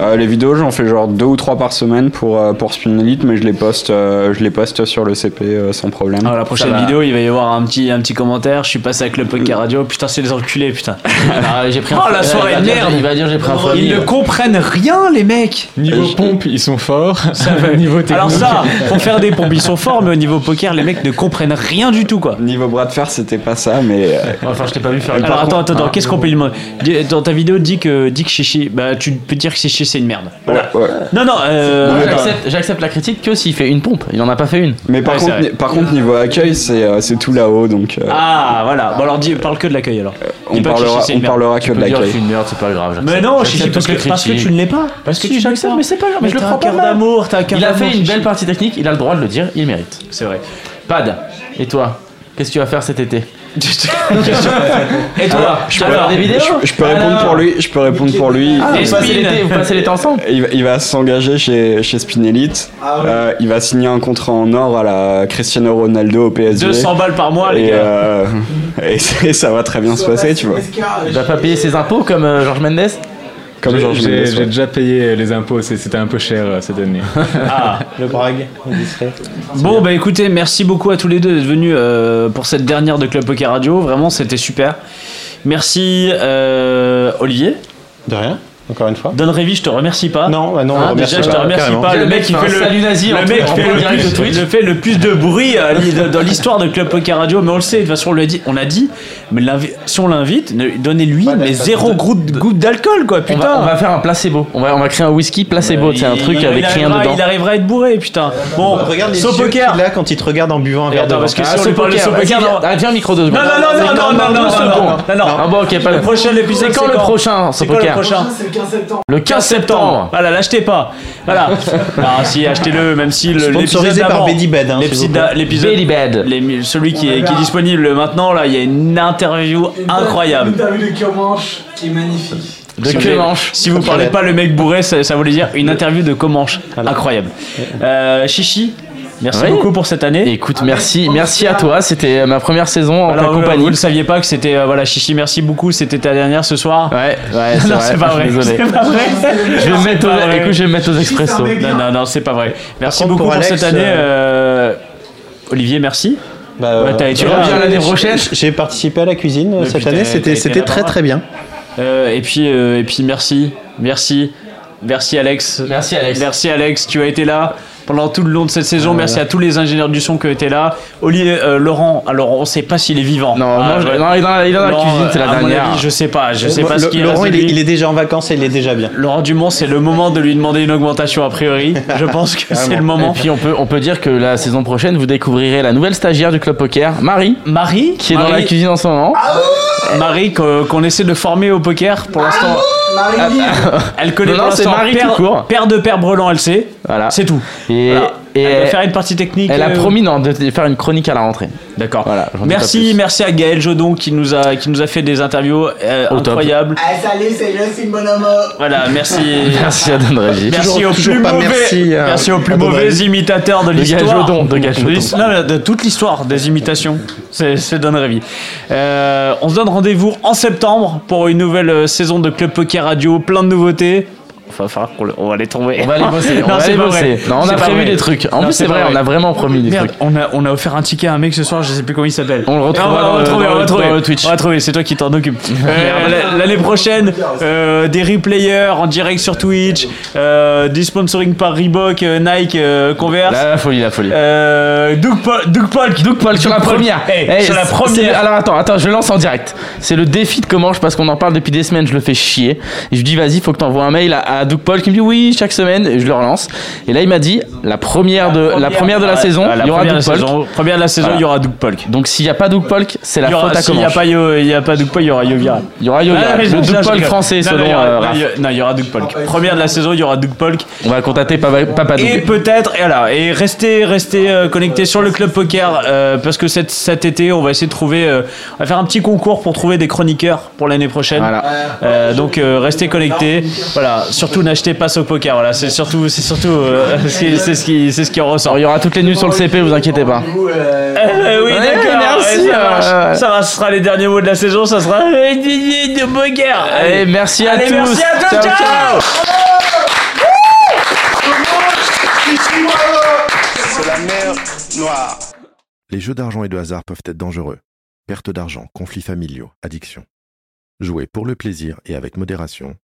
Euh, les vidéos, j'en fais genre deux ou trois par semaine pour, euh, pour Spin Elite, mais je les poste, euh, je les poste sur le CP euh, sans problème. Alors la prochaine vidéo, il va y avoir un petit, un petit commentaire. Je suis passé avec le Poker Radio. Putain, c'est les enculés, putain. Ah, j'ai pris un Oh, la soirée il va de dire- merde. Il va dire j'ai pris un foie Ils ne comprennent rien, les mecs. Niveau pompe, ils sont forts. va. Niveau technique. Alors ça, pour faire des pompes, ils sont forts, mais au niveau poker, les mecs ne comprennent rien du tout, quoi. Niveau bras de fer, c'était pas ça, mais euh, Enfin, je t'ai pas vu faire une Alors attends, attends, attends, Ah. qu'est-ce qu'on peut lui demander Dans ta vidéo, dis que, dis que Chichi, bah tu peux dire que C'est une merde. ouais, ouais. Non, non, euh, j'accepte- J'accepte la critique que s'il fait une pompe. Il en a pas fait une. Mais par, Ouais, c'est contre, vrai. ni- par contre, niveau accueil, c'est euh, c'est tout là-haut, donc euh, Ah, voilà. Bon, alors dis, parle que de l'accueil alors. on que parlera, Chichi, c'est on parlera que Tu de que l'accueil. suis une merde, c'est pas grave. Mais non, Chichi, parce que, parce que tu ne l'es pas. Parce que tu j'accepte, mais c'est pas grave. Mais je le prends pas d'amour, Il a fait une belle partie technique, il a le droit de le dire, il mérite. C'est vrai. Pad, et toi Qu'est-ce que tu vas faire cet été? Et toi Tu vas faire des vidéos Je, je peux répondre pour lui. Je peux répondre pour lui. Ah, vous passez l'été- vous passez l'été ensemble Il va, il va s'engager chez, chez Spin Elite. Euh, il va signer un contrat en or à la Cristiano Ronaldo au PSG. 200 balles par mois, les gars. euh, et ça va très bien se passer, tu vois. Il va pas payer ses impôts comme euh, Georges Mendes Comme J'ai- déjà payé les impôts, c'était un peu cher euh, cette année. Ah. Le brag, discret. Bon, bah écoutez, merci beaucoup à tous les deux d'être venus euh, pour cette dernière de Club Poker Radio. Vraiment, c'était super. Merci euh, Olivier. De rien, encore une fois. Don Révi, je te remercie pas. Non, bah non, Hein, remercie déjà, je te remercie carrément. pas. Le Le mec, qui fait le, salut nazi le mec en fait le, direct de Twitch. le fait le plus de bruit euh, dans l'histoire de Club Poker Radio. Mais on le sait, de toute façon, on l'a dit. On a dit. Mais si on l'invite, ne- donnez-lui mais zéro goutte, goutte d'alcool, quoi. on Putain. va, on va faire un placebo. On va, on va créer un whisky placebo. C'est un Il- truc il avec rien arrivera- dedans. Il arrivera à être bourré, putain. Bon, Regarde les yeux poker. a quand il te regarde en buvant un verre de parce que si Ah, on lui parle de poker, viens- ah, micro deux secondes. Non, non, non, non, non, non, non, secondes. non, non, non. Ah bon, ok, pas Le prochain épisode, C'est quand le prochain, ce C'est quand le poker prochain Le 15 septembre. Voilà, l'achetez pas. Voilà. Ah si, achetez-le, même si l'épisode par d'avant- hein, l'épisode celui qui est, qui est disponible maintenant là, il y a une interview incroyable. interview de Comanche qui est magnifique. De Si vous- queue manche. Si vous parlez pas le mec bourré, ça, ça voulait dire une interview de Comanche. Incroyable. Euh, Chichi, merci Oui. beaucoup pour cette année. Écoute, merci, merci à toi. C'était ma première saison en ta Alors, vous, compagnie. vous le saviez pas que c'était euh, voilà Chichi, merci beaucoup, c'était ta dernière ce soir. Ouais, ouais, c'est non, vrai. c'est pas vrai. Désolé. C'est pas vrai. Je vais me mettre aux, vrai. écoute, je vais me mettre aux expressos. Non, non, non, c'est pas vrai. Merci contre, beaucoup pour pour, Alex, cette année. euh, euh, Olivier, merci. Bah, Ouais, t'as- tu reviens j'ai- l'année prochaine J'ai participé à la cuisine euh, Et cette année, c'était très très bien. Euh, et puis euh, et puis merci, merci, merci Alex. Merci Alex. Merci Alex, tu as été là pendant tout le long de cette saison. Merci à tous les ingénieurs du son qui été là. Olivier, euh, Laurent, alors on sait pas s'il est vivant. Non, Ah, je- non, il est dans la, il est dans la Laurent, cuisine, c'est la dernière. avis, je sais pas, je sais pas ce Le- qu'il Laurent, il est, il est déjà en vacances et il est déjà bien. Laurent Dumont, c'est le moment de lui demander une augmentation a priori. Je pense que c'est le Et moment. puis on peut, on peut dire que la saison prochaine, vous découvrirez la nouvelle stagiaire du club poker, Marie, Marie, qui est dans la cuisine en ce moment. Marie qu'on essaie de former au poker pour l'instant. Elle connaît Non, pour non, c'est l'instant Marie père, tout court. père de père Brelan, elle sait. Voilà. C'est tout. Et, Voilà. Et elle va faire une partie technique. elle a euh, promis non, de faire une chronique à la rentrée. D'accord. Voilà, Merci, merci à Gaël Jodon qui nous a, qui nous a fait des interviews euh, incroyables. Ah, salut, c'est Justin Bonomo. Voilà, merci. Merci à Don Régie. Merci Toujours- au toujours plus mauvais, merci au plus mauvais Révy. imitateur de De l'histoire. De non, mais de toute l'histoire des imitations. C'est Don Révy. Euh, on se donne rendez-vous en septembre pour une nouvelle euh, saison de Club Poker Radio, plein de nouveautés. Enfin, falloir qu'on le- on va les trouver. On va aller bosser. On Non, va pas bosser. vrai. Non, on a prévu vrai. des trucs. En Non, plus, c'est vrai, vrai. on a vraiment promis des Merde, trucs. on a, on a offert un ticket à un mec ce soir, je sais plus comment il s'appelle. On le retrouvera Ah, on va dans le- retrouver, dans on va le- retrouver. dans le Twitch. On va trouver, c'est toi qui t'en occupe. Euh, la- L'année prochaine, euh, des replayers en direct sur Twitch, euh, des sponsoring par Reebok, euh, Nike, euh, Converse. La, la folie, la folie. Doug Polk. Doug Paul sur la Polk. première. Hey, Hey, sur la première. Alors attends, attends, je lance en direct. C'est le défi de Comanche parce qu'on en parle depuis des semaines, je le fais chier. Et je dis vas-y, faut que t'envoies un mail à, à Doug Paul qui me dit oui chaque semaine. Et je le relance. Et là il m'a dit la première de la première de la Ah, saison, ah, il y aura première Doug de la Polk. saison- Première de la saison, il y aura Doug Polk. Donc s'il n'y a pas Doug Polk, c'est la faute à s'il y a Comanche. pas il y a pas Doug Polk, il y aura Yo Viral. Il y aura Yo Ah, le Doug Polk français selon non, il y aura- euh, Doug Polk. Première de la saison, il y aura Doug Polk. On va contacter Papa, Papa Et Doug. peut-être, et voilà, et restez, restez euh, connectés sur le club poker euh, parce que cet, cet été, on va essayer de trouver, on va faire un petit concours pour trouver des chroniqueurs pour l'année prochaine. Voilà. Donc restez connectés. Voilà, surtout n'achetez pas au poker. Voilà, c'est surtout, c'est surtout, euh, ce qui- c'est ce qui, c'est ce qui en ressort. Il y aura toutes les news sur le CP, vous inquiétez pas. Euh, oui, Ouais, d'accord. merci, ouais, ça, ouais. ça va, ce sera les derniers mots de la saison. Ça sera de poker. Allez, merci à Allez, tous. merci à tous. Ciao, ciao. ciao. C'est la mer noire. Les jeux d'argent et de hasard peuvent être dangereux. Perte d'argent, conflits familiaux, addiction. Jouez pour le plaisir et avec modération.